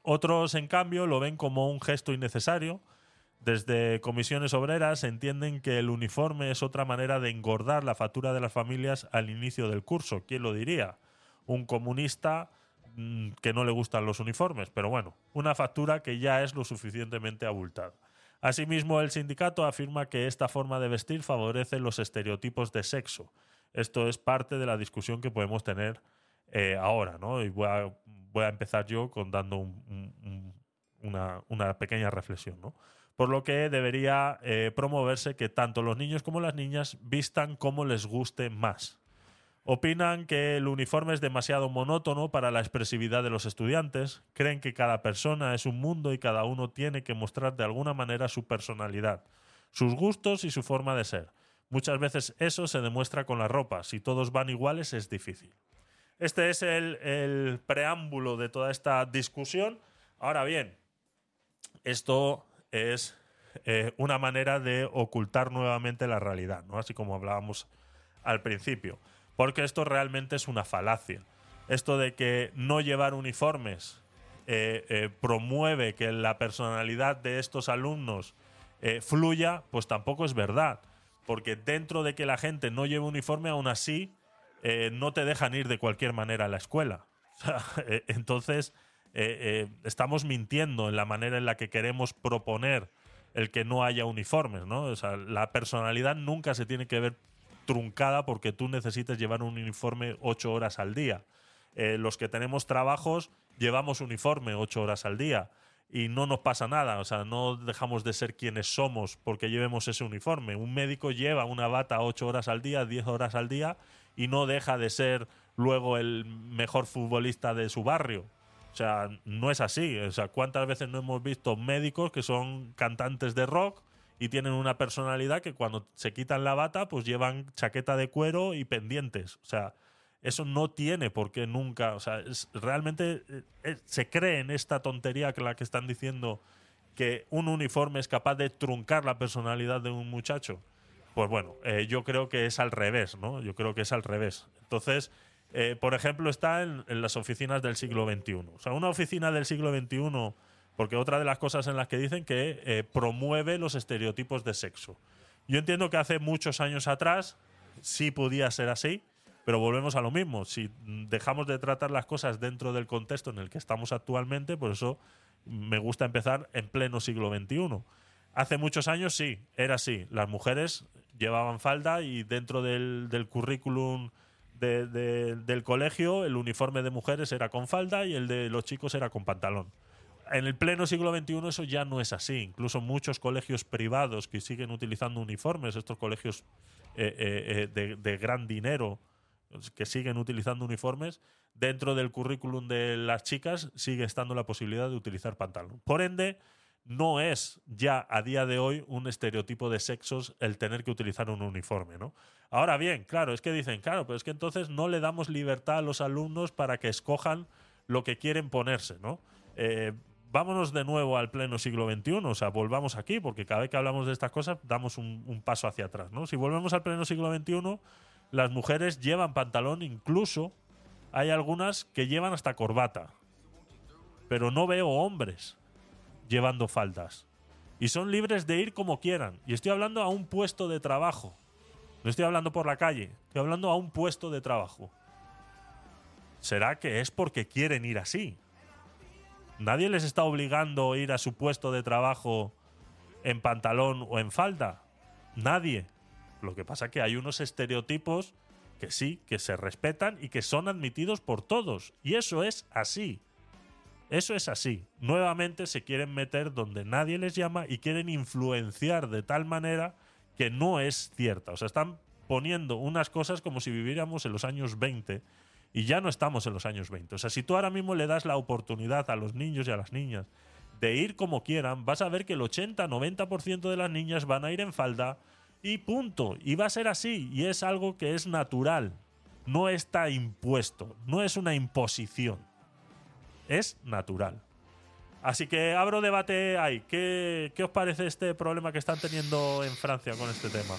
Otros, en cambio, lo ven como un gesto innecesario. Desde comisiones obreras entienden que el uniforme es otra manera de engordar la factura de las familias al inicio del curso. ¿Quién lo diría? Un comunista mm, que no le gustan los uniformes, pero bueno, una factura que ya es lo suficientemente abultada. Asimismo, el sindicato afirma que esta forma de vestir favorece los estereotipos de sexo. Esto es parte de la discusión que podemos tener eh, ahora, ¿no? Y voy a, voy a empezar yo con dando un- un- un- una, una pequeña reflexión, ¿no? Por lo que debería eh, promoverse que tanto los niños como las niñas vistan como les guste más. Opinan que el uniforme es demasiado monótono para la expresividad de los estudiantes, creen que cada persona es un mundo y cada uno tiene que mostrar de alguna manera su personalidad, sus gustos y su forma de ser. Muchas veces eso se demuestra con la ropa, si todos van iguales es difícil. Este es el, el preámbulo de toda esta discusión. Ahora bien, esto es eh, una manera de ocultar nuevamente la realidad, ¿no? Así como hablábamos al principio. Porque esto realmente es una falacia. Esto de que no llevar uniformes eh, eh, promueve que la personalidad de estos alumnos fluya, pues tampoco es verdad. Porque dentro de que la gente no lleve uniforme, aún así no te dejan ir de cualquier manera a la escuela. Entonces, eh, eh, estamos mintiendo en la manera en la que queremos proponer el que no haya uniformes, ¿no? O sea, la personalidad nunca se tiene que ver truncada porque tú necesites llevar un uniforme ocho horas al día. Eh, los que tenemos trabajos llevamos uniforme ocho horas al día y no nos pasa nada, o sea, no dejamos de ser quienes somos porque llevemos ese uniforme. Un médico lleva una bata ocho horas al día, diez horas al día y no deja de ser luego el mejor futbolista de su barrio. O sea, no es así. O sea, ¿cuántas veces no hemos visto médicos que son cantantes de rock y tienen una personalidad que cuando se quitan la bata, pues llevan chaqueta de cuero y pendientes? O sea, eso no tiene por qué nunca. O sea, realmente eh, eh, se cree en esta tontería que la que están diciendo que un uniforme es capaz de truncar la personalidad de un muchacho. Pues bueno, eh, yo creo que es al revés, ¿no? Yo creo que es al revés. Entonces, eh, por ejemplo, está en, las oficinas del siglo XXI. O sea, una oficina del siglo XXI, porque otra de las cosas en las que dicen que eh, promueve los estereotipos de sexo. Yo entiendo que hace muchos años atrás sí podía ser así, pero volvemos a lo mismo. Si dejamos de tratar las cosas dentro del contexto en el que estamos actualmente, por eso me gusta empezar en pleno siglo XXI. Hace muchos años sí, era así. Las mujeres llevaban falda y dentro del currículum de- de- del colegio el uniforme de mujeres era con falda y el de los chicos era con pantalón. En el pleno siglo XXI eso ya no es así. Incluso muchos colegios privados que siguen utilizando uniformes, estos colegios eh, eh, eh, de, de gran dinero que siguen utilizando uniformes, dentro del currículum de las chicas sigue estando la posibilidad de utilizar pantalón. Por ende, no es ya a día de hoy un estereotipo de sexos el tener que utilizar un uniforme, ¿no? Ahora bien, claro, es que dicen, claro, pero es que entonces no le damos libertad a los alumnos para que escojan lo que quieren ponerse, ¿no? Eh, vámonos de nuevo al pleno siglo XXI, o sea, volvamos aquí, porque cada vez que hablamos de estas cosas damos un, un paso hacia atrás, ¿no? Si volvemos al pleno siglo XXI, las mujeres llevan pantalón, incluso hay algunas que llevan hasta corbata, pero no veo hombres llevando faldas. Y son libres de ir como quieran. Y estoy hablando a un puesto de trabajo. No estoy hablando por la calle, estoy hablando a un puesto de trabajo. ¿Será que es porque quieren ir así? Nadie les está obligando a ir a su puesto de trabajo en pantalón o en falda. Nadie. Lo que pasa es que hay unos estereotipos que sí, que se respetan y que son admitidos por todos. Y eso es así. Eso es así. Nuevamente se quieren meter donde nadie les llama y quieren influenciar de tal manera que no es cierta. O sea, están poniendo unas cosas como si viviéramos en los años 20 y ya no estamos en los años 20. O sea, si tú ahora mismo le das la oportunidad a los niños y a las niñas de ir como quieran, vas a ver que el 80-90% de las niñas van a ir en falda y punto. Y va a ser así. Y es algo que es natural. No está impuesto. No es una imposición. Es natural. Así que abro debate ahí. ¿Qué, qué os parece este problema que están teniendo en Francia con este tema?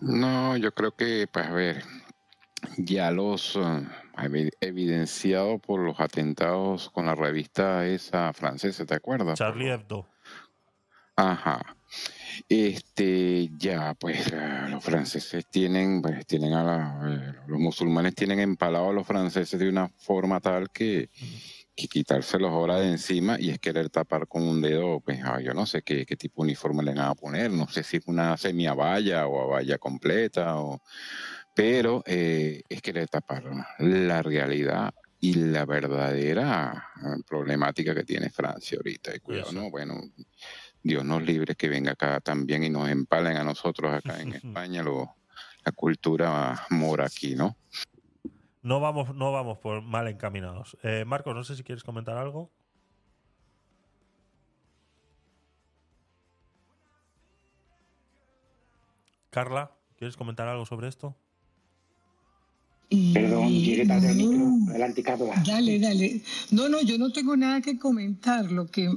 No, yo creo que, pues a ver, ya los eh, evi- evidenciado por los atentados con la revista esa francesa, ¿te acuerdas? Charlie Hebdo. Ajá. Este, ya, pues eh, los franceses tienen, pues tienen a la, eh, los musulmanes tienen empalado a los franceses de una forma tal que, que quitárselos ahora de encima y es querer tapar con un dedo, pues ah, yo no sé qué, qué tipo de uniforme le van a poner, no sé si es una semivalla o a valla completa, o, pero eh, es querer tapar la realidad y la verdadera eh, problemática que tiene Francia ahorita. Y cuidado. ¿no? Bueno, Dios nos libre que venga acá también y nos empalen a nosotros acá en España lo, la cultura mora aquí, ¿no? No vamos, no vamos por mal encaminados. Eh, Marcos, no sé si quieres comentar algo. Carla, ¿quieres comentar algo sobre esto? Perdón, llegué tarde al micro. Adelante, Carla. Dale, dale. No, no, yo no tengo nada que comentar. Lo que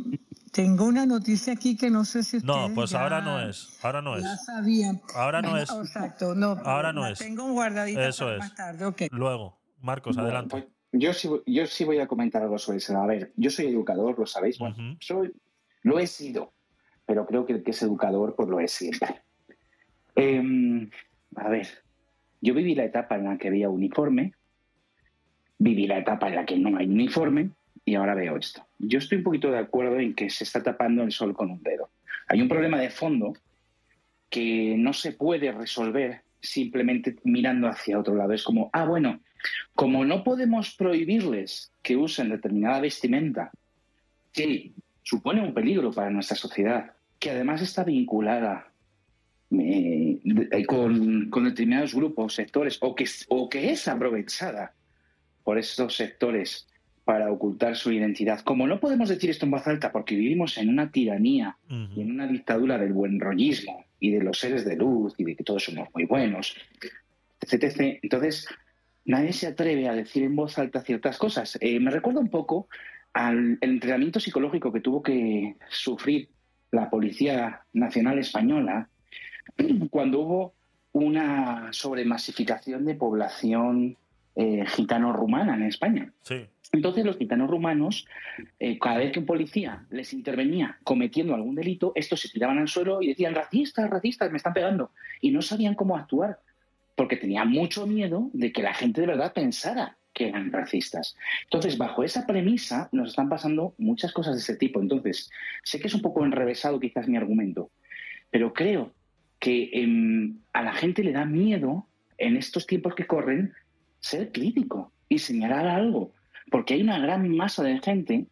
tengo una noticia aquí que no sé si No, pues ya- ahora no es. Ahora no es. Ya sabían. Ahora no Bueno, es. Exacto, no. Ahora no la es. Tengo guardadita Eso para es. más tarde. Luego, Marcos, Bueno, adelante. pues, yo, sí, voy- yo sí voy a comentar algo sobre eso. A ver, yo soy educador, lo sabéis. Bueno, soy, lo he sido, pero creo que el que es educador, pues lo es siempre. Em, a ver, yo viví la etapa en la que había uniforme, viví la etapa en la que no hay uniforme y ahora veo esto. Yo estoy un poquito de acuerdo en que se está tapando el sol con un dedo. Hay un problema de fondo que no se puede resolver simplemente mirando hacia otro lado. Es como, ah, bueno, como no podemos prohibirles que usen determinada vestimenta que supone un peligro para nuestra sociedad, que además está vinculada eh, con, con determinados grupos, sectores, o que, es- o que es aprovechada por estos sectores para ocultar su identidad. Como no podemos decir esto en voz alta porque vivimos en una tiranía y en una dictadura del buen rollismo y de los seres de luz y de que todos somos muy buenos, etc. etc. Entonces, nadie se atreve a decir en voz alta ciertas cosas. Eh, me recuerda un poco al el entrenamiento psicológico que tuvo que sufrir la Policía Nacional Española cuando hubo una sobremasificación de población eh, gitano-rumana en España. Sí. Entonces los gitanos rumanos, eh, cada vez que un policía les intervenía cometiendo algún delito, estos se tiraban al suelo y decían, racistas, racistas, me están pegando. Y no sabían cómo actuar, porque tenían mucho miedo de que la gente de verdad pensara que eran racistas. Entonces, bajo esa premisa, nos están pasando muchas cosas de ese tipo. Entonces, sé que es un poco enrevesado quizás mi argumento, pero creo que em, a la gente le da miedo, en estos tiempos que corren, ser crítico y señalar algo porque hay una gran masa de gente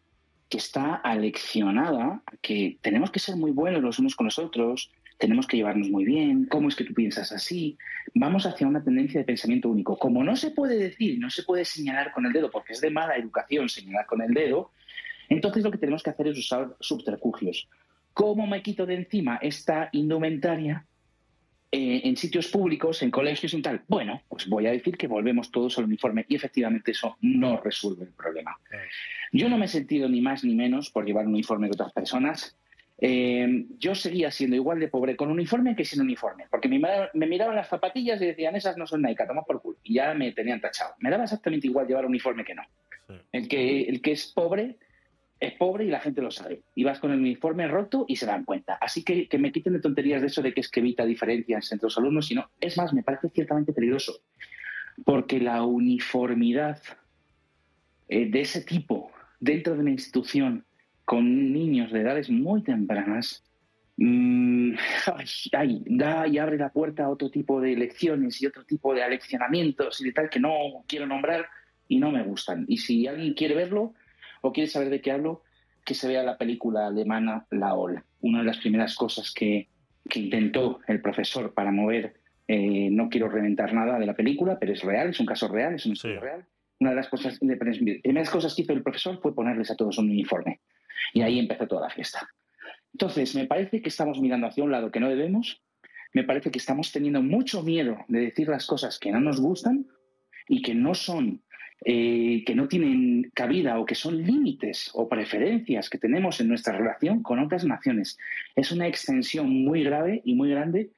que está aleccionada que tenemos que ser muy buenos los unos con los otros, tenemos que llevarnos muy bien, cómo es que tú piensas así, vamos hacia una tendencia de pensamiento único. Como no se puede decir, no se puede señalar con el dedo, porque es de mala educación señalar con el dedo, entonces lo que tenemos que hacer es usar subterfugios. ¿Cómo me quito de encima esta indumentaria eh, en sitios públicos, en colegios y tal. Bueno, pues voy a decir que volvemos todos al uniforme y efectivamente eso no resuelve el problema. Yo no me he sentido ni más ni menos por llevar un uniforme que otras personas. Eh, yo seguía siendo igual de pobre con uniforme que sin uniforme, porque me, mira- me miraban las zapatillas y decían, esas no son Nike, toma por culo. Y ya me tenían tachado. Me daba exactamente igual llevar uniforme que no. Sí. El que, el que es pobre es pobre y la gente lo sabe. Y vas con el uniforme roto y se dan cuenta. Así que que me quiten de tonterías de eso de que es que evita diferencias entre los alumnos, sino es más, me parece ciertamente peligroso. Porque la uniformidad eh, de ese tipo dentro de una institución con niños de edades muy tempranas, mm, ay, ay, da y abre la puerta a otro tipo de lecciones y otro tipo de aleccionamientos y de tal que no quiero nombrar y no me gustan. Y si alguien quiere verlo o quiere saber de qué hablo, que se vea la película alemana La Ola. Una de las primeras cosas que, que intentó el profesor para mover, eh, no quiero reventar nada de la película, pero es real, es un caso real, es un estudio Sí. real. Una de las cosas, de primeras cosas que hizo el profesor fue ponerles a todos un uniforme. Y ahí empezó toda la fiesta. Entonces, me parece que estamos mirando hacia un lado que no debemos. Me parece que estamos teniendo mucho miedo de decir las cosas que no nos gustan y que no son, eh, que no tienen cabida o que son límites o preferencias que tenemos en nuestra relación con otras naciones. Es una extensión muy grave y muy grande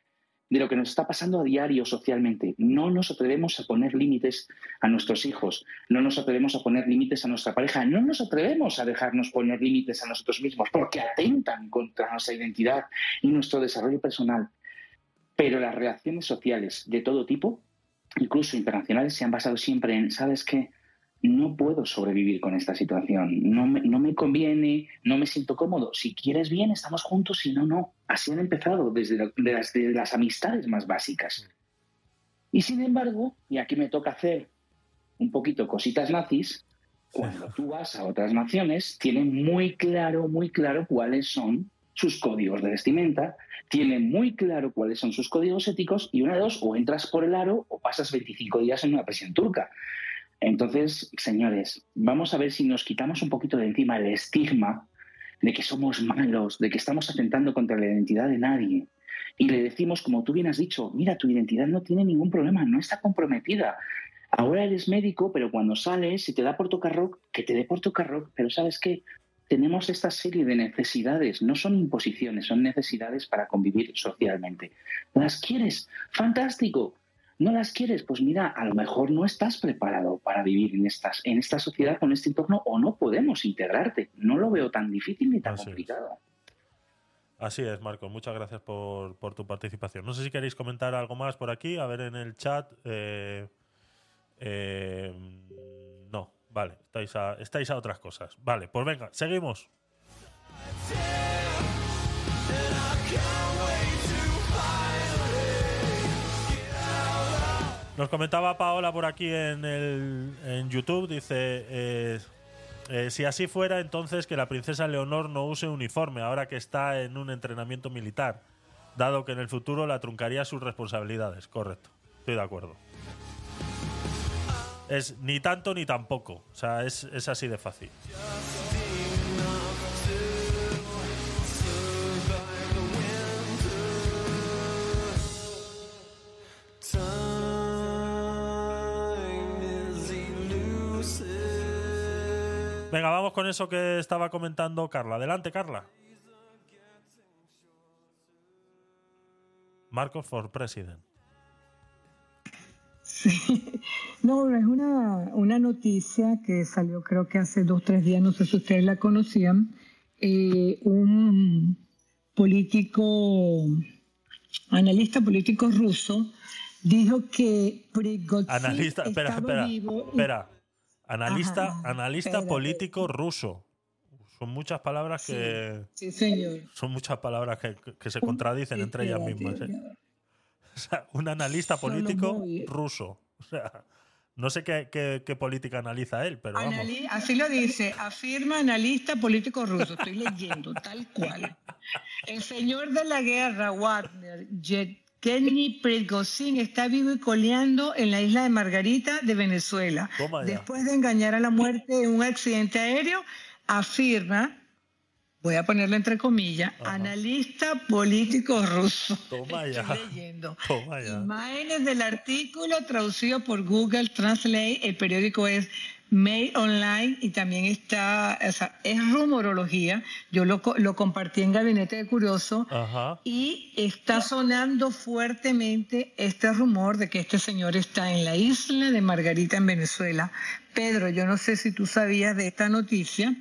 de lo que nos está pasando a diario socialmente. No nos atrevemos a poner límites a nuestros hijos, no nos atrevemos a poner límites a nuestra pareja, no nos atrevemos a dejarnos poner límites a nosotros mismos porque atentan contra nuestra identidad y nuestro desarrollo personal. Pero las relaciones sociales de todo tipo, incluso internacionales, se han basado siempre en, ¿sabes qué? No puedo sobrevivir con esta situación, no me, no me conviene, no me siento cómodo. Si quieres bien, estamos juntos, si no, no. Así han empezado desde, la- de las, de las amistades más básicas. Y sin embargo, y aquí me toca hacer un poquito cositas nazis, cuando tú vas a otras naciones, tienen muy claro, muy claro cuáles son sus códigos de vestimenta, tienen muy claro cuáles son sus códigos éticos y una de dos, o entras por el aro o pasas 25 días en una prisión turca. Entonces, señores, vamos a ver si nos quitamos un poquito de encima el estigma de que somos malos, de que estamos atentando contra la identidad de nadie. Y le decimos, como tú bien has dicho, mira, tu identidad no tiene ningún problema, no está comprometida. Ahora eres médico, pero cuando sales, si te da por tocar rock, que te dé por tocar rock, pero ¿sabes qué? Tenemos esta serie de necesidades, no son imposiciones, son necesidades para convivir socialmente. ¿Las quieres? Fantástico. ¿No las quieres? Pues mira, a lo mejor no estás preparado para vivir en, estas, en esta sociedad, con este entorno, o no podemos integrarte. No lo veo tan difícil ni tan Así es. complicado. Así es, Marco. Muchas gracias por, por tu participación. No sé si queréis comentar algo más por aquí. A ver en el chat. eh, eh, no, vale. Estáis a, estáis a otras cosas. Vale, pues venga, seguimos. Nos comentaba Paola por aquí en, el, en YouTube, dice, eh, eh, si así fuera, entonces que la princesa Leonor no use uniforme ahora que está en un entrenamiento militar, dado que en el futuro la truncaría sus responsabilidades. Correcto, estoy de acuerdo. Es ni tanto ni tampoco, o sea, es, es así de fácil. Vamos con eso que estaba comentando Carla. Adelante, Carla. Marcos for President. Sí. No, es una, una noticia que salió creo que hace dos, tres días, no sé si ustedes la conocían. Eh, un político, analista político ruso, dijo que Prigozhin Analista, espera, estaba espera, vivo y- espera. Analista, Ajá, analista espérate. político ruso. Son muchas palabras que Sí, señor. son muchas palabras que, que se contradicen entre ellas mismas. ¿eh? O sea, un analista político ruso. O sea, no sé qué, qué- qué política analiza él, pero vamos. Anali- así lo dice, afirma analista político ruso. Estoy leyendo, tal cual. El señor de la guerra, Wagner, Yevgeny Prigozhin, está vivo y coleando en la isla de Margarita de Venezuela. Toma ya. Después de engañar a la muerte en un accidente aéreo, afirma voy a ponerlo entre comillas, Ajá. analista político ruso. Toma Estoy ya. leyendo. Toma ya. Imágenes del artículo traducido por Google Translate. El periódico es Mail Online y también está, o sea, es rumorología. Yo lo, lo compartí en Gabinete de Curioso Ajá. y está sonando fuertemente este rumor de que este señor está en la isla de Margarita en Venezuela. Pedro, yo no sé si tú sabías de esta noticia.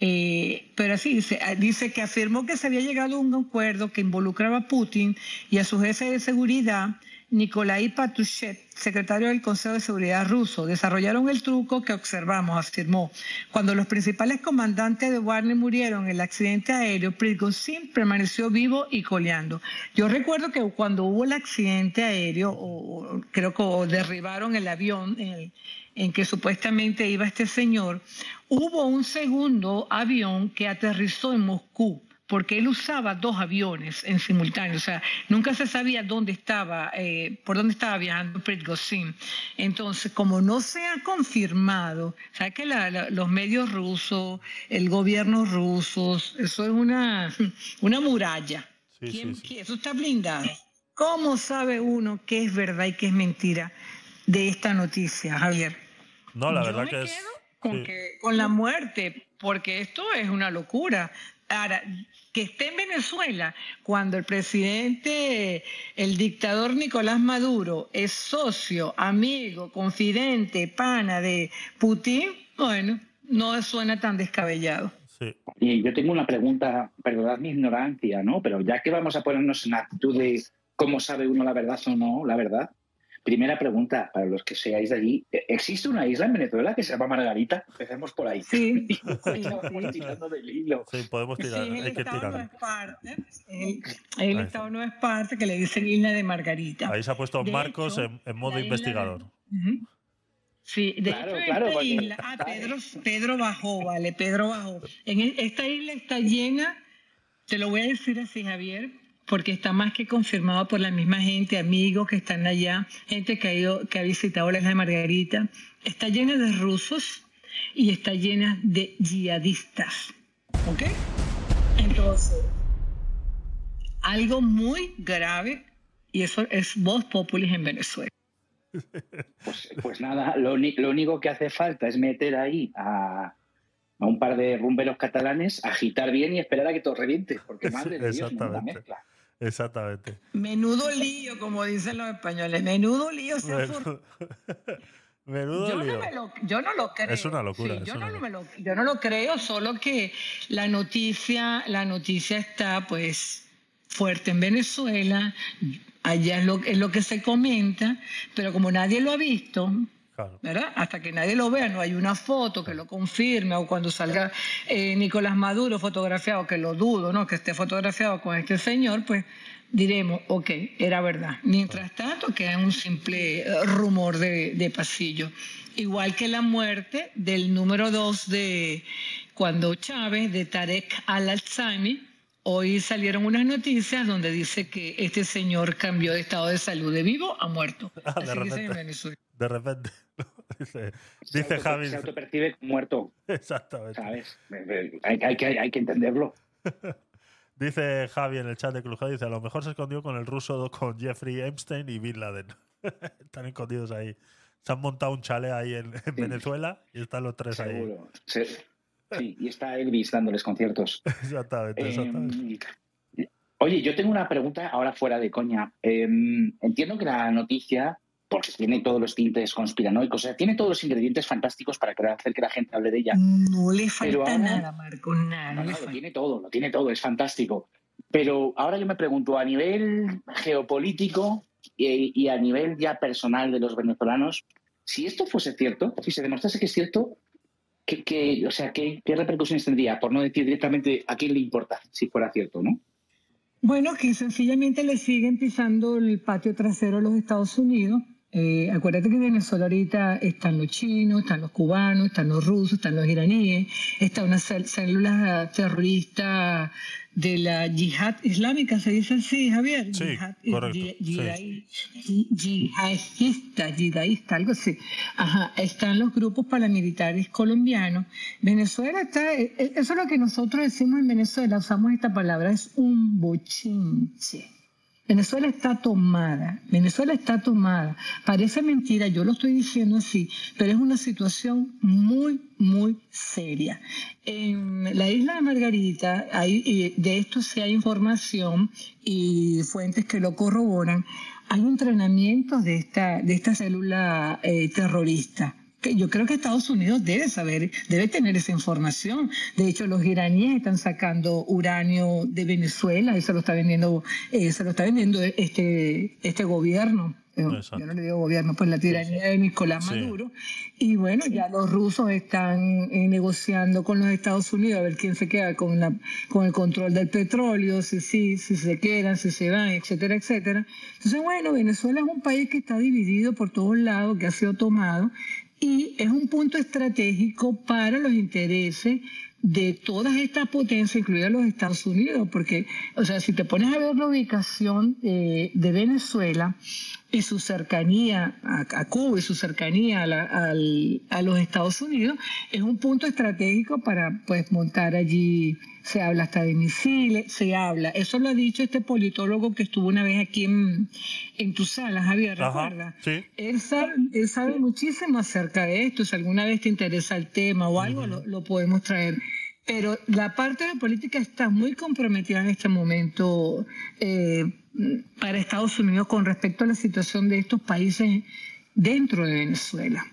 Eh, pero así dice, ah, dice que afirmó que se había llegado a un acuerdo que involucraba a Putin y a su jefe de seguridad, Nikolai Patrushev, secretario del Consejo de Seguridad ruso. Desarrollaron el truco que observamos, afirmó. Cuando los principales comandantes de Wagner murieron en el accidente aéreo, Prigozhin permaneció vivo y coleando. Yo recuerdo que cuando hubo el accidente aéreo, o, creo que derribaron el avión, el, en que supuestamente iba este señor, hubo un segundo avión que aterrizó en Moscú, porque él usaba dos aviones en simultáneo, o sea, nunca se sabía dónde estaba, eh, por dónde estaba viajando Prigozhin. Entonces, como no se ha confirmado, ¿sabes que la- la- los medios rusos, el gobierno ruso, eso es una, una muralla? Sí, ¿Quién- sí, sí. quién- Eso está blindado. ¿Cómo sabe uno qué es verdad y qué es mentira de esta noticia, Javier? No, la Yo verdad me que es. con, que- con la muerte, porque esto es una locura. Ahora, que esté en Venezuela cuando el presidente, el dictador Nicolás Maduro es socio, amigo, confidente, pana de Putin, bueno, no suena tan descabellado. Sí. Y yo tengo una pregunta, perdonad mi ignorancia, ¿no? Pero ya que vamos a ponernos en actitud de cómo sabe uno la verdad o no, la verdad. Primera pregunta, para los que seáis de allí, ¿existe una isla en Venezuela que se llama Margarita? Empecemos por ahí. Sí, sí, sí. tirando del hilo. Sí, podemos Sí, tirar. el hay que Estado no tirar. es parte, el, el Estado no es parte, que le dicen Isla de Margarita. Ahí se ha puesto De Marcos hecho, en, en modo investigador. de-. Sí, de Claro, hecho, claro, esta porque- isla, ah, Pedro, Pedro bajó, vale, Pedro bajó. En el- esta isla está llena, te lo voy a decir así, Javier, porque está más que confirmado por la misma gente, amigos que están allá, gente que ha ido, que ha visitado la isla de Margarita. Está llena de rusos y está llena de yihadistas. ¿Ok? Entonces, algo muy grave, y eso es voz populis en Venezuela. Pues, pues nada, lo, único que hace falta es meter ahí a, a un par de rumberos catalanes, agitar bien y esperar a que todo reviente, porque madre de Dios, Exactamente. mezcla. Exactamente. Menudo lío, como dicen los españoles. Menudo lío se formado. Menudo Yo lío. no, me lo, yo no lo creo. Es una locura, Sí, es yo, una no me lo, yo no lo creo, solo que la noticia, la noticia está pues fuerte en Venezuela, allá es lo, es lo que se comenta, pero como nadie lo ha visto, Claro. ¿verdad? Hasta que nadie lo vea, no hay una foto que lo confirme, o cuando salga eh, Nicolás Maduro fotografiado, que lo dudo, ¿no? Que esté fotografiado con este señor, pues diremos, ok, era verdad. Mientras tanto, queda un simple eh, rumor de, de pasillo. Igual que la muerte del número dos de cuando Chávez, de Tarek al-Alzheimer, Hoy salieron unas noticias donde dice que este señor cambió de estado de salud de vivo a muerto. Ah, de en repente. Venezuela. De repente. dice Se dice auto- Javi. Se autopercibe muerto, Exactamente. ¿sabes? Hay, hay que, hay que entenderlo. Dice Javi en el chat de Club dice, a lo mejor se escondió con el ruso, con Jeffrey Epstein y Bin Laden. están escondidos ahí. Se han montado un chale ahí en, en Sí. Venezuela y están los tres ahí. Sí, y está Elvis dándoles conciertos. Exactamente, Eh, exactamente. oye, yo tengo una pregunta ahora fuera de coña. Eh, entiendo que la noticia, porque tiene todos los tintes conspiranoicos, o sea, tiene todos los ingredientes fantásticos para hacer que la gente hable de ella. No le Pero falta ahora- nada, Marco, nada. No, no lo tiene todo, lo tiene todo, es fantástico. Pero ahora yo me pregunto, a nivel geopolítico y, y a nivel ya personal de los venezolanos, si esto fuese cierto, si se demostrase que es cierto, ¿qué, qué- o sea, ¿qué, qué repercusiones tendría? Por no decir directamente a quién le importa si fuera cierto, ¿no? Bueno, que sencillamente le siguen pisando el patio trasero a los Estados Unidos Eh, acuérdate que en Venezuela ahorita están los chinos, están los cubanos, están los rusos, están los iraníes, está una cel- célula terrorista de la yihad islámica, se dice así, Javier. Sí, Yihad- correcto, sí. Yihadista, yihadista, algo así. Ajá, están los grupos paramilitares colombianos. Venezuela está, eh, eh, eso es lo que nosotros decimos en Venezuela, usamos esta palabra, es un bochinche. Venezuela está tomada, Venezuela está tomada. Parece mentira, yo lo estoy diciendo así, pero es una situación muy, muy seria. En la isla de Margarita, hay, y de esto sí hay información y fuentes que lo corroboran, hay entrenamientos de esta, de esta célula eh, terrorista que yo creo que Estados Unidos debe saber, debe tener esa información. De hecho, los iraníes están sacando uranio de Venezuela y se lo está vendiendo, eh, se lo está vendiendo este, este gobierno. Eh, Exacto. Yo no le digo gobierno, pues la tiranía de Nicolás Sí. Maduro. Y bueno, ya los rusos están eh, negociando con los Estados Unidos a ver quién se queda con, la, con el control del petróleo, si sí, si se quedan, si se van, etcétera, etcétera. Entonces, bueno, Venezuela es un país que está dividido por todos lados, que ha sido tomado y es un punto estratégico para los intereses de todas estas potencias, incluidos los Estados Unidos, porque, o sea, si te pones a ver la ubicación eh, de Venezuela y su cercanía a, a Cuba y su cercanía a, la- al- a los Estados Unidos, es un punto estratégico para, pues, montar allí, se habla hasta de misiles, se habla, eso lo ha dicho este politólogo que estuvo una vez aquí en, en tu sala, Javier, Ajá, ¿recuerdas? sí. Él sabe, él sabe muchísimo acerca de esto. Si alguna vez te interesa el tema o algo, lo, lo podemos traer. Pero la parte de la política está muy comprometida en este momento eh, para Estados Unidos con respecto a la situación de estos países dentro de Venezuela.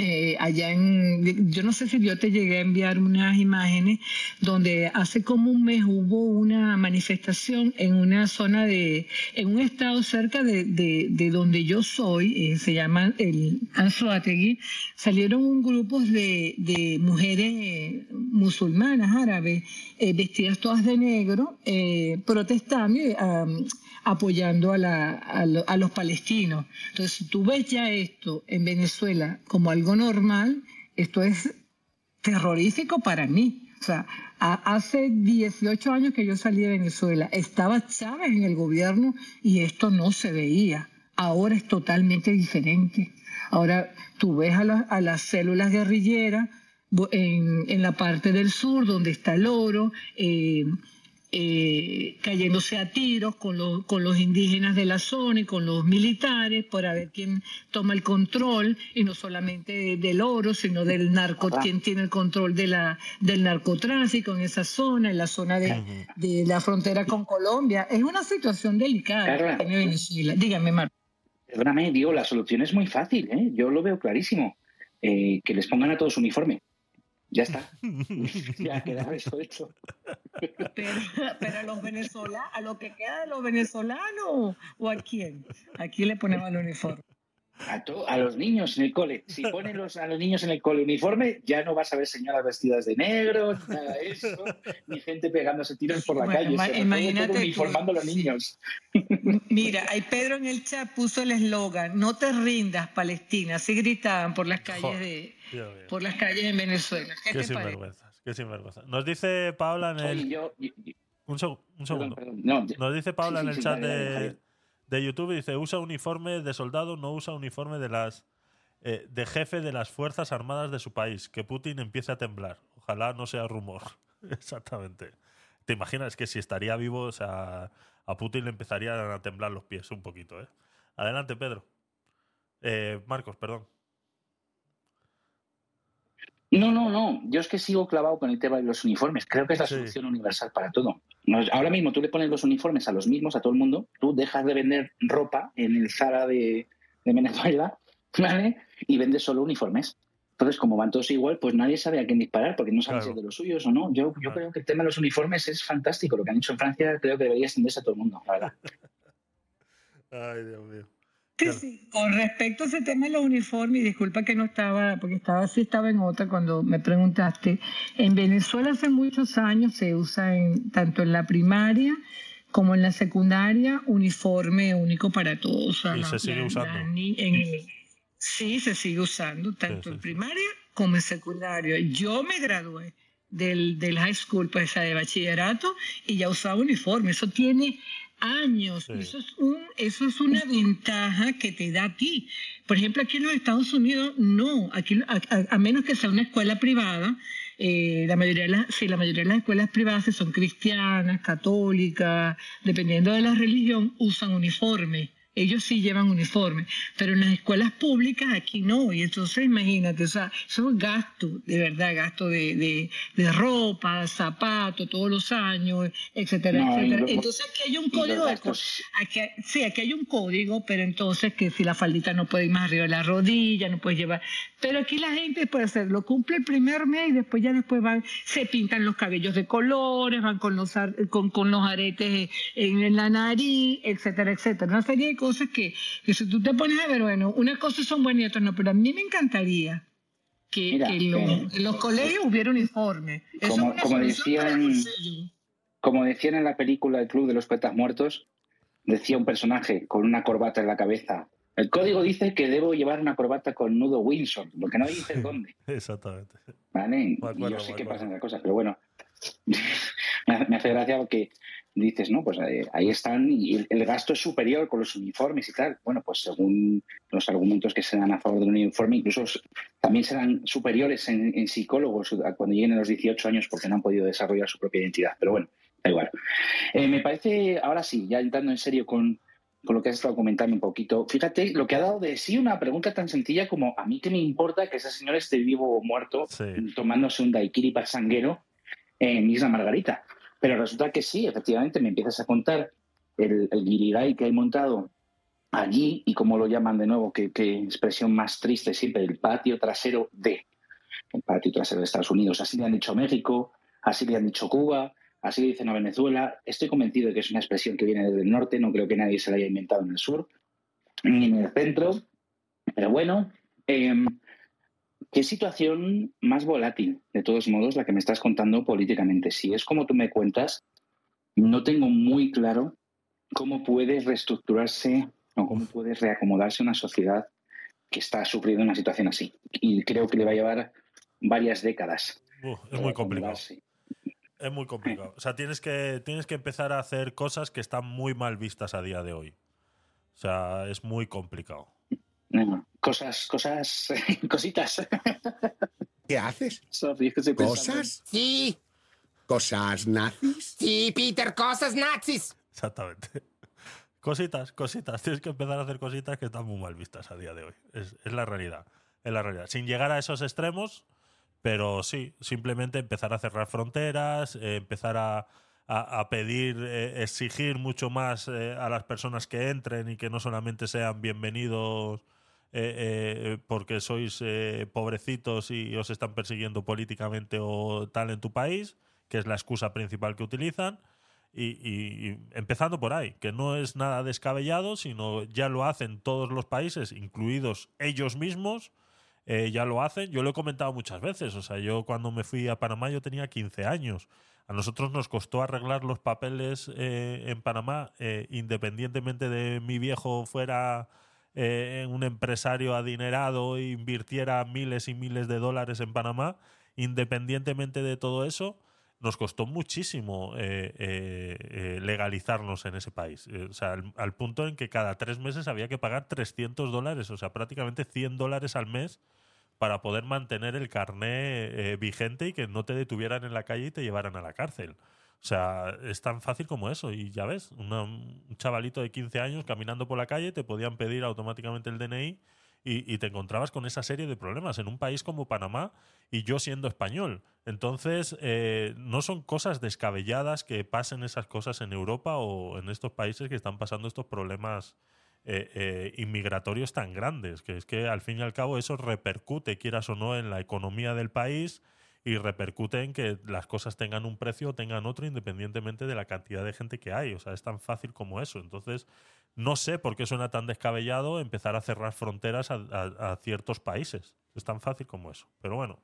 Eh, allá en, yo no sé si yo te llegué a enviar unas imágenes donde hace como un mes hubo una manifestación en una zona de, en un estado cerca de, de, de donde yo soy, eh, se llama el Anzoátegui, salieron un grupo de, de mujeres eh, musulmanas, árabes, eh, vestidas todas de negro, protestando am, apoyando a, los palestinos. Entonces, si tú ves ya esto en Venezuela como algo normal, esto es terrorífico para mí. O sea, hace 18 años que yo salí de Venezuela, estaba Chávez en el gobierno y esto no se veía. Ahora es totalmente diferente. Ahora tú ves a, la- a las células guerrilleras en la parte del sur, donde está el oro, eh, eh, cayéndose a tiros con los, con los indígenas de la zona y con los militares para ver quién toma el control, y no solamente del oro, sino del narco, quién tiene el control de la, del narcotráfico en esa zona, en la zona de, de la frontera con Colombia. Es una situación delicada Carla. que tiene Venezuela. Dígame, Marco. Perdóname, digo, la solución es muy fácil, ¿eh? yo lo veo clarísimo. Eh, que les pongan a todos uniforme. Ya está. ya queda eso hecho. Pero, pero a los venezolanos, a lo que queda de los venezolanos, ¿o a quién? ¿A quién le ponemos el uniforme? A, to- a los niños en el cole. Si ponen los, a los niños en el cole uniforme, ya no vas a ver señoras vestidas de negro, ni nada de eso, ni gente pegándose tiros por la Bueno, calle. ima- imagínate tú, uniformando a los sí. niños. Mira, ahí Pedro en el chat puso el eslogan, no te rindas, Palestina. Así gritaban por las calles Joder, de, Dios por las calles en Venezuela. ¿Qué, Qué te parece? sinvergüenzas, qué sinvergüenza. Nos dice Paula en Oye, el. yo, yo- yo- Un, seg- un segundo. perdón, perdón. No, Nos dice Paula Sí, en el sí, chat de. De YouTube, dice, usa uniforme de soldado, no usa uniforme de las eh, de jefe de las Fuerzas Armadas de su país. Que Putin empiece a temblar. Ojalá no sea rumor. Exactamente. ¿Te imaginas que si estaría vivo, o sea, a Putin le empezarían a temblar los pies un poquito, ¿eh? Adelante, Pedro. Eh, Marcos, perdón. No, no, no. Yo es que sigo clavado con el tema de los uniformes. Creo que es la Sí. solución universal para todo. Ahora mismo tú le pones los uniformes a los mismos, a todo el mundo. Tú dejas de vender ropa en el Zara de, de Venezuela, ¿vale? Y vendes solo uniformes. Entonces, como van todos igual, pues nadie sabe a quién disparar porque no sabe Claro. si es de los suyos o no. Yo, yo Claro. creo que el tema de los uniformes es fantástico. Lo que han hecho en Francia creo que debería extenderse a todo el mundo, la verdad. Ay, Dios mío. Claro. sí. Con respecto a ese tema de los uniformes, disculpa que no estaba, porque estaba sí estaba en otra cuando me preguntaste. En Venezuela hace muchos años se usa en, tanto en la primaria como en la secundaria, uniforme único para todos. O sea, Y se sigue la- usando. la en sí, se sigue usando, tanto sí, en sí. primaria como en secundaria. Yo me gradué del, del high school, pues, de bachillerato, y ya usaba uniforme. Eso tiene años. Sí. Eso, es un, eso es una ventaja que te da a ti. Por ejemplo, aquí en los Estados Unidos, no. Aquí, a, a- a menos que sea una escuela privada, eh, la mayoría de las, sí, la mayoría de las escuelas privadas que son cristianas, católicas, dependiendo de la religión, usan uniforme. Ellos sí llevan uniforme, pero en las escuelas públicas aquí no. Y entonces imagínate, o sea, eso es gasto, de verdad, gasto de, de, de ropa, zapatos, todos los años, etcétera, No, etcétera. Entonces aquí hay un código de cosas. Aquí, sí, aquí hay un código, pero entonces que si la faldita no puede ir más arriba de la rodilla, no puede llevar. Pero aquí la gente puede hacerlo, cumple el primer mes y después ya después van, se pintan los cabellos de colores, van con los, ar- con, con los aretes en, en la nariz, etcétera, etcétera. Una serie de cosas que, que si tú te pones a ver, bueno, unas cosas son buenas y otras no, pero a mí me encantaría que, Mira, que eh, en los colegios hubiera uniforme. Eso como- es decían-. Como decían en la película El Club de los Poetas Muertos, decía un personaje con una corbata en la cabeza. El código dice que debo llevar una corbata con nudo Windsor, lo que no dice es dónde. Exactamente. ¿Vale? Y yo sé me que pasan las cosas, pero bueno, me hace- gracia porque dices, no, pues eh, ahí están y el, gasto es superior con los uniformes y tal. Bueno, pues según los argumentos que se dan a favor del uniforme, incluso también serán superiores en, en psicólogos cuando lleguen a los 18 años porque no han podido desarrollar su propia identidad. Pero bueno, da igual. Eh, me parece, ahora sí, ya entrando en serio con, con lo que has estado comentando un poquito, fíjate lo que ha dado de sí una pregunta tan sencilla como a mí que me importa que ese señor esté vivo o muerto Sí. tomándose un daiquiri pasanguero en Isla Margarita. Pero resulta que sí, efectivamente, me empiezas a contar el, el guirigay que hay montado allí y cómo lo llaman de nuevo, qué, qué expresión más triste siempre, el patio trasero de, el patio trasero de Estados Unidos. Así le han dicho México, así le han dicho Cuba, así le dicen a Venezuela. Estoy convencido de que es una expresión que viene desde el norte, no creo que nadie se la haya inventado en el sur ni en el centro. Pero bueno, em, qué situación más volátil, de todos modos, la que me estás contando políticamente. Si es como tú me cuentas, no tengo muy claro cómo puede reestructurarse o cómo puede reacomodarse una sociedad que está sufriendo una situación así. Y creo que le va a llevar varias décadas. Es muy complicado. Es muy complicado. O sea, tienes que, tienes que empezar a hacer cosas que están muy mal vistas a día de hoy. O sea, es muy complicado. No, cosas, cosas, cositas. ¿Qué haces? Sorry, que ¿Cosas? Sí, ¿Cosas nazis? sí, Peter, cosas nazis. Exactamente. Cositas, cositas. Tienes que empezar a hacer cositas que están muy mal vistas a día de hoy. Es, es la realidad. Es la realidad. Sin llegar a esos extremos, pero sí, simplemente empezar a cerrar fronteras, eh, empezar a, a- a pedir, eh, exigir mucho más eh, a las personas que entren y que no solamente sean bienvenidos eh, eh, porque sois eh, pobrecitos y os están persiguiendo políticamente o tal en tu país, que es la excusa principal que utilizan. Y, y- y empezando por ahí, que no es nada descabellado, sino ya lo hacen todos los países, incluidos ellos mismos, eh, ya lo hacen. Yo lo he comentado muchas veces, o sea, yo cuando me fui a Panamá yo tenía 15 años. A nosotros nos costó arreglar los papeles eh, en Panamá, eh, independientemente de mi viejo fuera un empresario adinerado e invirtiera miles y miles de dólares en Panamá, independientemente de todo eso, nos costó muchísimo legalizarnos en ese país. O sea, al, al punto en que cada tres meses había que pagar 300 dólares, o sea, prácticamente 100 dólares al mes para poder mantener el carné eh, vigente y que no te detuvieran en la calle y te llevaran a la cárcel. O sea, es tan fácil como eso. Y ya ves, un chavalito de 15 años caminando por la calle te podían pedir automáticamente el DNI y, y te encontrabas con esa serie de problemas en un país como Panamá y yo siendo español. Entonces, eh, no son cosas descabelladas que pasen esas cosas en Europa o en estos países que están pasando estos problemas eh, eh, inmigratorios tan grandes, que es que al fin y al cabo eso repercute, quieras o no, en la economía del país y repercute en que las cosas tengan un precio o tengan otro independientemente de la cantidad de gente que hay. O sea, es tan fácil como eso. Entonces, no sé por qué suena tan descabellado empezar a cerrar fronteras a, a- a ciertos países. Es tan fácil como eso. Pero bueno,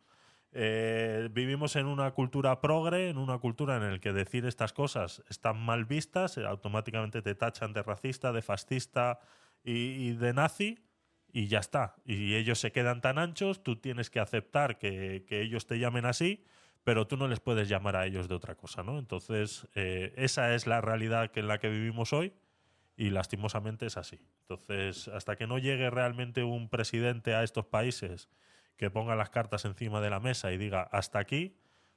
Eh, vivimos en una cultura progre, en una cultura en la que decir estas cosas están mal vistas, eh, automáticamente te tachan de racista, de fascista y, de nazi, y ya está. Y ellos se quedan tan anchos, tú tienes que aceptar que, que ellos te llamen así, pero tú no les puedes llamar a ellos de otra cosa, ¿no? Entonces, eh, esa es la realidad que en la que vivimos hoy y lastimosamente es así. Entonces, hasta que no llegue realmente un presidente a estos países que ponga las cartas encima de la mesa y diga hasta aquí,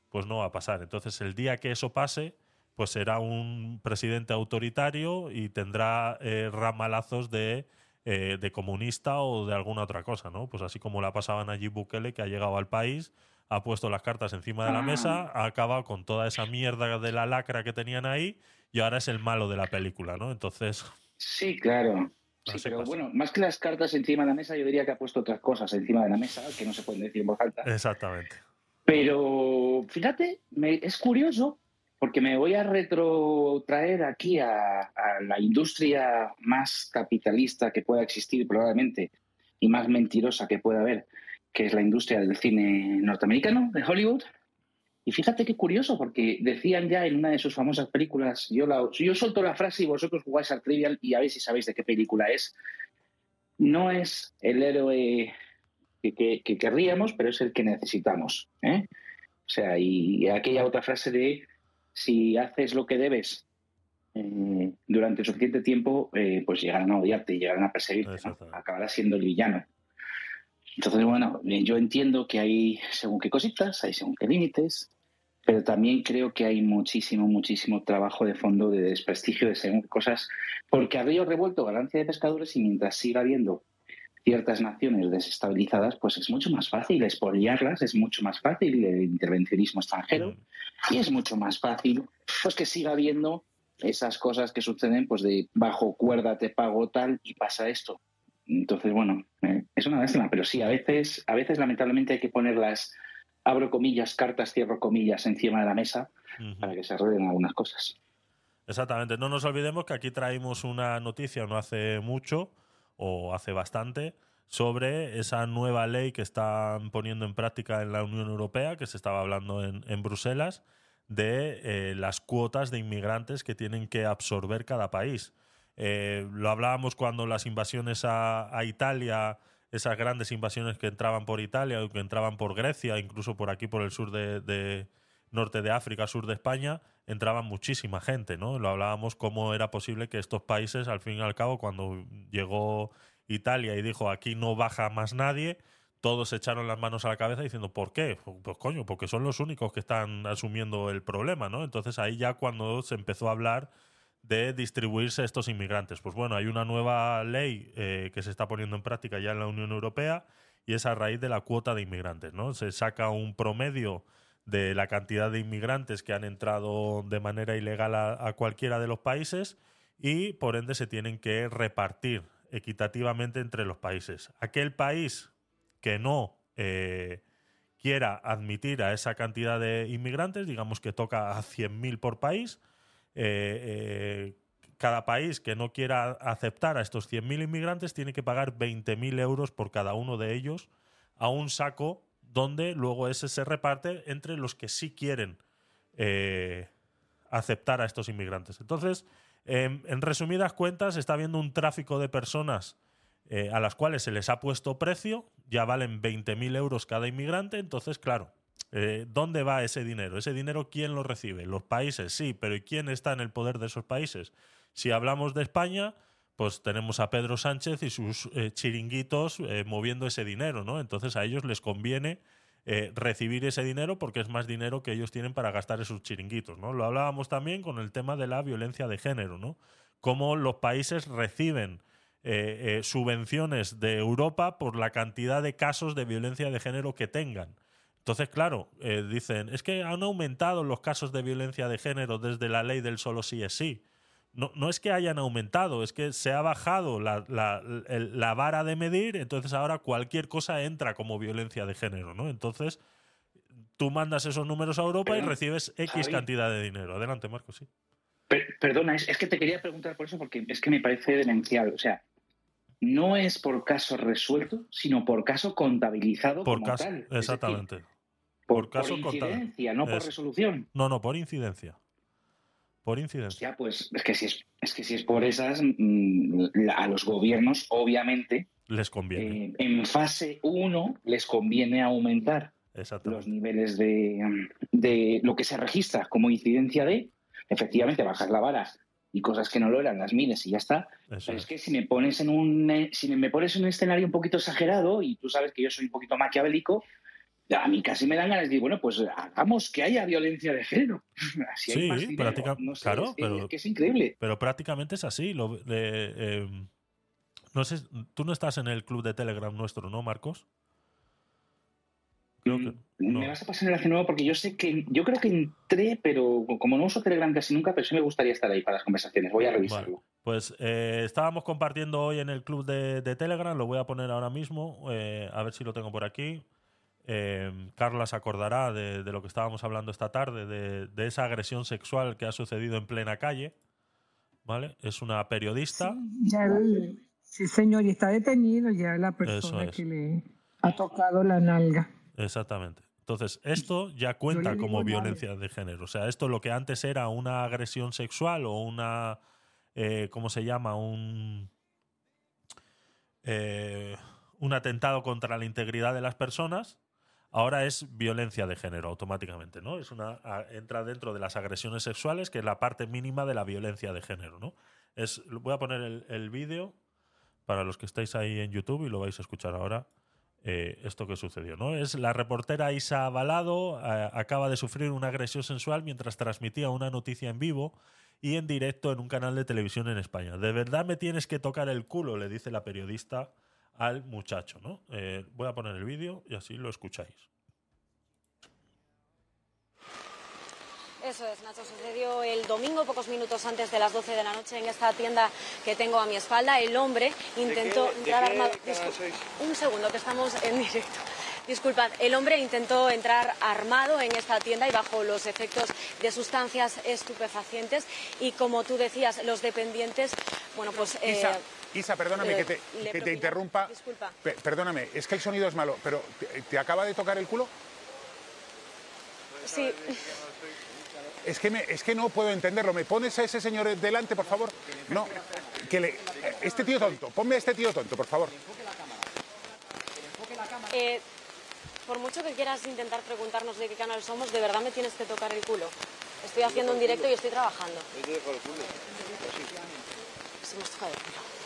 pues no va a pasar. Entonces, el día que eso pase, pues será un presidente autoritario y tendrá eh, ramalazos de, eh, de comunista o de alguna otra cosa, ¿no? Pues así como la pasaba Nayib Bukele, que ha llegado al país, ha puesto las cartas encima de la Ah. mesa, ha acabado con toda esa mierda de la lacra que tenían ahí y ahora es el malo de la película, ¿no? Entonces, Sí, claro. Sí, pero pasa. bueno, más que las cartas encima de la mesa, yo diría que ha pueto otras cosas encima de la mesa que no se pueden decir en voz alta. exactamente. Pero fíjate, me- es curioso porque me voy a retrotraer aquí a, a la industria más capitalista que pueda existir probablemente y más mentirosa que pueda haber, que es la industria del cine norteamericano, de Hollywood. Y fíjate qué curioso, porque decían ya en una de sus famosas películas, yo, la, yo suelto la frase y vosotros jugáis al trivial y a ver si sabéis de qué película es. No es el héroe que, que- que querríamos, pero es el que necesitamos. ¿eh? O sea, y aquella otra frase de si haces lo que debes eh, durante suficiente tiempo, eh, pues llegarán a odiarte y llegarán a perseguirte. ¿no? Acabarás siendo el villano. Entonces, bueno, eh, yo entiendo que hay según qué cositas, hay según qué límites, pero también creo que hay muchísimo, muchísimo trabajo de fondo de desprestigio de según cosas, porque a río revuelto, ganancia de pescadores, y mientras siga habiendo ciertas naciones desestabilizadas, pues es mucho más fácil expoliarlas, es mucho más fácil el intervencionismo extranjero y es mucho más fácil pues que siga habiendo esas cosas que suceden pues de bajo cuerda te pago tal y pasa esto. Entonces, bueno, eh, es una lástima, pero sí, a veces, a veces lamentablemente hay que poner las, abro comillas, cartas, cierro comillas encima de la mesa para que se arreglen algunas cosas. Exactamente. No nos olvidemos que aquí traímos una noticia no hace mucho o hace bastante sobre esa nueva ley que están poniendo en práctica en la Unión Europea, que se estaba hablando en, en Bruselas, de eh, las cuotas de inmigrantes que tienen que absorber cada país. Eh, lo hablábamos cuando las invasiones a, a Italia, esas grandes invasiones que entraban por Italia o que entraban por Grecia, incluso por aquí por el sur de, norte de África, sur de España, entraba muchísima gente, ¿no? Lo hablábamos cómo era posible que estos países, al fin y al cabo, cuando llegó Italia y dijo aquí no baja más nadie, todos se echaron las manos a la cabeza diciendo ¿por qué? Pues coño, porque son los únicos que están asumiendo el problema, ¿no? Entonces ahí ya cuando se empezó a hablar de distribuirse estos inmigrantes. Pues bueno, hay una nueva ley eh, que se está poniendo en práctica ya en la Unión Europea y es a raíz de la cuota de inmigrantes, ¿no? Se saca un promedio de la cantidad de inmigrantes que han entrado de manera ilegal a, cualquiera de los países y por ende se tienen que repartir equitativamente entre los países. Aquel país que no eh, quiera admitir a esa cantidad de inmigrantes, digamos que toca a 100.000 por país, eh, cada país que no quiera aceptar a estos 100.000 inmigrantes tiene que pagar 20.000 euros por cada uno de ellos a un saco donde luego ese se reparte entre los que sí quieren eh, aceptar a estos inmigrantes. Entonces, em, en resumidas cuentas, está habiendo un tráfico de personas eh, a las cuales se les ha puesto precio, ya valen 20.000 euros cada inmigrante, entonces, claro, eh, ¿dónde va ese dinero? ¿Ese dinero quién lo recibe? Los países, sí, pero ¿y quién está en el poder de esos países? Si hablamos de España, pues tenemos a Pedro Sánchez y sus eh, chiringuitos eh, moviendo ese dinero, ¿no? Entonces a ellos les conviene recibir ese dinero porque es más dinero que ellos tienen para gastar esos chiringuitos, ¿no? Lo hablábamos también con el tema de la violencia de género, ¿no? Cómo los países reciben subvenciones de Europa por la cantidad de casos de violencia de género que tengan. Entonces, claro, eh, dicen, es que han aumentado los casos de violencia de género desde la ley del solo sí es sí. No, no es que hayan aumentado, es que se ha bajado la, la- el- la vara de medir, entonces ahora cualquier cosa entra como violencia de género, ¿no? Entonces, tú mandas esos números a Europa y recibes X Javi. cantidad de dinero. Adelante, Marco, sí. Per- perdona, es, es que te quería preguntar por eso porque es que me parece demencial. O sea, no es por caso resuelto, sino por caso contabilizado Por como caso, tal. Decir, Por, caso por contado. incidencia, no por Eso. resolución. No, no, por incidencia. Por incidencia. Ya, pues es que si es, es que si es por esas, mm, a los gobiernos, obviamente, Les conviene. eh, en fase 1 les conviene aumentar los niveles de, de lo que se registra como incidencia de, efectivamente, bajas la vara y cosas que no lo eran, las mides y ya está. Eso Pero es. es que si me pones en un eh, si me pones en un escenario un poquito exagerado, y tú sabes que yo soy un poquito maquiavélico, a mí casi me dan ganas de decir, bueno, pues hagamos que haya violencia de género. Así hay Sí, más dinero. práctica- No sé, claro, es pero- es que es increíble. Pero prácticamente es así. Lo, eh, no sé, tú no estás en el club de Telegram nuestro, ¿no, Marcos? Creo que- no. Me vas a pasar el enlace nuevo porque yo sé que yo creo que entré, pero como no uso Telegram casi nunca, pero sí me gustaría estar ahí para las conversaciones. Voy a revisarlo. Pues eh, estábamos compartiendo hoy en el club de, de Telegram, lo voy a poner ahora mismo, eh, a ver si lo tengo por aquí. Eh, Carla se acordará de, de lo que estábamos hablando esta tarde, de, de esa agresión sexual que ha sucedido en plena calle. ¿Vale? Es una periodista. Ya el- sí, señor, y está detenido ya la persona es. que le ha tocado la nalga. Exactamente. Entonces, esto ya cuenta como nada. violencia de género. O sea, esto lo que antes era una agresión sexual o una. eh, ¿Cómo se llama? Un. eh, un atentado contra la integridad de las personas. Ahora es violencia de género automáticamente, ¿no? Es una entra dentro de las agresiones sexuales, que es la parte mínima de la violencia de género, ¿no? Es, voy a poner el, vídeo para los que estáis ahí en YouTube y lo vais a escuchar ahora eh, esto que sucedió. ¿no? Es la reportera Isa Balado eh, acaba de sufrir una agresión sensual mientras transmitía una noticia en vivo y en directo en un canal de televisión en España. De verdad me tienes que tocar el culo, le dice la periodista al muchacho. ¿no? Eh, voy a poner el vídeo y así lo escucháis. Eso es, Nacho. Sucedió el domingo, pocos minutos antes de las 12 de la noche, en esta tienda que tengo a mi espalda. El hombre intentó entrar armado. Un segundo, que estamos en directo. Disculpad, el hombre intentó entrar armado en esta tienda y bajo los efectos de sustancias estupefacientes. Y como tú decías, los dependientes, bueno, pues. eh, Isa, perdóname le- que te, te interrumpa. Disculpa. Pe- perdóname, es que el sonido es malo, pero ¿te, te acaba de tocar el culo? Sí. Es que, me- es que no puedo entenderlo. ¿Me pones a ese señor delante, por favor? No, que le... Este tío tonto, ponme a este tío tonto, por favor. Eh, por mucho que quieras intentar preguntarnos de qué canal somos, de verdad me tienes que tocar el culo. Estoy haciendo un directo y estoy trabajando. Sí, me has tocado el culo.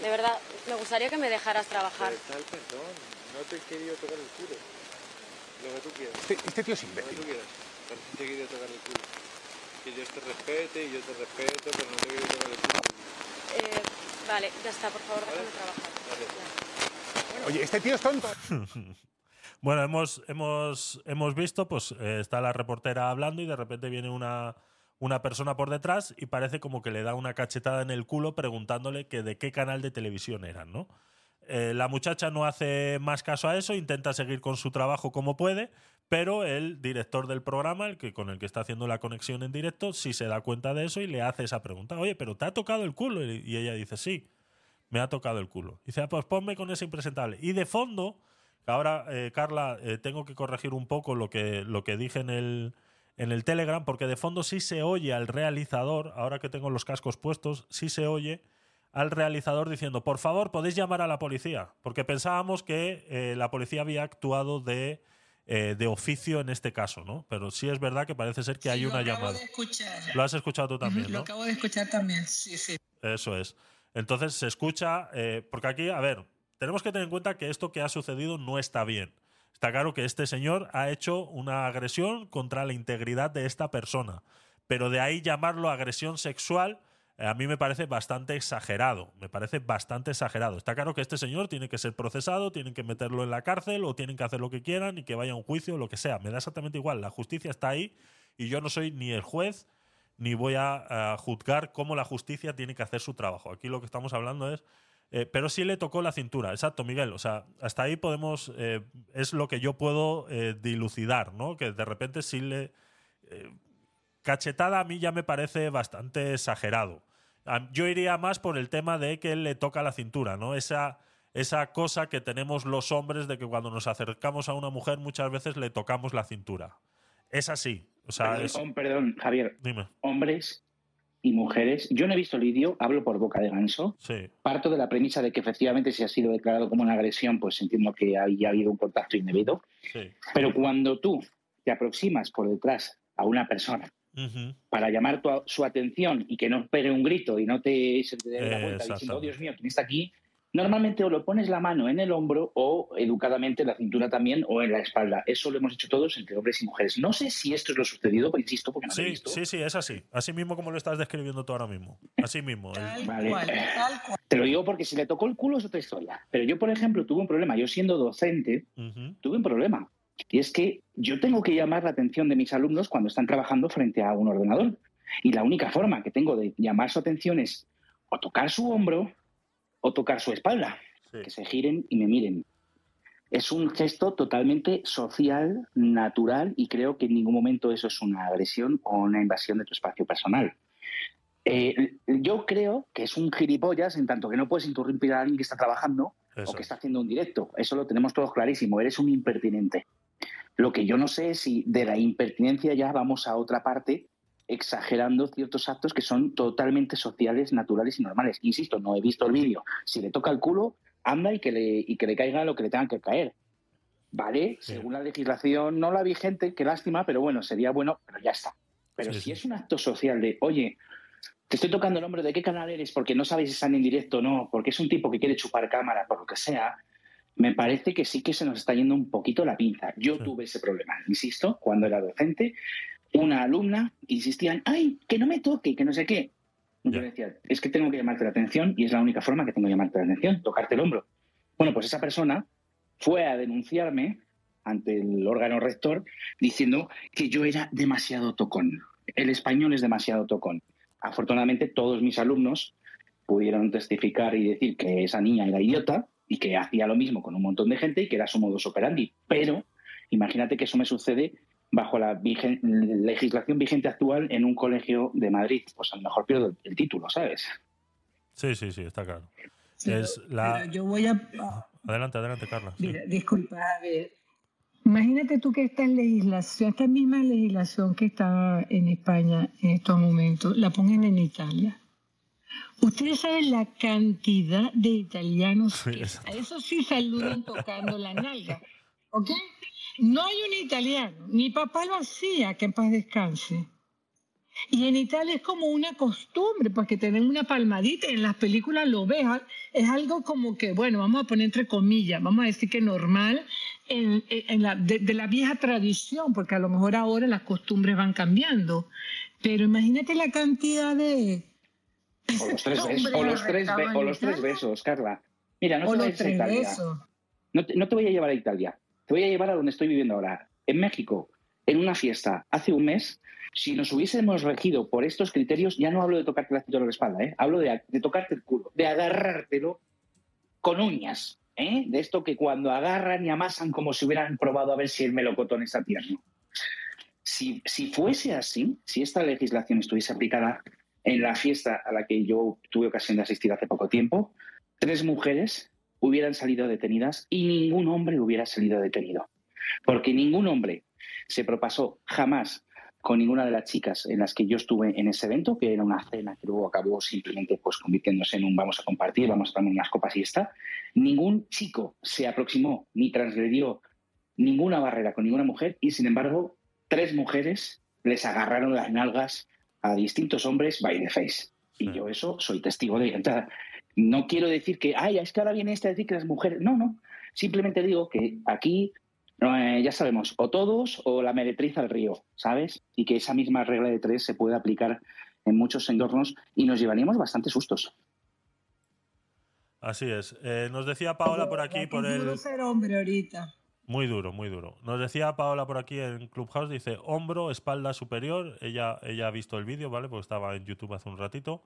De verdad, me gustaría que me dejaras trabajar. Tal perdón, no te he querido tocar el culo. Lo que tú quieras. Este, este tío es Lo que imbécil. tú quieras. Pero te he querido tocar el culo. Que Dios te respete y yo te respeto, pero no te he querido tocar el culo. Eh, vale, ya está, por favor, déjame trabajar. Oye, este tío es tonto. Bueno, hemos, hemos, hemos visto, pues eh, está la reportera hablando y de repente viene una, una persona por detrás y parece como que le da una cachetada en el culo preguntándole que de qué canal de televisión eran, ¿no? Eh, la muchacha no hace más caso a eso, intenta seguir con su trabajo como puede, pero el director del programa, el que con el que está haciendo la conexión en directo, sí se da cuenta de eso y le hace esa pregunta. Oye, pero ¿te ha tocado el culo? Y y ella dice, sí, me ha tocado el culo. Dice, ah, pues ponme con ese impresentable. Y de fondo, ahora, eh, Carla, eh, tengo que corregir un poco lo que, lo que dije en el, en el Telegram, porque de fondo sí se oye al realizador, ahora que tengo los cascos puestos, sí se oye al realizador diciendo, por favor, podéis llamar a la policía, porque pensábamos que eh, la policía había actuado de, eh, de oficio en este caso, ¿no? Pero sí es verdad que parece ser que hay Sí, una lo acabo llamada. de escuchar. Lo has escuchado tú también, ¿no? Lo acabo de escuchar también, sí, sí. Eso es. Entonces se escucha, eh, porque aquí, a ver, tenemos que tener en cuenta que esto que ha sucedido no está bien. Está claro que este señor ha hecho una agresión contra la integridad de esta persona, pero de ahí llamarlo agresión sexual eh, a mí me parece bastante exagerado, me parece bastante exagerado. Está claro que este señor tiene que ser procesado, tienen que meterlo en la cárcel o tienen que hacer lo que quieran y que vaya a un juicio o lo que sea. Me da exactamente igual, la justicia está ahí y yo no soy ni el juez ni voy a, a juzgar cómo la justicia tiene que hacer su trabajo. Aquí lo que estamos hablando es... eh, pero sí le tocó la cintura, exacto, Miguel. O sea, hasta ahí podemos... eh, es lo que yo puedo eh, dilucidar, ¿no? Que de repente sí le... cachetada a mí ya me parece bastante exagerado. Yo iría más por el tema de que él le toca la cintura, ¿no? Esa, esa cosa que tenemos los hombres de que cuando nos acercamos a una mujer muchas veces le tocamos la cintura. Es así. O sea, Perdón, es- perdón, Javier. Dime. Hombres y mujeres. Yo no he visto el vídeo, hablo por boca de ganso. Sí. Parto de la premisa de que efectivamente si ha sido declarado como una agresión, pues entiendo que ahí ha habido un contacto indebido. Sí. Pero cuando tú te aproximas por detrás a una persona para llamar tu- su atención y que no pegue un grito y no te se te dé la vuelta diciendo, oh. Dios mío, ¿quién está aquí? Normalmente o lo pones la mano en el hombro o educadamente en la cintura también o en la espalda. Eso lo hemos hecho todos entre hombres y mujeres. No sé si esto es lo sucedido, pero insisto, porque no lo he Sí, visto. sí, sí, es así. Así mismo como lo estás describiendo tú ahora mismo. Así mismo. es- Vale. Te lo digo porque si le tocó el culo es otra historia. Pero yo, por ejemplo, tuve un problema. Yo siendo docente, tuve un problema. Y es que yo tengo que llamar la atención de mis alumnos cuando están trabajando frente a un ordenador. Y la única forma que tengo de llamar su atención es o tocar su hombro o tocar su espalda. Que se giren y me miren. Es un gesto totalmente social, natural, y creo que en ningún momento eso es una agresión o una invasión de tu espacio personal. Eh, yo creo que es un gilipollas en tanto que no puedes interrumpir a alguien que está trabajando Eso o que es. está haciendo un directo. Eso lo tenemos todos clarísimo. Eres un impertinente. Lo que yo no sé es si de la impertinencia ya vamos a otra parte exagerando ciertos actos que son totalmente sociales, naturales y normales. Insisto, no he visto el vídeo. Si le toca el culo, anda y que le, y que le caiga lo que le tenga que caer. ¿Vale? Según la legislación, no la vigente, qué lástima, pero bueno, sería bueno, pero ya está. Pero Sí, si sí. es un acto social de, oye, te estoy tocando el nombre de qué canal eres porque no sabéis si están en directo o no, porque es un tipo que quiere chupar cámara, por lo que sea, me parece que sí que se nos está yendo un poquito la pinza. Yo tuve ese problema, insisto, cuando era docente, una alumna insistía en, ay, que no me toque, que no sé qué. Yo decía, es que tengo que llamarte la atención y es la única forma que tengo que llamarte la atención, tocarte el hombro. Bueno, pues esa persona fue a denunciarme ante el órgano rector diciendo que yo era demasiado tocón. El español es demasiado tocón. Afortunadamente, todos mis alumnos pudieron testificar y decir que esa niña era idiota y que hacía lo mismo con un montón de gente y que era su modus operandi. Pero imagínate que eso me sucede bajo la vigen- legislación vigente actual en un colegio de Madrid. Pues a lo mejor pierdo el, el título, ¿sabes? Sí, sí, sí, está claro. Pero- es la... pero yo voy a. Adelante, adelante, Carla. sí. Mira, disculpa, a ver. Imagínate tú que esta legislación, esta misma legislación que está en España en estos momentos, la pongan en Italia. Ustedes saben la cantidad de italianos que a eso sí saludan tocando la nalga, ¿ok? No hay un italiano, mi papá lo hacía, que en paz descanse. Y en Italia es como una costumbre, porque te den una palmadita y en las películas lo ves. Es algo como que, bueno, vamos a poner entre comillas, vamos a decir que normal en, la, de, de la vieja tradición, porque a lo mejor ahora las costumbres van cambiando. Pero imagínate la cantidad de... O los tres, besos, Hombres o los tres, be- arrestados o en los tres Italia. besos, Carla. Mira, no o te los vayas a tres Italia. besos. No te, no te voy a llevar a Italia. Te voy a llevar a donde estoy viviendo ahora. En México, en una fiesta, hace un mes, si nos hubiésemos regido por estos criterios, ya no hablo de tocarte la cintura o la espalda, ¿eh? hablo de, de tocarte el culo, de agarrártelo con uñas. ¿eh? De esto que cuando agarran y amasan como si hubieran probado a ver si el melocotón está tierno. Si, si fuese así, si esta legislación estuviese aplicada en la fiesta a la que yo tuve ocasión de asistir hace poco tiempo, tres mujeres hubieran salido detenidas y ningún hombre hubiera salido detenido. Porque ningún hombre se propasó jamás con ninguna de las chicas en las que yo estuve en ese evento, que era una cena que luego acabó simplemente pues convirtiéndose en un vamos a compartir, vamos a tomar unas copas y está. Ningún chico se aproximó ni transgredió ninguna barrera con ninguna mujer y sin embargo tres mujeres les agarraron las nalgas a distintos hombres by the face. Y yo eso soy testigo de. Entonces, no quiero decir que, ay, es que ahora viene este a decir que las mujeres. No, no. Simplemente digo que aquí eh, ya sabemos, o todos o la meretriz al río, ¿sabes? Y que esa misma regla de tres se puede aplicar en muchos entornos y nos llevaríamos bastante sustos. Así es. Eh, nos decía Paola por aquí, por duro el... ser hombre ahorita. Muy duro, muy duro. Nos decía Paola por aquí en Clubhouse, dice hombro, espalda superior. Ella, ella ha visto el vídeo, ¿vale? Porque estaba en YouTube hace un ratito.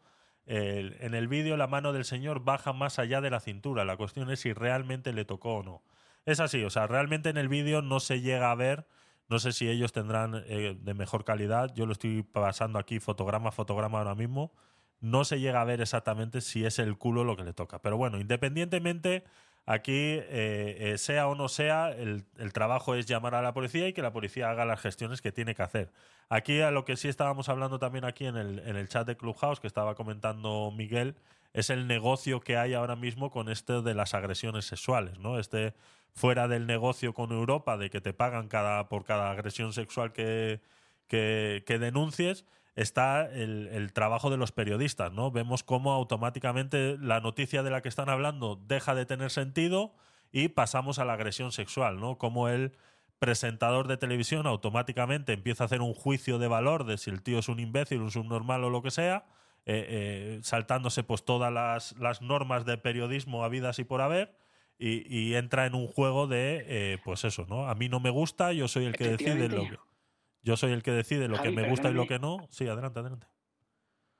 En el vídeo la mano del señor baja más allá de la cintura. La cuestión es si realmente le tocó o no. Es así, o sea, realmente en el vídeo no se llega a ver. No sé si ellos tendrán eh, de mejor calidad. Yo lo estoy pasando aquí fotograma a fotograma ahora mismo. No se llega a ver exactamente si es el culo lo que le toca. Pero bueno, independientemente, Aquí, eh, eh, sea o no sea, el, trabajo es llamar a la policía y que la policía haga las gestiones que tiene que hacer. Aquí a lo que sí estábamos hablando también aquí en el, en el chat de Clubhouse, que estaba comentando Miguel, es el negocio que hay ahora mismo con esto de las agresiones sexuales, ¿no? Este fuera del negocio con Europa de que te pagan cada, por cada agresión sexual que, que denuncies, está el, el trabajo de los periodistas, ¿no? Vemos cómo automáticamente la noticia de la que están hablando deja de tener sentido y pasamos a la agresión sexual, ¿no? Como el presentador de televisión automáticamente empieza a hacer un juicio de valor de si el tío es un imbécil, un subnormal o lo que sea, eh, eh, saltándose pues todas las, las normas de periodismo habidas y por haber, y, y entra en un juego de, eh, pues eso, ¿no? A mí no me gusta, yo soy el que decide lo que. Yo soy el que decide lo Javi, que me gusta y lo que no. Sí, adelante, adelante.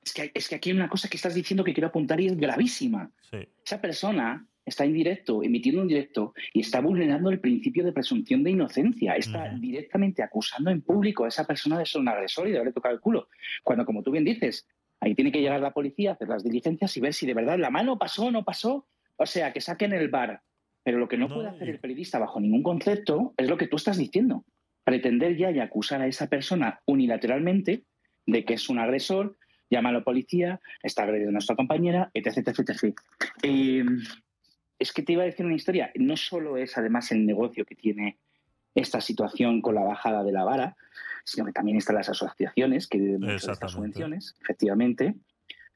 Es que, es que aquí hay una cosa que estás diciendo que quiero apuntar y es gravísima. Sí. Esa persona está en directo, emitiendo un directo y está vulnerando el principio de presunción de inocencia. Está directamente acusando en público a esa persona de ser un agresor y de haberle tocado el culo. Cuando, como tú bien dices, ahí tiene que llegar la policía, hacer las diligencias y ver si de verdad la mano pasó o no pasó. O sea, que saquen el bar. Pero lo que no, No, puede hacer y- el periodista bajo ningún concepto es lo que tú estás diciendo. Pretender ya y acusar a esa persona unilateralmente de que es un agresor, llama a la policía, está agrediendo a nuestra compañera, etc. etc, etc. Eh, es que te iba a decir una historia. No solo es además el negocio que tiene esta situación con la bajada de la vara, sino que también están las asociaciones que viven de estas subvenciones, efectivamente.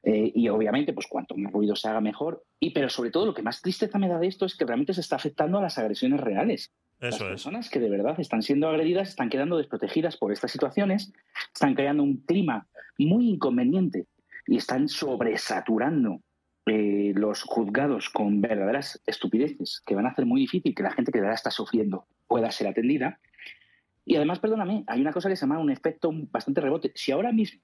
Eh, y obviamente, pues cuanto más ruido se haga mejor. Y pero sobre todo lo que más tristeza me da de esto es que realmente se está afectando a las agresiones reales. Eso las es. personas que de verdad están siendo agredidas están quedando desprotegidas por estas situaciones, están creando un clima muy inconveniente y están sobresaturando eh, los juzgados con verdaderas estupideces que van a hacer muy difícil que la gente que de verdad está sufriendo pueda ser atendida. Y además, perdóname, hay una cosa que se llama un efecto bastante rebote. Si ahora mismo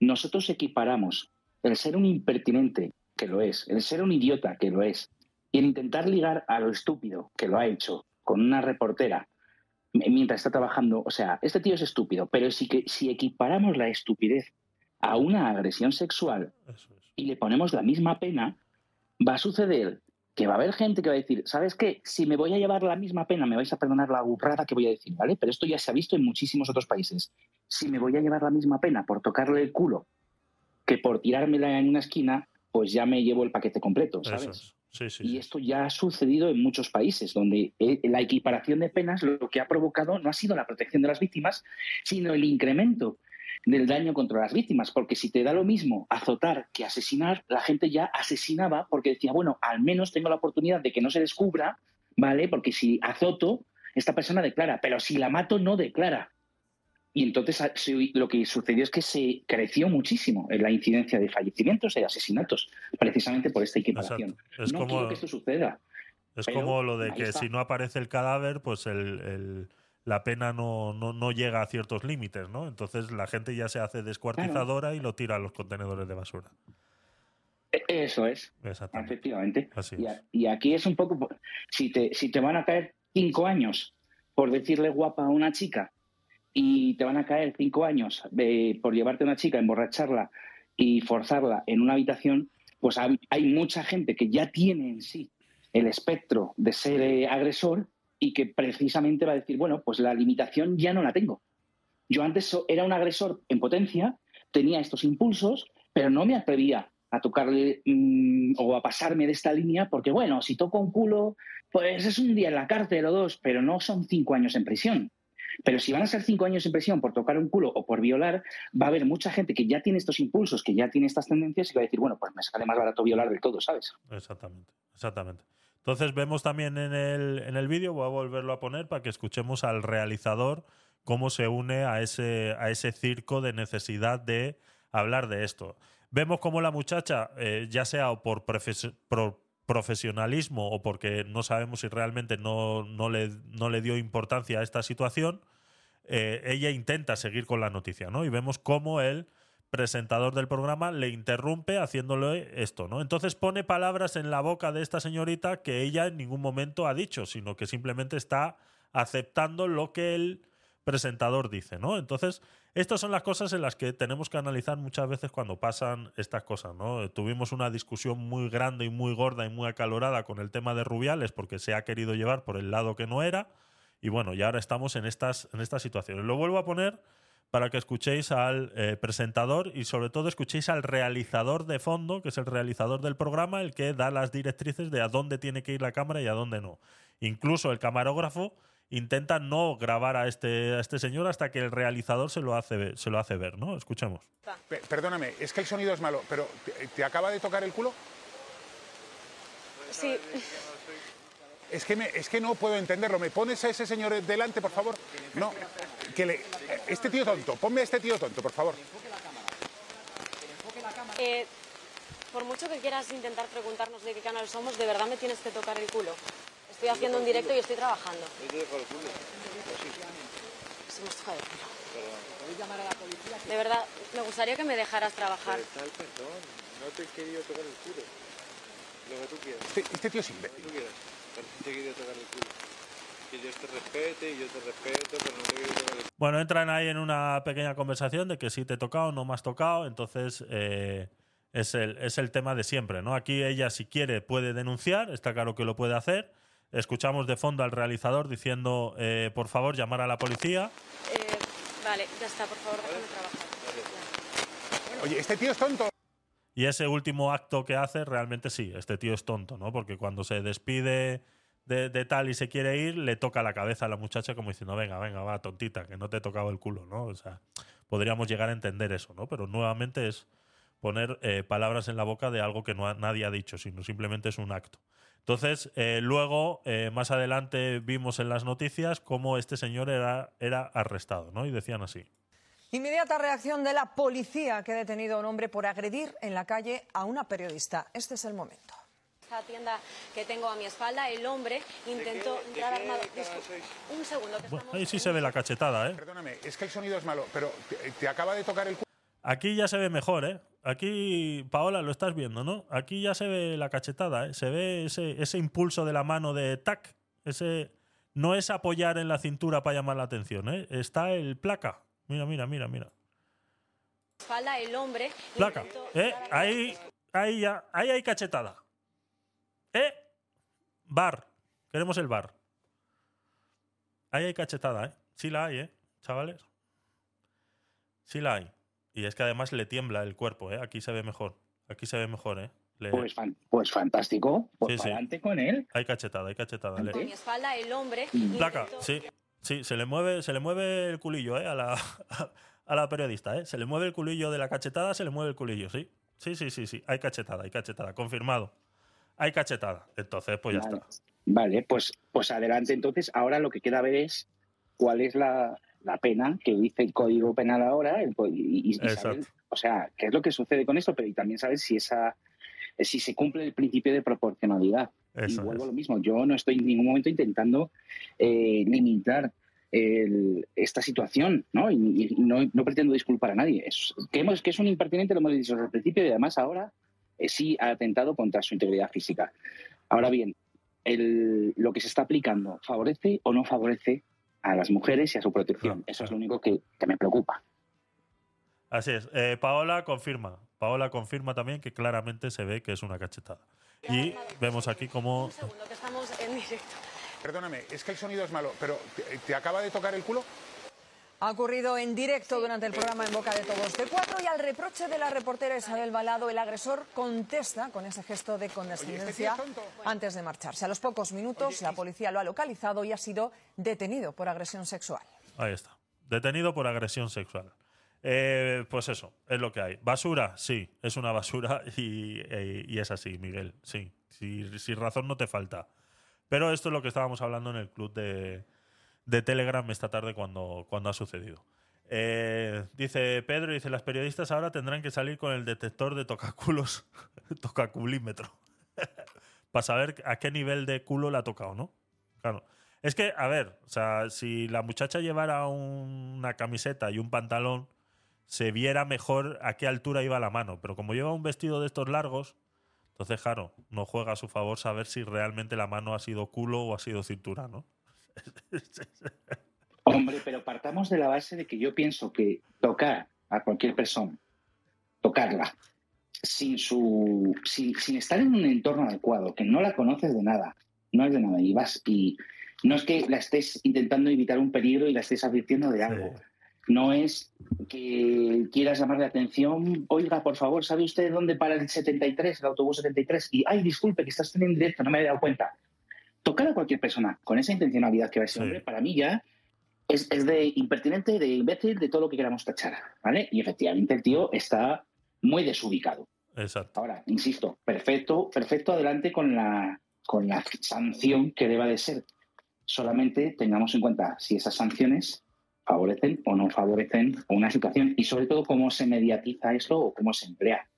nosotros equiparamos el ser un impertinente, que lo es, el ser un idiota, que lo es, y el intentar ligar a lo estúpido, que lo ha hecho, con una reportera mientras está trabajando, o sea, este tío es estúpido, pero si, que, si equiparamos la estupidez a una agresión sexual es. y le ponemos la misma pena, va a suceder que va a haber gente que va a decir, ¿sabes qué? Si me voy a llevar la misma pena, me vais a perdonar la burrada que voy a decir, ¿vale? Pero esto ya se ha visto en muchísimos otros países. Si me voy a llevar la misma pena por tocarle el culo que por tirármela en una esquina, pues ya me llevo el paquete completo, ¿sabes? Sí, sí. Y sí. esto ya ha sucedido en muchos países, donde eh, la equiparación de penas lo que ha provocado no ha sido la protección de las víctimas, sino el incremento del daño contra las víctimas. Porque si te da lo mismo azotar que asesinar, la gente ya asesinaba porque decía, bueno, al menos tengo la oportunidad de que no se descubra, ¿vale? Porque si azoto, esta persona declara, pero si la mato, no declara. Y entonces a- se- lo que sucedió es que se creció muchísimo en la incidencia de fallecimientos y de asesinatos, precisamente por esta equiparación. Es no como, quiero que esto suceda. es como lo de que está. si no aparece el cadáver, pues el, el- la pena no, no, no llega a ciertos límites, ¿no? Entonces la gente ya se hace descuartizadora y lo tira a los contenedores de basura. E- Eso es, efectivamente. Así Y, a- y aquí es un poco, po- si te, si te van a caer cinco años por decirle guapa a una chica y te van a caer cinco años eh, por llevarte a una chica, emborracharla y forzarla en una habitación, pues hay, mucha gente que ya tiene en sí el espectro de ser eh, agresor y que precisamente va a decir, bueno, pues la limitación ya no la tengo. Yo antes era un agresor en potencia, tenía estos impulsos, pero no me atrevía a tocarle mm, o a pasarme de esta línea porque, bueno, si toco un culo, pues es un día en la cárcel o dos, pero no son cinco años en prisión. Pero si van a ser cinco años en prisión por tocar un culo o por violar, va a haber mucha gente que ya tiene estos impulsos, que ya tiene estas tendencias y va a decir, bueno, pues me sale más barato violar del todo, ¿sabes? Exactamente, exactamente. Entonces vemos también en el, en el vídeo, voy a volverlo a poner para que escuchemos al realizador cómo se une a ese, a ese circo de necesidad de hablar de esto. Vemos cómo la muchacha, eh, ya sea por, pro- profesionalismo o porque no sabemos si realmente no, no, le, no le dio importancia a esta situación, eh, ella intenta seguir con la noticia, ¿no? Y vemos cómo el presentador del programa le interrumpe haciéndole esto, ¿no? Entonces pone palabras en la boca de esta señorita que ella en ningún momento ha dicho, sino que simplemente está aceptando lo que el presentador dice, ¿no? Entonces, estas son las cosas en las que tenemos que analizar muchas veces cuando pasan estas cosas, ¿no? Tuvimos una discusión muy grande y muy gorda y muy acalorada con el tema de Rubiales porque se ha querido llevar por el lado que no era y bueno, y ahora estamos en estas, en estas situaciones. Lo vuelvo a poner para que escuchéis al eh, presentador y sobre todo escuchéis al realizador de fondo, que es el realizador del programa, el que da las directrices de a dónde tiene que ir la cámara y a dónde no. Incluso el camarógrafo intenta no grabar a este, a este señor hasta que el realizador se lo hace, ver- se lo hace ver, ¿no? Escuchemos. Pe- Perdóname, es que el sonido es malo, pero ¿te, te acaba de tocar el culo? Sí. Es que, me- es que no puedo entenderlo. ¿Me pones a ese señor delante, por favor? No, que le... Este tío tonto, ponme a este tío tonto, por favor. Eh, por mucho que quieras intentar preguntarnos de qué canal somos, de verdad me tienes que tocar el culo. Estoy haciendo un directo y estoy trabajando. Yo te dejo el culo. Se me el culo. De verdad, me gustaría que me dejaras trabajar. Está el perdón. No te he querido tocar el culo. Lo que tú quieras. Este, este tío es Lo que imbécil. tú quieras. Pero te he querido tocar el culo. Que Dios te respete y yo te respeto, pero no te he querido tocar el culo. Bueno, entran ahí en una pequeña conversación de que sí te he tocado, no me has tocado, entonces eh, es, el, es el tema de siempre, ¿no? Aquí ella, si quiere, puede denunciar, está claro que lo puede hacer. Escuchamos de fondo al realizador diciendo, eh, por favor, llamar a la policía. Eh, vale, ya está, por favor, déjame trabajar. Oye, este tío es tonto. Y ese último acto que hace, realmente sí, este tío es tonto, ¿no? Porque cuando se despide de, de tal y se quiere ir, le toca la cabeza a la muchacha como diciendo, venga, venga, va, tontita, que no te he tocado el culo, ¿no? O sea, podríamos llegar a entender eso, ¿no? Pero nuevamente es poner eh, palabras en la boca de algo que no ha- nadie ha dicho, sino simplemente es un acto. Entonces, eh, luego, eh, más adelante vimos en las noticias cómo este señor era, era arrestado, ¿no? Y decían así. Inmediata reacción de la policía que ha detenido a un hombre por agredir en la calle a una periodista. Este es el momento. Esta tienda que tengo a mi espalda, el hombre intentó entrar armado. Un segundo, que Bueno, ahí sí en se ve la cachetada, ¿eh? Perdóname, es que el sonido es malo, pero te, te acaba de tocar el. Aquí ya se ve mejor, ¿eh? Aquí, Paola, lo estás viendo, ¿no? Aquí ya se ve la cachetada, ¿eh? Se ve ese, ese impulso de la mano de tac. Ese no es apoyar en la cintura para llamar la atención, ¿eh? Está el placa. Mira, mira, mira, mira. mi espalda, el hombre Placa. ¿Eh? Ahí, ahí ya, ahí hay cachetada. ¿Eh? Bar. Queremos el bar. Ahí hay cachetada, ¿eh? Sí la hay, ¿eh? Chavales. Sí la hay. Y es que además le tiembla el cuerpo, ¿eh? Aquí se ve mejor. Aquí se ve mejor, ¿eh? Le- Pues, fan- pues fantástico. Pues Sí, sí. para adelante con él. Hay cachetada, hay cachetada. Le- A mi espalda, el hombre Placa, intentó- sí. Sí, se le mueve, se le mueve el culillo, ¿eh? A la, a la periodista, ¿eh? Se le mueve el culillo de la cachetada, se le mueve el culillo, sí. Sí, sí, sí, sí. Hay cachetada, hay cachetada. Confirmado. Hay cachetada. Entonces, pues ya Vale. está. Vale, pues, pues adelante. Entonces, ahora lo que queda ver es cuál es la, la pena que dice el Código Penal ahora. el y, saber, o sea, qué es lo que sucede con esto, pero y también saber si esa si se cumple el principio de proporcionalidad. y Eso vuelvo a lo mismo. Yo no estoy en ningún momento intentando eh, limitar el- esta situación, ¿no? Y, y no, no pretendo disculpar a nadie. Es, que, hemos- que es un impertinente, lo hemos dicho desde el principio, y además ahora eh, sí ha atentado contra su integridad física. Ahora bien, el- lo que se está aplicando favorece o no favorece a las mujeres y a su protección. Eso es lo único que, que me preocupa. Así es. Eh, Paola confirma. Paola confirma también que claramente se ve que es una cachetada. Y vemos aquí como Un segundo, que estamos en directo. Perdóname, es que el sonido es malo, pero ¿te, te acaba de tocar el culo? Ha ocurrido en directo durante el programa En Boca de Todos de Cuatro y al reproche de la reportera Isabel Balado, el agresor contesta con ese gesto de condescendencia antes de marcharse. A los pocos minutos, la policía lo ha localizado y ha sido detenido por agresión sexual. Ahí está. Detenido por agresión sexual. Eh, pues eso, es lo que hay. Basura, sí, es una basura y, eh, y es así, Miguel. Sí, si, si razón no te falta. Pero esto es lo que estábamos hablando en el club de, de Telegram esta tarde cuando, cuando ha sucedido. Eh, dice Pedro, dice, las periodistas ahora tendrán que salir con el detector de tocaculos, tocaculímetro, para saber a qué nivel de culo le ha tocado, ¿no? Claro. Es que, a ver, o sea, si la muchacha llevara un- una camiseta y un pantalón, se viera mejor a qué altura iba la mano. Pero como lleva un vestido de estos largos, entonces, claro, no juega a su favor saber si realmente la mano ha sido culo o ha sido cintura, ¿no? Hombre, pero parta partamos de la base de que yo pienso que tocar a cualquier persona, tocarla, sin, su, sin, sin estar en un entorno adecuado, que no la conoces de nada, no es de nada, y vas y no es que la estés intentando evitar un peligro y la estés advirtiendo de algo. No es que quieras llamarle la atención, oiga, por favor, ¿sabe usted dónde para el 73, el autobús 73? Y, ay, disculpe, que estás en directo, no me había dado cuenta. Tocar a cualquier persona con esa intencionalidad que va ese hombre, para mí ya es, es de impertinente, de imbécil, de todo lo que queramos tachar, ¿vale? Y efectivamente el tío está muy desubicado. Exacto. Ahora, insisto, perfecto, perfecto adelante con la, con la sanción que deba de ser. Solamente tengamos en cuenta si esas sanciones favorecen o no favorecen una situación y sobre todo cómo se mediatiza eso o cómo se emplea.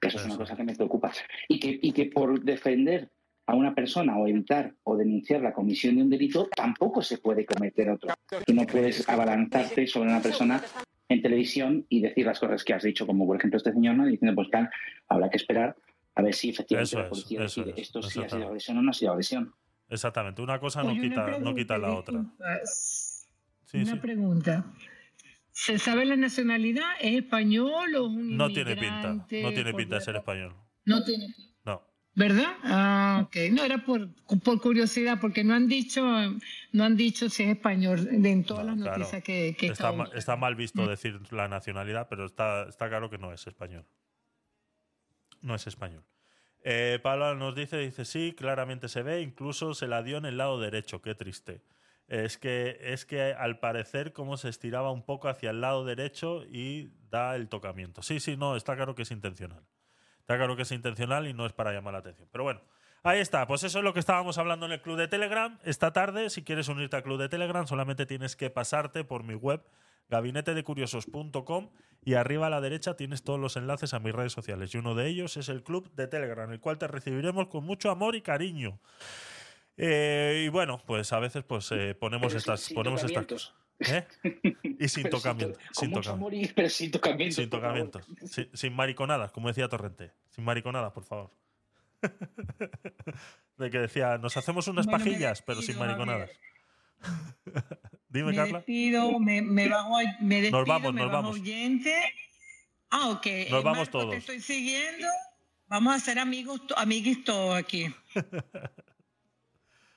Eso es una cosa que me preocupa. Y que, y que por defender a una persona o evitar o denunciar la comisión de un delito tampoco se puede cometer otro. Tú no puedes abalanzarte sobre una persona en televisión y decir las cosas que has dicho, como por ejemplo este señor, ¿no? diciendo, pues tal, habrá que esperar a ver si efectivamente Eso la policía eso decide es, esto sí ha sido agresión o no ha sido agresión. Exactamente. Una cosa no Oye, una quita, no quita la otra. disculpa. Sí, Una sí. pregunta. ¿Se sabe la nacionalidad? ¿Es español o un No tiene pinta. No tiene pinta de ser español. No tiene. No. ¿Verdad? Ah, ok. No, era por, por curiosidad, porque no han dicho, no han dicho si es español en todas las Claro. noticias que, que Está, ma- está mal visto decir la nacionalidad, pero está, está claro que no es español. No es español. Eh, Pablo nos dice, dice, sí, claramente se ve, incluso se la dio en el lado derecho, qué triste. Es que, es que al parecer como se estiraba un poco hacia el lado derecho y da el tocamiento. Sí, sí, no, está claro que es intencional. Está claro que es intencional y no es para llamar la atención. Pero bueno, ahí está. Pues eso es lo que estábamos hablando en el club de Telegram. Esta tarde, si quieres unirte al club de Telegram, solamente tienes que pasarte por mi web gabinetedecuriosos.com y arriba a la derecha tienes todos los enlaces a mis redes sociales y uno de ellos es el club de Telegram, el cual te recibiremos con mucho amor y cariño. Eh, y bueno, pues a veces pues eh, ponemos Pero estas sin ponemos estas. ¿Eh? Y sin Pero tocamiento. to- Sin tocamiento. pero sin tocamientos. Sin. Sin, sin mariconadas, como decía Torrente. Sin mariconadas, por favor. De que decía, nos hacemos unas Bueno, pajillas, pero sin despido, mariconadas. Dime, me Carla. despido, me, me bajo, me despido, vamos, me nos vamos. oyente. Ah, ok. Nos Eh, vamos Marco, todos. Te estoy siguiendo. Vamos a ser amigos, to- amiguis todos aquí.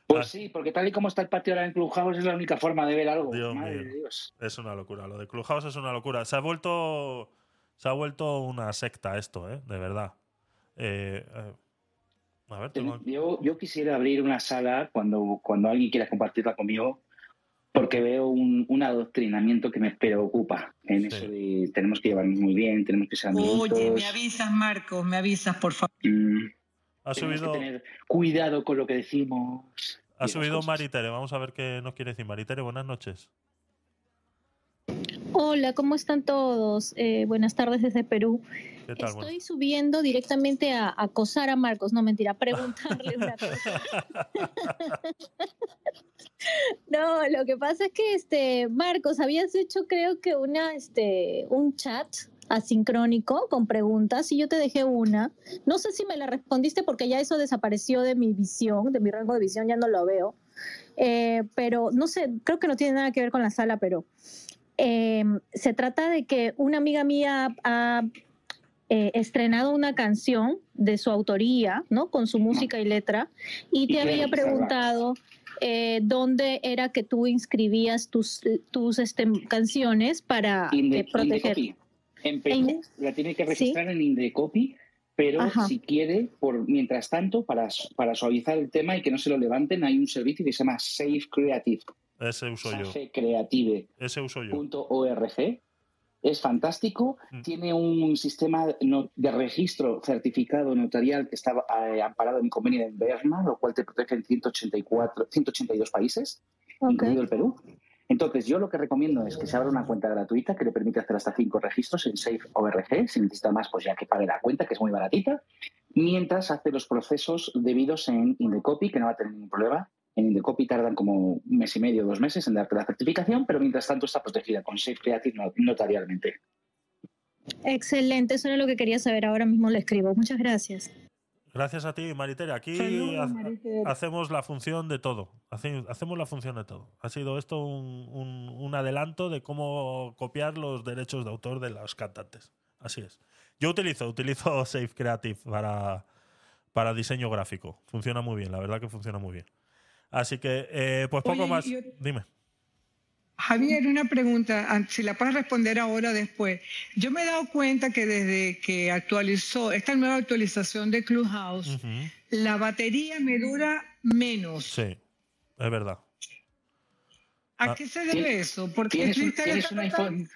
Pues sí, porque tal y como está el patio ahora en Clubhouse es la única forma de ver algo. Dios Madre mío. de Dios. Es una locura. Lo de Clubhouse es una locura. Se ha vuelto. Se ha vuelto una secta esto, ¿eh? De verdad. Eh, eh, a ver, tengo- Yo, yo quisiera abrir una sala cuando, cuando alguien quiera compartirla conmigo, porque veo un, un adoctrinamiento que me preocupa en eso de tenemos que llevarnos muy bien, tenemos que ser amigos. Oye, me avisas, Marcos, me avisas, por favor. Ha tenemos subido, que tener cuidado con lo que decimos. ha subido. Maritere. Vamos a ver qué nos quiere decir Maritere. Buenas noches. Hola, ¿cómo están todos? Eh, buenas tardes desde Perú. ¿Qué tal? Estoy subiendo directamente a, a acosar a Marcos, no mentira, a preguntarle una cosa. No, lo que pasa es que este Marcos habías hecho creo que una este un chat asincrónico con preguntas y yo te dejé una. No sé si me la respondiste porque ya eso desapareció de mi visión, de mi rango de visión, ya no lo veo. Eh, pero no sé, creo que no tiene nada que ver con la sala, pero eh, se trata de que una amiga mía ha eh, estrenado una canción de su autoría, ¿no? Con su música y letra, y te había preguntado eh, dónde era que tú inscribías tus, tus este, canciones para eh, proteger. En Perú la tiene que registrar en Indecopy, pero Ajá. si quiere, por mientras tanto, para, para suavizar el tema y que no se lo levanten, hay un servicio que se llama Safe Creative. Ese uso yo. Safecreative.org. Ese uso yo. Es fantástico, Mm. tiene un sistema de registro certificado notarial que está eh, amparado en convenio de Berna, lo cual te protege en 184, 182 países, incluido el Perú. Entonces, yo lo que recomiendo es que se abra una cuenta gratuita que le permite hacer hasta cinco registros en SafeORG. Si necesita más, pues ya que pague la cuenta, que es muy baratita. Mientras hace los procesos debidos en Indecopy, que no va a tener ningún problema. En Indecopy tardan como un mes y medio, dos meses en darte la certificación, pero mientras tanto está protegida con Safe Creative not- notarialmente. Excelente, eso era lo que quería saber. Ahora mismo le escribo. Muchas gracias. Gracias a ti, Maritere. Aquí Maritere. hacemos la función de todo. Hace- Hacemos la función de todo. Ha sido esto un, un- un adelanto de cómo copiar los derechos de autor de los cantantes. Así es. Yo utilizo, utilizo Safe Creative para, para diseño gráfico. Funciona muy bien, la verdad que funciona muy bien. Así que, eh, pues poco Oye, más. yo- Dime. Javier, una pregunta, si la puedes responder ahora o después. Yo me he dado cuenta que desde que actualizó esta nueva actualización de Clubhouse, Ujú. la batería me dura menos. Sí, es verdad. ¿A Ah. qué se debe eso? Porque ¿Tienes un, Twitter está un iPhone?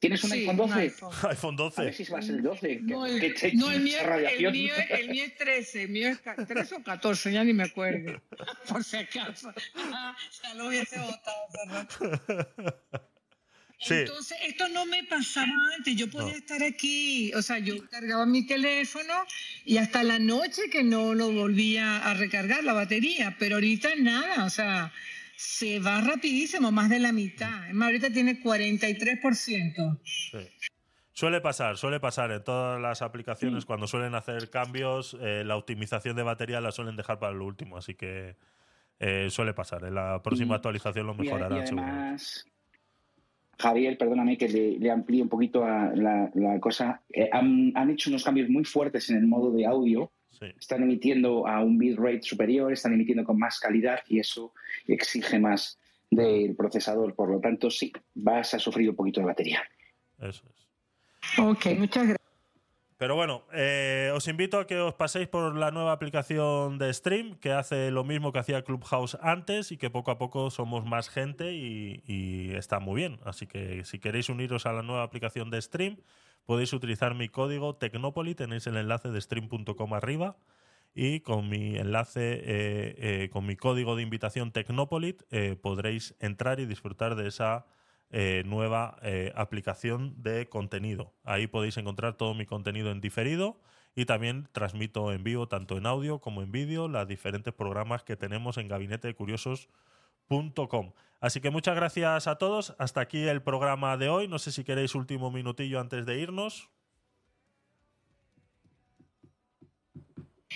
¿Tienes un Sí, iPhone un 12? iPhone. iPhone 12. A ver si va a ser el 12. que- No, el, que te- no, el mío, el, radiación. mío, el mío es 13, el mío es ca- 13 o 14, ya ni me acuerdo. Por si acaso. Ah, ya lo hubiese votado, ¿verdad? Sí. Entonces, esto no me pasaba antes. Yo podía No. estar aquí, o sea, yo cargaba mi teléfono y hasta la noche que no lo volvía a recargar la batería, pero ahorita nada, o sea, se va rapidísimo, más de la mitad. Es más, ahorita tiene 43%. Sí. Suele pasar, suele pasar en todas las aplicaciones cuando suelen hacer cambios, eh, la optimización de batería la suelen dejar para lo último, así que eh, suele pasar. En la próxima Y- actualización lo a- y además, Javier, perdóname que le, le amplíe un poquito a la, la cosa. Eh, han, han hecho unos cambios muy fuertes en el modo de audio. Sí. Están emitiendo a un bitrate superior, están emitiendo con más calidad y eso exige más del procesador. Por lo tanto, sí, vas a sufrir un poquito de batería. Eso es. Ok, muchas gracias. Pero bueno, eh, os invito a que os paséis por la nueva aplicación de Stream, que hace lo mismo que hacía Clubhouse antes y que poco a poco somos más gente y, y está muy bien. Así que si queréis uniros a la nueva aplicación de Stream, podéis utilizar mi código Tecnopoli, tenéis el enlace de stream.com arriba y con mi enlace, eh, eh, con mi código de invitación Tecnopolit, eh, podréis entrar y disfrutar de esa nueva aplicación de contenido. Ahí podéis encontrar todo mi contenido en diferido y también transmito en vivo, tanto en audio como en vídeo, los diferentes programas que tenemos en gabinetecuriosos.com. Así que muchas gracias a todos. Hasta aquí el programa de hoy. No sé si queréis último minutillo antes de irnos.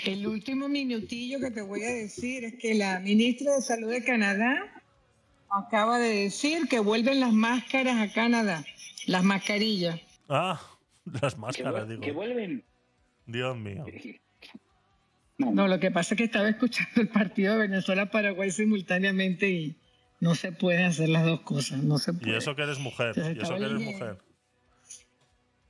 El último minutillo que te voy a decir es que la ministra de Salud de Canadá acaba de decir que vuelven las máscaras a Canadá, las mascarillas. Ah, las Que, máscaras, vuel- digo. que vuelven. Dios mío. No, lo que pasa es que estaba escuchando el partido de Venezuela-Paraguay simultáneamente y no se pueden hacer las dos cosas, no se Y puede. eso que eres mujer. Y eso que eres mujer.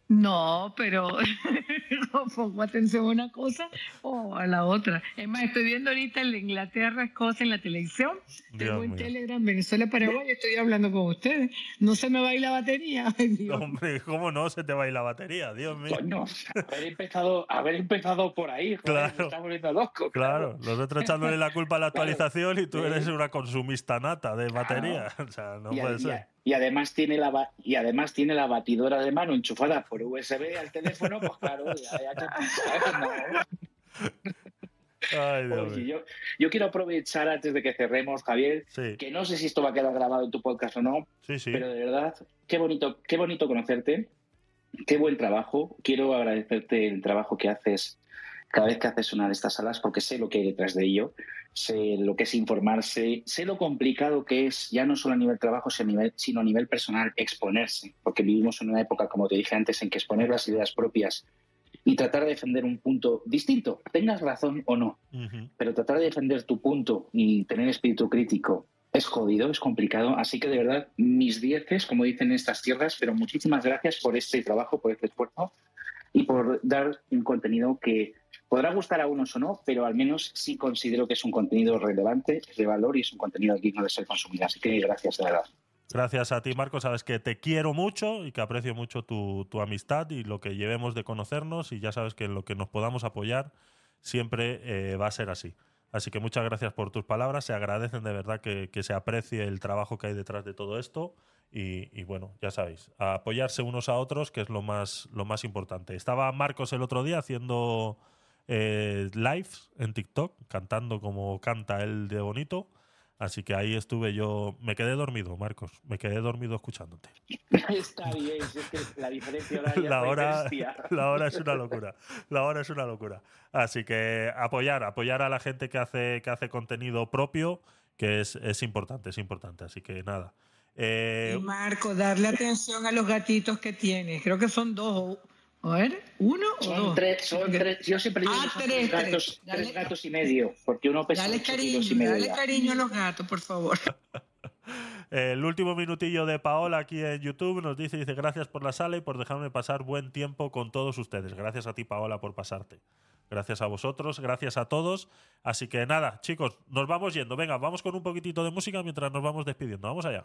No, pero no pongo atención a una cosa o a la otra. Es más, estoy viendo ahorita de Inglaterra, Escocia en la televisión. Tengo Dios en mío. Telegram Venezuela, Paraguay y estoy hablando con ustedes. No se me va a ir la batería. Ay. Hombre, ¿cómo no se te va a ir la batería? Dios mío. Coño, haber empezado, haber empezado por ahí, joder, Claro. me está volviendo loco. Claro, los otros echándole la culpa a la actualización y tú eres una consumista nata de batería. O sea, no y, puede ser. Y además tiene la y además tiene la batidora de mano enchufada por USB al teléfono, pues claro, ya, ya que-. Ay, Oye, yo, yo quiero aprovechar antes de que cerremos, Javier, Sí. que no sé si esto va a quedar grabado en tu podcast o no, Sí, sí. pero de verdad, qué bonito, qué bonito conocerte, qué buen trabajo. Quiero agradecerte el trabajo que haces cada vez que haces una de estas salas, porque sé lo que hay detrás de ello, sé lo que es informarse, sé lo complicado que es, ya no solo a nivel trabajo, sino a nivel, personal, exponerse, porque vivimos en una época, como te dije antes, en que exponer las ideas propias y tratar de defender un punto distinto, tengas razón o no, pero tratar de defender tu punto y tener espíritu crítico es jodido, es complicado. Así que de verdad, mis dieces, como dicen en estas tierras, pero muchísimas gracias por este trabajo, por este esfuerzo y por dar un contenido que podrá gustar a unos o no, pero al menos sí considero que es un contenido relevante, de valor y es un contenido digno de ser consumido. Así que gracias, de verdad. Gracias a ti, Marco. Sabes que te quiero mucho y que aprecio mucho tu, tu amistad y lo que llevemos de conocernos. Y ya sabes que en lo que nos podamos apoyar siempre eh, va a ser así. Así que muchas gracias por tus palabras. Se agradecen de verdad que, que se aprecie el trabajo que hay detrás de todo esto. Y, bueno, ya sabéis, apoyarse unos a otros, que es lo más, lo más importante. Estaba Marcos el otro día haciendo eh, lives en TikTok, cantando como canta él de bonito. Así que ahí estuve yo. Me quedé dormido, Marcos. Me quedé dormido escuchándote. Está bien, si es que la diferencia horaria La hora, bestia. la hora es una locura. La hora es una locura. Así que apoyar, apoyar a la gente que hace, que hace contenido propio, que es, es importante, es importante. Así que nada. Eh, Y Marco, darle atención a los gatitos que tienes. Creo que son dos. A ver, uno o Son dos. tres, son tres. Yo siempre digo Ah, tres, tres gatos. Dale- tres gatos y medio, porque uno pesa Dale cariño, kilos y medio dale cariño a los gatos, por favor. El último minutillo de Paola aquí en YouTube nos dice, dice, gracias por la sala y por dejarme pasar buen tiempo con todos ustedes. Gracias a ti, Paola, por pasarte. Gracias a vosotros, gracias a todos. Así que nada, chicos, nos vamos yendo. Venga, vamos con un poquitito de música mientras nos vamos despidiendo. Vamos allá.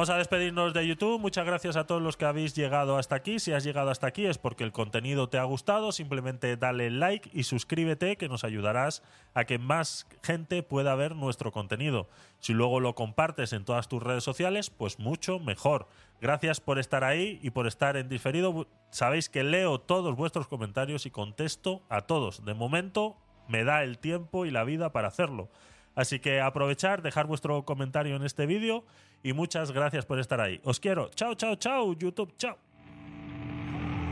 Vamos a despedirnos de YouTube. Muchas gracias a todos los que habéis llegado hasta aquí. Si has llegado hasta aquí es porque el contenido te ha gustado. Simplemente dale like y suscríbete que nos ayudarás a que más gente pueda ver nuestro contenido. Si luego lo compartes en todas tus redes sociales, pues mucho mejor. Gracias por estar ahí y por estar en diferido. Sabéis que leo todos vuestros comentarios y contesto a todos. De momento me da el tiempo y la vida para hacerlo. Así que aprovechar, dejar vuestro comentario en este vídeo y muchas gracias por estar ahí. Os quiero. Chao, chao, chao, YouTube. Chao.